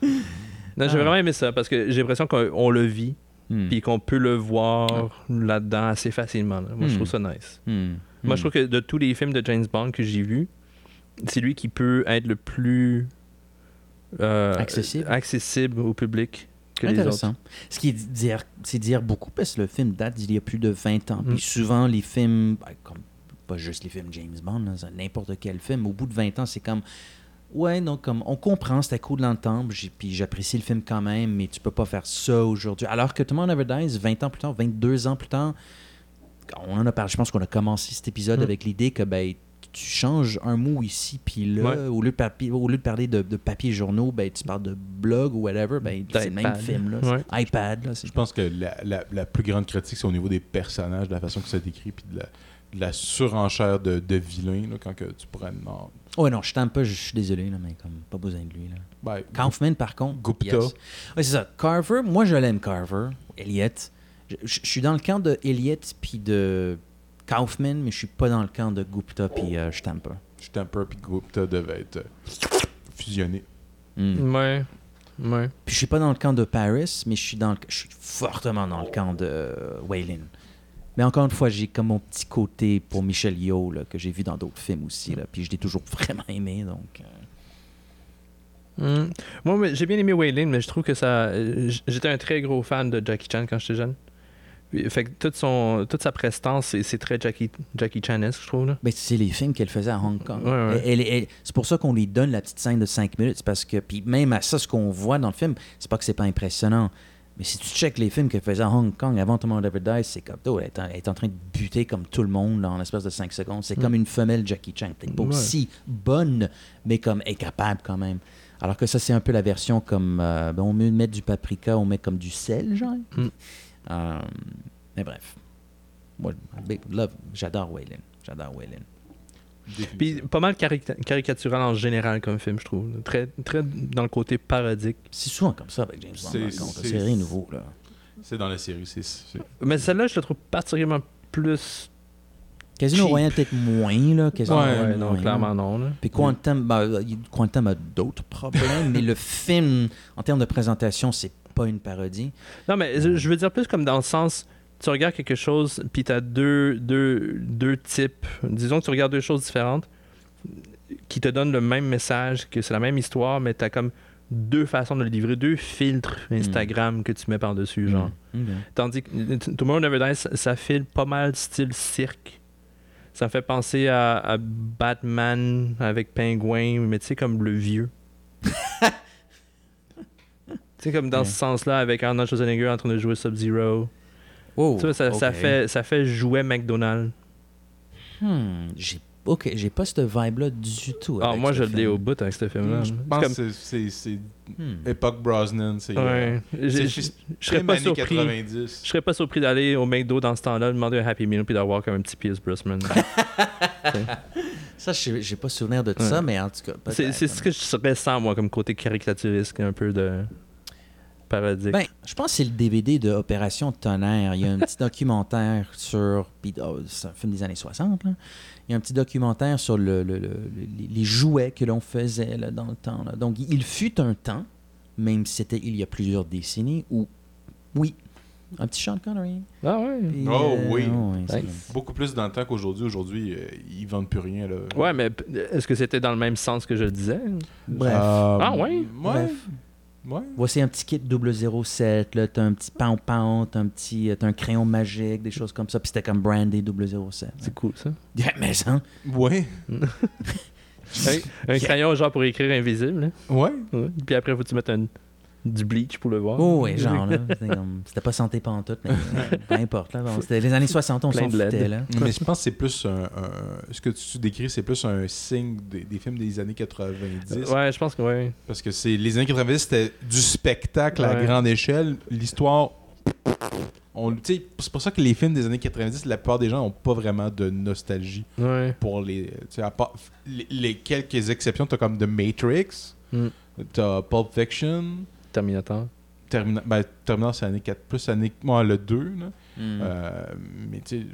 Speaker 11: j'ai
Speaker 9: Ah.
Speaker 11: vraiment aimé ça parce que j'ai l'impression qu'on on le vit
Speaker 9: Hmm.
Speaker 11: puis qu'on peut le voir là-dedans assez facilement. là. Moi, je
Speaker 9: Hmm.
Speaker 11: trouve ça nice.
Speaker 9: Hmm.
Speaker 11: Moi, je trouve que de tous les films de James Bond que j'ai vus, c'est lui qui peut être le plus euh,
Speaker 9: Accessible.
Speaker 11: accessible au public que les autres.
Speaker 9: Intéressant. Ce qui est dire, c'est dire beaucoup parce que le film date d'il y a plus de 20 ans.
Speaker 11: Mm.
Speaker 9: Puis souvent, les films, ben, comme, pas juste les films James Bond, n'importe quel film, au bout de 20 ans, c'est comme. Ouais, donc comme on comprend, c'était cool dans le temps, j'ai- puis j'apprécie le film quand même, mais tu peux pas faire ça aujourd'hui. Alors que Tomorrow Never Dies, 20 ans plus tard, 22 ans plus tard, on en a parlé, je pense qu'on a commencé cet épisode
Speaker 11: Mm.
Speaker 9: avec l'idée que ben, tu changes un mot ici puis là,
Speaker 11: Ouais.
Speaker 9: au, lieu de papier, au lieu de parler de, de papier journaux, ben, tu parles de blog ou whatever, ben, c'est le même film. Là,
Speaker 11: Ouais.
Speaker 9: C'est iPad. Là, c'est-
Speaker 10: Je pense que la, la- la plus grande critique, c'est au niveau des personnages, de la façon que ça décrit, puis de la, la surenchère de, de vilains, là, quand que tu pourrais... Non,
Speaker 9: Ouais, non, je t'aime pas, je suis désolé, là, mais comme pas besoin de lui. Là.
Speaker 10: ben,
Speaker 9: Kaufman, par contre.
Speaker 10: Gupta.
Speaker 9: yes. Ouais, c'est ça. Carver, moi je l'aime, Carver. Elliott. Je, je- je suis dans le camp de Elliott puis de Kaufman, mais je suis pas dans le camp de Gupta puis euh, je t'aime pas.
Speaker 10: Stamper puis Gupta devaient être euh, fusionnés.
Speaker 9: Hmm.
Speaker 11: Ouais. Ouais.
Speaker 9: Puis je suis pas dans le camp de Paris, mais je suis dans le, je suis fortement dans le camp de euh, Waylon. Mais encore une fois, j'ai comme mon petit côté pour Michel Yeoh là, que j'ai vu dans d'autres films aussi. Là, puis je l'ai toujours vraiment aimé. Donc, euh,
Speaker 11: Hmm. Moi, mais j'ai bien aimé Waylon, mais je trouve que ça. euh, J'étais un très gros fan de Jackie Chan quand j'étais jeune. Fait que toute, son, toute sa prestance, c'est- c'est très Jackie, Jackie Chanesque, je trouve. Là.
Speaker 9: ben, c'est les films qu'elle faisait à Hong Kong.
Speaker 11: Ouais, ouais.
Speaker 9: Elle- elle- elle- c'est pour ça qu'on lui donne la petite scène de 5 minutes. parce que, puis même à ça, ce qu'on voit dans le film, c'est pas que c'est pas impressionnant. Mais si tu checkes les films qu'elle faisait à Hong Kong avant Tomorrow Never Dies, c'est comme, oh, elle, est en, elle est en train de buter comme tout le monde dans l'espace de 5 secondes. C'est
Speaker 11: Mm.
Speaker 9: comme une femelle Jackie Chan. Peut-être pas
Speaker 11: Ouais.
Speaker 9: aussi bonne, mais comme est capable quand même. Alors que ça, c'est un peu la version comme, euh, ben, on met du paprika, on met comme du sel, genre.
Speaker 11: Mm.
Speaker 9: Euh, mais bref. Moi, love, j'adore Waylon. J'adore Waylon.
Speaker 11: Puis pas mal carica- caricatural en général comme film, je trouve. Très, très dans le côté parodique.
Speaker 9: C'est souvent comme ça avec James Bond.
Speaker 10: C'est-
Speaker 9: rien de nouveau. Là.
Speaker 10: C'est dans la série. c'est
Speaker 11: Mais celle-là, je la trouve particulièrement plus.
Speaker 9: Casino. Royale, peut-être moins. Là. Casino
Speaker 11: Ouais,
Speaker 9: Royale,
Speaker 11: ouais, non,
Speaker 9: moins,
Speaker 11: clairement
Speaker 9: là.
Speaker 11: non. Là.
Speaker 9: Puis Quantum, ben, Quantum a d'autres problèmes, mais le film, en termes de présentation, c'est pas une parodie.
Speaker 11: Non, mais je veux dire plus comme dans le sens, tu regardes quelque chose, puis tu as deux, deux, deux types. Disons que tu regardes deux choses différentes qui te donnent le même message, que c'est la même histoire, mais tu as comme deux façons de le livrer, deux filtres Instagram que tu mets par-dessus, genre.
Speaker 9: Ok.
Speaker 11: Tandis que T- Tomorrow Never Dies, ça, ça file pas mal style cirque. Ça me fait penser à, à Batman avec Pingouin, mais tu sais, comme le vieux. tu sais, comme dans ce sens-là, avec Arnold Schwarzenegger en train de jouer Sub-Zero.
Speaker 9: Oh,
Speaker 11: ça, ça fait, ça fait jouer McDonald's.
Speaker 9: Hmm, j'ai ok, j'ai pas cette vibe-là du tout.
Speaker 11: Ah, moi, je l'ai au bout avec ce film-là.
Speaker 10: Je pense
Speaker 11: comme-
Speaker 10: que c'est- c'est c'est
Speaker 9: Hmm.
Speaker 10: époque Brosnan. C'est euh,
Speaker 11: Ouais. Je serais pas
Speaker 10: années
Speaker 11: surpris.
Speaker 10: 90.
Speaker 11: Je serais pas surpris d'aller au McDo dans ce temps-là, demander un Happy Meal puis d'avoir comme un petit Pierce Brosnan.
Speaker 9: Ça, j'ai pas souvenir de
Speaker 11: Ouais.
Speaker 9: ça, mais en tout cas.
Speaker 11: c'est ce que je ressens, moi, comme côté caricaturiste, un peu de parodique.
Speaker 9: Ben, je pense que c'est le DVD de Opération Tonnerre. Il y a un petit documentaire sur. puis, oh, c'est un film des années 60. Là. Il y a un petit documentaire sur le, le- le- le- les jouets que l'on faisait là, dans le temps. là. Donc, il fut un temps, même si c'était il y a plusieurs décennies, où, oui, un petit Sean Connery.
Speaker 11: Ah ouais.
Speaker 9: Puis,
Speaker 10: Oh
Speaker 9: euh,
Speaker 10: oui.
Speaker 9: Ouais.
Speaker 10: Beaucoup plus dans le temps qu'aujourd'hui. Aujourd'hui, euh, ils vendent plus rien. Là.
Speaker 11: Ouais, mais est-ce que c'était dans le même sens que je le disais?
Speaker 9: Bref.
Speaker 10: Euh,
Speaker 11: Ah ouais?
Speaker 10: Ouais.
Speaker 9: Bref.
Speaker 10: Ouais.
Speaker 9: Voici un petit kit 007, là, t'as un petit pan-pan, t'as un petit t'as un crayon magique, des choses comme ça, puis c'était comme brandé 007.
Speaker 11: C'est cool, ça.
Speaker 9: Yeah, mais ça,
Speaker 10: Ouais.
Speaker 11: Un crayon, genre, pour écrire invisible. hein?
Speaker 10: Ouais.
Speaker 11: Ouais. Puis après, faut que tu mettes un- du bleach pour le voir.
Speaker 9: Oh, oui, genre, là. C'était pas santé pantoute, mais euh, peu importe. Là. Bon, c'était les années 60, on s'en foutait, là.
Speaker 10: Mais je pense que c'est plus un, un- Ce que tu décris, c'est plus un signe des, des films des années 90.
Speaker 11: Ouais, je pense que oui.
Speaker 10: Parce que c'est les années 90, c'était du spectacle à
Speaker 11: Ouais.
Speaker 10: grande échelle. L'histoire. C'est pour ça que les films des années 90, la plupart des gens n'ont pas vraiment de nostalgie
Speaker 11: Ouais.
Speaker 10: pour les. tu sais, à part- les, les quelques exceptions, tu as comme The Matrix,
Speaker 11: Mm.
Speaker 10: tu as Pulp Fiction,
Speaker 11: Terminator.
Speaker 10: Terminator, ben, Terminator c'est année 4, plus année. Moi, le 2, là.
Speaker 9: Hmm.
Speaker 10: Euh, mais tu sais,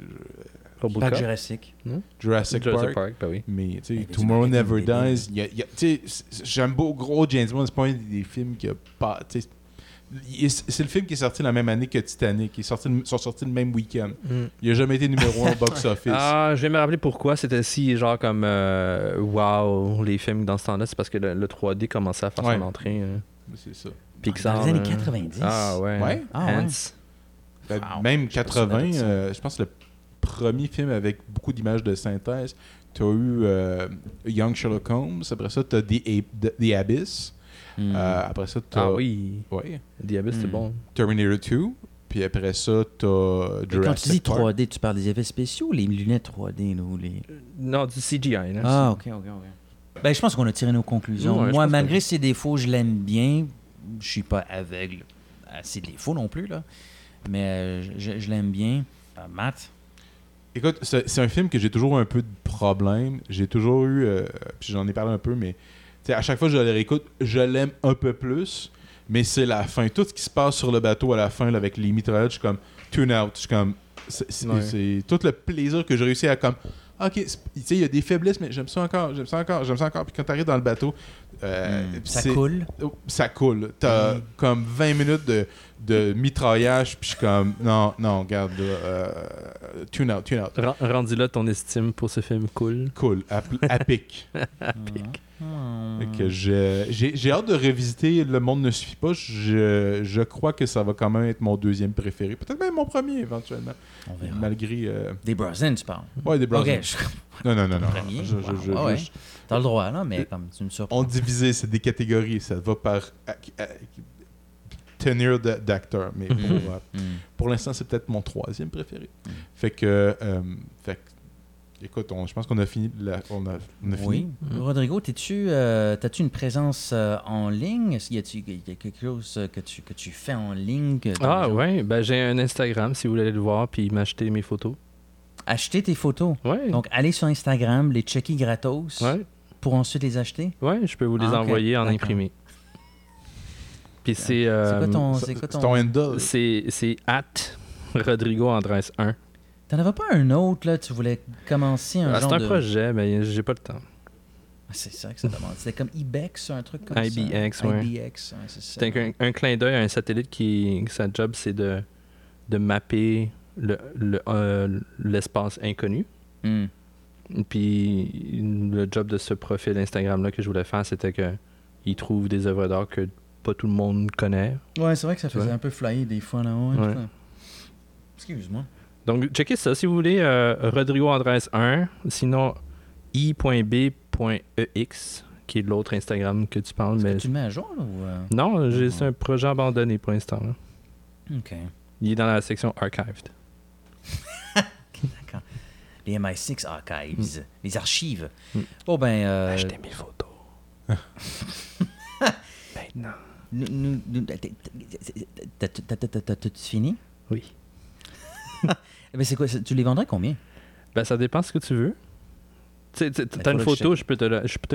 Speaker 11: Robocop.
Speaker 9: Jurassic.
Speaker 10: Jurassic,
Speaker 11: Jurassic
Speaker 10: Park.
Speaker 11: Park, ben oui.
Speaker 10: Mais tu sais,
Speaker 9: les
Speaker 10: Tomorrow Never. Dies, il y a- il y a- tu sais, c- c- j'aime beau gros James Bond, c'est pas un des films qui a pas. C'est le film qui est sorti la même année que Titanic, qui est sorti, le- sont sortis le même week-end. Il a jamais été numéro 1 au box-office.
Speaker 11: Ah, je vais me rappeler pourquoi c'était si genre comme euh, wow les films dans ce temps-là, c'est parce que le, le 3D commençait à faire
Speaker 10: Ouais.
Speaker 11: son entrée. hein.
Speaker 10: C'est ça.
Speaker 11: Pixar.
Speaker 9: Dans les années
Speaker 11: là.
Speaker 9: 90.
Speaker 11: Ah ouais.
Speaker 10: Ouais.
Speaker 9: Ah, ouais.
Speaker 11: Hans.
Speaker 10: Ben,
Speaker 9: Wow.
Speaker 10: Même
Speaker 9: Je sais pas si on a
Speaker 10: 80,
Speaker 9: fait ça.
Speaker 10: euh, je pense le premier film avec beaucoup d'images de synthèse. Tu as eu euh, Young Sherlock Holmes, après ça, tu as The, Ape- The- The Abyss.
Speaker 9: Hmm.
Speaker 10: Euh, après ça, tu as
Speaker 11: Ah oui.
Speaker 10: ouais,
Speaker 11: Diablo, c'était
Speaker 9: Hmm.
Speaker 11: bon.
Speaker 10: Terminator 2. Puis après ça, tu as
Speaker 9: Et quand tu
Speaker 10: Jurassic
Speaker 9: dis
Speaker 10: Park.
Speaker 9: 3D, tu parles des effets spéciaux ou les lunettes 3D là, ou les...
Speaker 11: Non, du CGI. Là,
Speaker 9: Ah, ok, ok, ok. Ben, je pense qu'on a tiré nos conclusions.
Speaker 11: Ouais,
Speaker 9: Moi, malgré
Speaker 11: que-
Speaker 9: ses défauts, je l'aime bien. Je suis pas aveugle à ses défauts non plus, là. Mais euh, je, je l'aime bien. Euh, Matt?
Speaker 10: Écoute, c'est un film que j'ai toujours un peu de problème. J'ai toujours eu, euh, puis j'en ai parlé un peu, mais tu sais, à chaque fois que je le réécoute, je l'aime un peu plus. Mais c'est la fin. Tout ce qui se passe sur le bateau à la fin, là, avec les mitraillettes, je suis comme tune out. Je suis comme. C'est
Speaker 11: Ouais.
Speaker 10: tout le plaisir que j'ai réussi à comme. Ok, c'est- tu sais, il y a des faiblesses, mais j'aime ça encore, j'aime ça encore, j'aime ça encore. Puis quand t'arrives dans le bateau, Euh,
Speaker 9: Hmm. Ça coule?
Speaker 10: Oh, Ça coule. T'as
Speaker 9: Hmm.
Speaker 10: comme 20 minutes de, de mitraillage, puis je suis comme, non, non, regarde, euh, tune out, tune out.
Speaker 11: Ren- Rendu là, ton estime pour ce film cool.
Speaker 10: Cool, à, à pic.
Speaker 9: Hmm.
Speaker 10: Fait que je- j'ai j'ai hâte de revisiter Le Monde ne suffit pas. Je, je crois que ça va quand même être mon deuxième préféré. Peut-être même mon premier éventuellement.
Speaker 9: On verra.
Speaker 10: Malgré. euh,
Speaker 9: Des Brosnan, tu parles.
Speaker 10: Ouais, des Brosnan. Non, non, non, non.
Speaker 9: Premier?
Speaker 10: Je- je- je-
Speaker 9: Ouais, ouais. T'as le droit, là, mais comme tu me surprends.
Speaker 10: On divisait, c'est des catégories. Ça va par tenure d'acteur. Mais
Speaker 9: Mhm.
Speaker 10: pour, euh,
Speaker 9: Mhm.
Speaker 10: pour l'instant, c'est peut-être mon troisième préféré. Fait que. euh, fait que- Écoute, on- je pense qu'on a fini. la- on a, on a
Speaker 9: Oui.
Speaker 10: fini.
Speaker 9: Rodrigo, t'es-tu, euh, t'as-tu une présence euh, en ligne? Y a-tu y a quelque chose que tu, que tu fais en ligne?
Speaker 11: Ah ouais, ben j'ai un Instagram si vous voulez aller le voir puis m'acheter mes photos.
Speaker 9: Acheter tes photos.
Speaker 11: Ouais.
Speaker 9: Donc, allez sur Instagram, les checker gratos
Speaker 11: Ouais.
Speaker 9: Pour ensuite les acheter?
Speaker 11: Ouais, je peux vous les
Speaker 9: Ah,
Speaker 11: envoyer en imprimé. Puis c'est euh,
Speaker 9: quoi ton-
Speaker 10: C'est
Speaker 9: c'est quoi
Speaker 10: c'est
Speaker 9: ton-
Speaker 10: ton handle.
Speaker 11: c'est c'est at Rodrigo Andrés 1.
Speaker 9: T'en avais pas un autre, là? Tu voulais commencer un
Speaker 11: Ah,
Speaker 9: genre
Speaker 11: c'est un
Speaker 9: de...
Speaker 11: projet, mais j'ai pas le temps.
Speaker 9: Ah, c'est ça que ça demande. C'était comme IBEX, un truc comme
Speaker 11: IBX,
Speaker 9: ça.
Speaker 11: ouais.
Speaker 9: IBX, ouais, c'est ça.
Speaker 11: C'est un, un clin d'œil à un satellite qui sa job c'est de de mapper le le, euh, l'espace inconnu.
Speaker 9: Hmm.
Speaker 11: Puis le job de ce profil Instagram là que je voulais faire, c'était que il trouve des œuvres d'art que pas tout le monde connaît.
Speaker 9: Ouais, c'est vrai que ça faisait
Speaker 11: Ouais.
Speaker 9: un peu flyer des fois, là. Ouais,
Speaker 11: Ouais.
Speaker 9: Excuse-moi.
Speaker 11: Donc checkez ça si vous voulez euh, Rodrigo Andrés 1, sinon i.b.ex qui est l'autre Instagram que tu parles mais
Speaker 9: Tu le mets à jour, là, ou... euh?
Speaker 11: non, j'ai- c'est un projet abandonné pour l'instant.
Speaker 9: OK.
Speaker 11: Il est dans la section archived.
Speaker 9: Les MI6 Archives, les archives.
Speaker 11: Mm.
Speaker 9: Bon, ben... Euh,
Speaker 11: Achetez mes photos. Maintenant.
Speaker 9: nous- nous- nous- t'as- t'as- t'as- t'as- t'as- t'as- t'as tout fini?
Speaker 11: Oui.
Speaker 9: Ben, c'est quoi? Tu les vendrais combien?
Speaker 11: Ben, ça dépend ce que tu veux. Tu
Speaker 9: Ben,
Speaker 11: t'as une photo,
Speaker 9: je-
Speaker 11: peux te,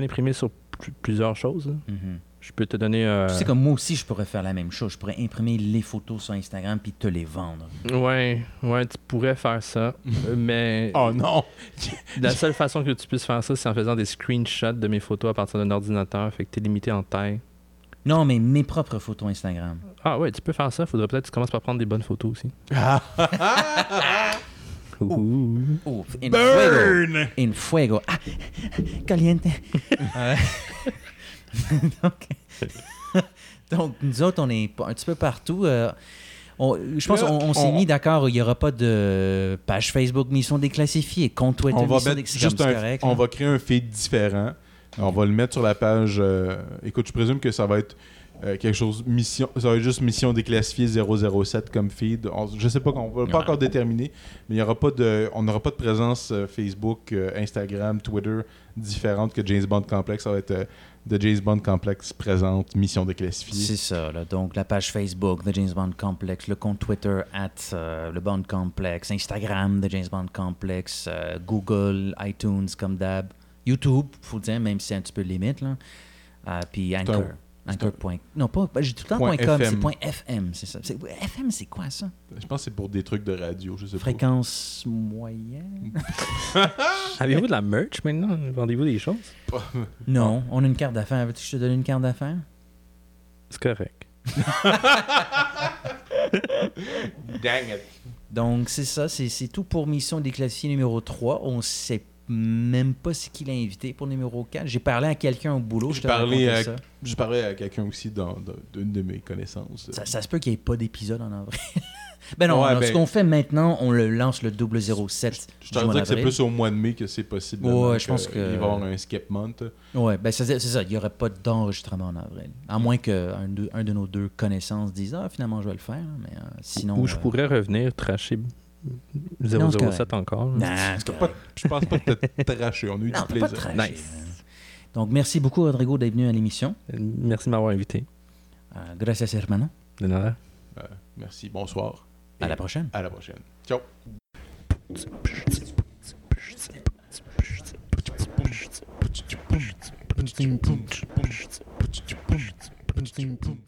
Speaker 11: l'imprimer sur pl- plusieurs choses. là.
Speaker 9: Mhm.
Speaker 11: Je peux te donner. euh,
Speaker 9: Tu sais, comme moi aussi, je pourrais faire la même chose. Je pourrais imprimer les photos sur Instagram puis te les vendre.
Speaker 11: Ouais, ouais, tu pourrais faire ça. mais
Speaker 10: Oh non!
Speaker 11: la seule façon que tu puisses faire ça, c'est en faisant des screenshots de mes photos à partir d'un ordinateur. Fait que t'es limité en taille.
Speaker 9: Non, mais mes propres photos Instagram.
Speaker 11: Ah ouais, tu peux faire ça. Faudrait peut-être que tu commences par prendre des bonnes photos aussi. Ouh.
Speaker 9: Oh, in
Speaker 10: Burn!
Speaker 9: fuego. In fuego. Ah, caliente. Donc, donc, nous autres, on est un petit peu partout. euh, on- je pense qu'on on s'est mis d'accord, il n'y aura pas de page Facebook mission déclassifiée, compte Twitter
Speaker 10: on va
Speaker 9: mission
Speaker 10: mettre
Speaker 9: déclassifiée,
Speaker 10: juste
Speaker 9: c'est
Speaker 10: un,
Speaker 9: correct,
Speaker 10: on
Speaker 9: là.
Speaker 10: va créer un feed différent. On va le mettre sur la page. euh, écoute, je présume que ça va être euh, quelque chose mission. Ça va être juste mission déclassifiée 007 comme feed. On- je sais pas, on va pas
Speaker 11: Ouais.
Speaker 10: encore déterminer, mais il y aura pas de, on n'aura pas de présence euh, Facebook, Instagram, Twitter différente que James Bond Complex. Ça va être de James Bond Complex présente mission déclassifiée.
Speaker 9: C'est ça, là. donc la page Facebook de James Bond Complex, le compte Twitter at euh, le Bond Complex, Instagram de James Bond Complex, euh, Google, iTunes comme d'hab, YouTube, faut dire, même si c'est un petit peu limite, là. Euh, puis Anchor.
Speaker 10: Un-
Speaker 9: Anchor. point- Non, pas, j'ai tout le temps
Speaker 10: Point
Speaker 9: .com, c'est point .fm, c'est ça. FM, c'est quoi ça?
Speaker 10: Je pense que c'est pour des trucs de radio, je sais
Speaker 9: Fréquence moyenne?
Speaker 11: Avez-vous de la merch maintenant? Vendez-vous des choses?
Speaker 10: Pas.
Speaker 9: Non, on a une carte d'affaires. Veux-tu que je te donne une carte d'affaires?
Speaker 11: C'est correct.
Speaker 10: Dang it.
Speaker 9: Donc, c'est ça, c'est c'est tout pour Mission déclassifiée numéro 3. On sait même pas c'est qui l'a invité pour numéro 4. J'ai parlé à quelqu'un au boulot, je
Speaker 10: J'ai parlé, à-
Speaker 9: ça.
Speaker 10: j'ai parlé à quelqu'un aussi dans- dans- d'une de mes connaissances.
Speaker 9: ça. ça se peut qu'il n'y ait pas d'épisode en avril. ben non,
Speaker 10: Ouais,
Speaker 9: alors,
Speaker 10: ben-
Speaker 9: ce qu'on fait maintenant, on le lance le double 07
Speaker 10: Je te dirais que c'est plus au mois de mai que c'est possible.
Speaker 9: Ouais, je pense
Speaker 10: va y avoir un skip month.
Speaker 9: Ouais, ben c'est ça, il n'y aurait pas d'enregistrement en avril. À moins qu'un de, un de nos deux connaissances dise « Ah, finalement, je vais le faire. » Mais euh, sinon...
Speaker 11: Ou je
Speaker 9: euh,
Speaker 11: pourrais revenir tracher 007 encore.
Speaker 9: Non,
Speaker 10: Pas- je pense pas que t'as traché. On a eu
Speaker 9: Non,
Speaker 10: du
Speaker 9: pas
Speaker 10: plaisir.
Speaker 11: Nice.
Speaker 9: Donc, merci beaucoup, Rodrigo, d'être venu à l'émission.
Speaker 11: Merci de m'avoir invité.
Speaker 9: Euh, gracias, hermano.
Speaker 11: De nada.
Speaker 10: Euh, merci. Bonsoir.
Speaker 9: À la prochaine.
Speaker 10: À la prochaine. Ciao.
Speaker 7: Boom.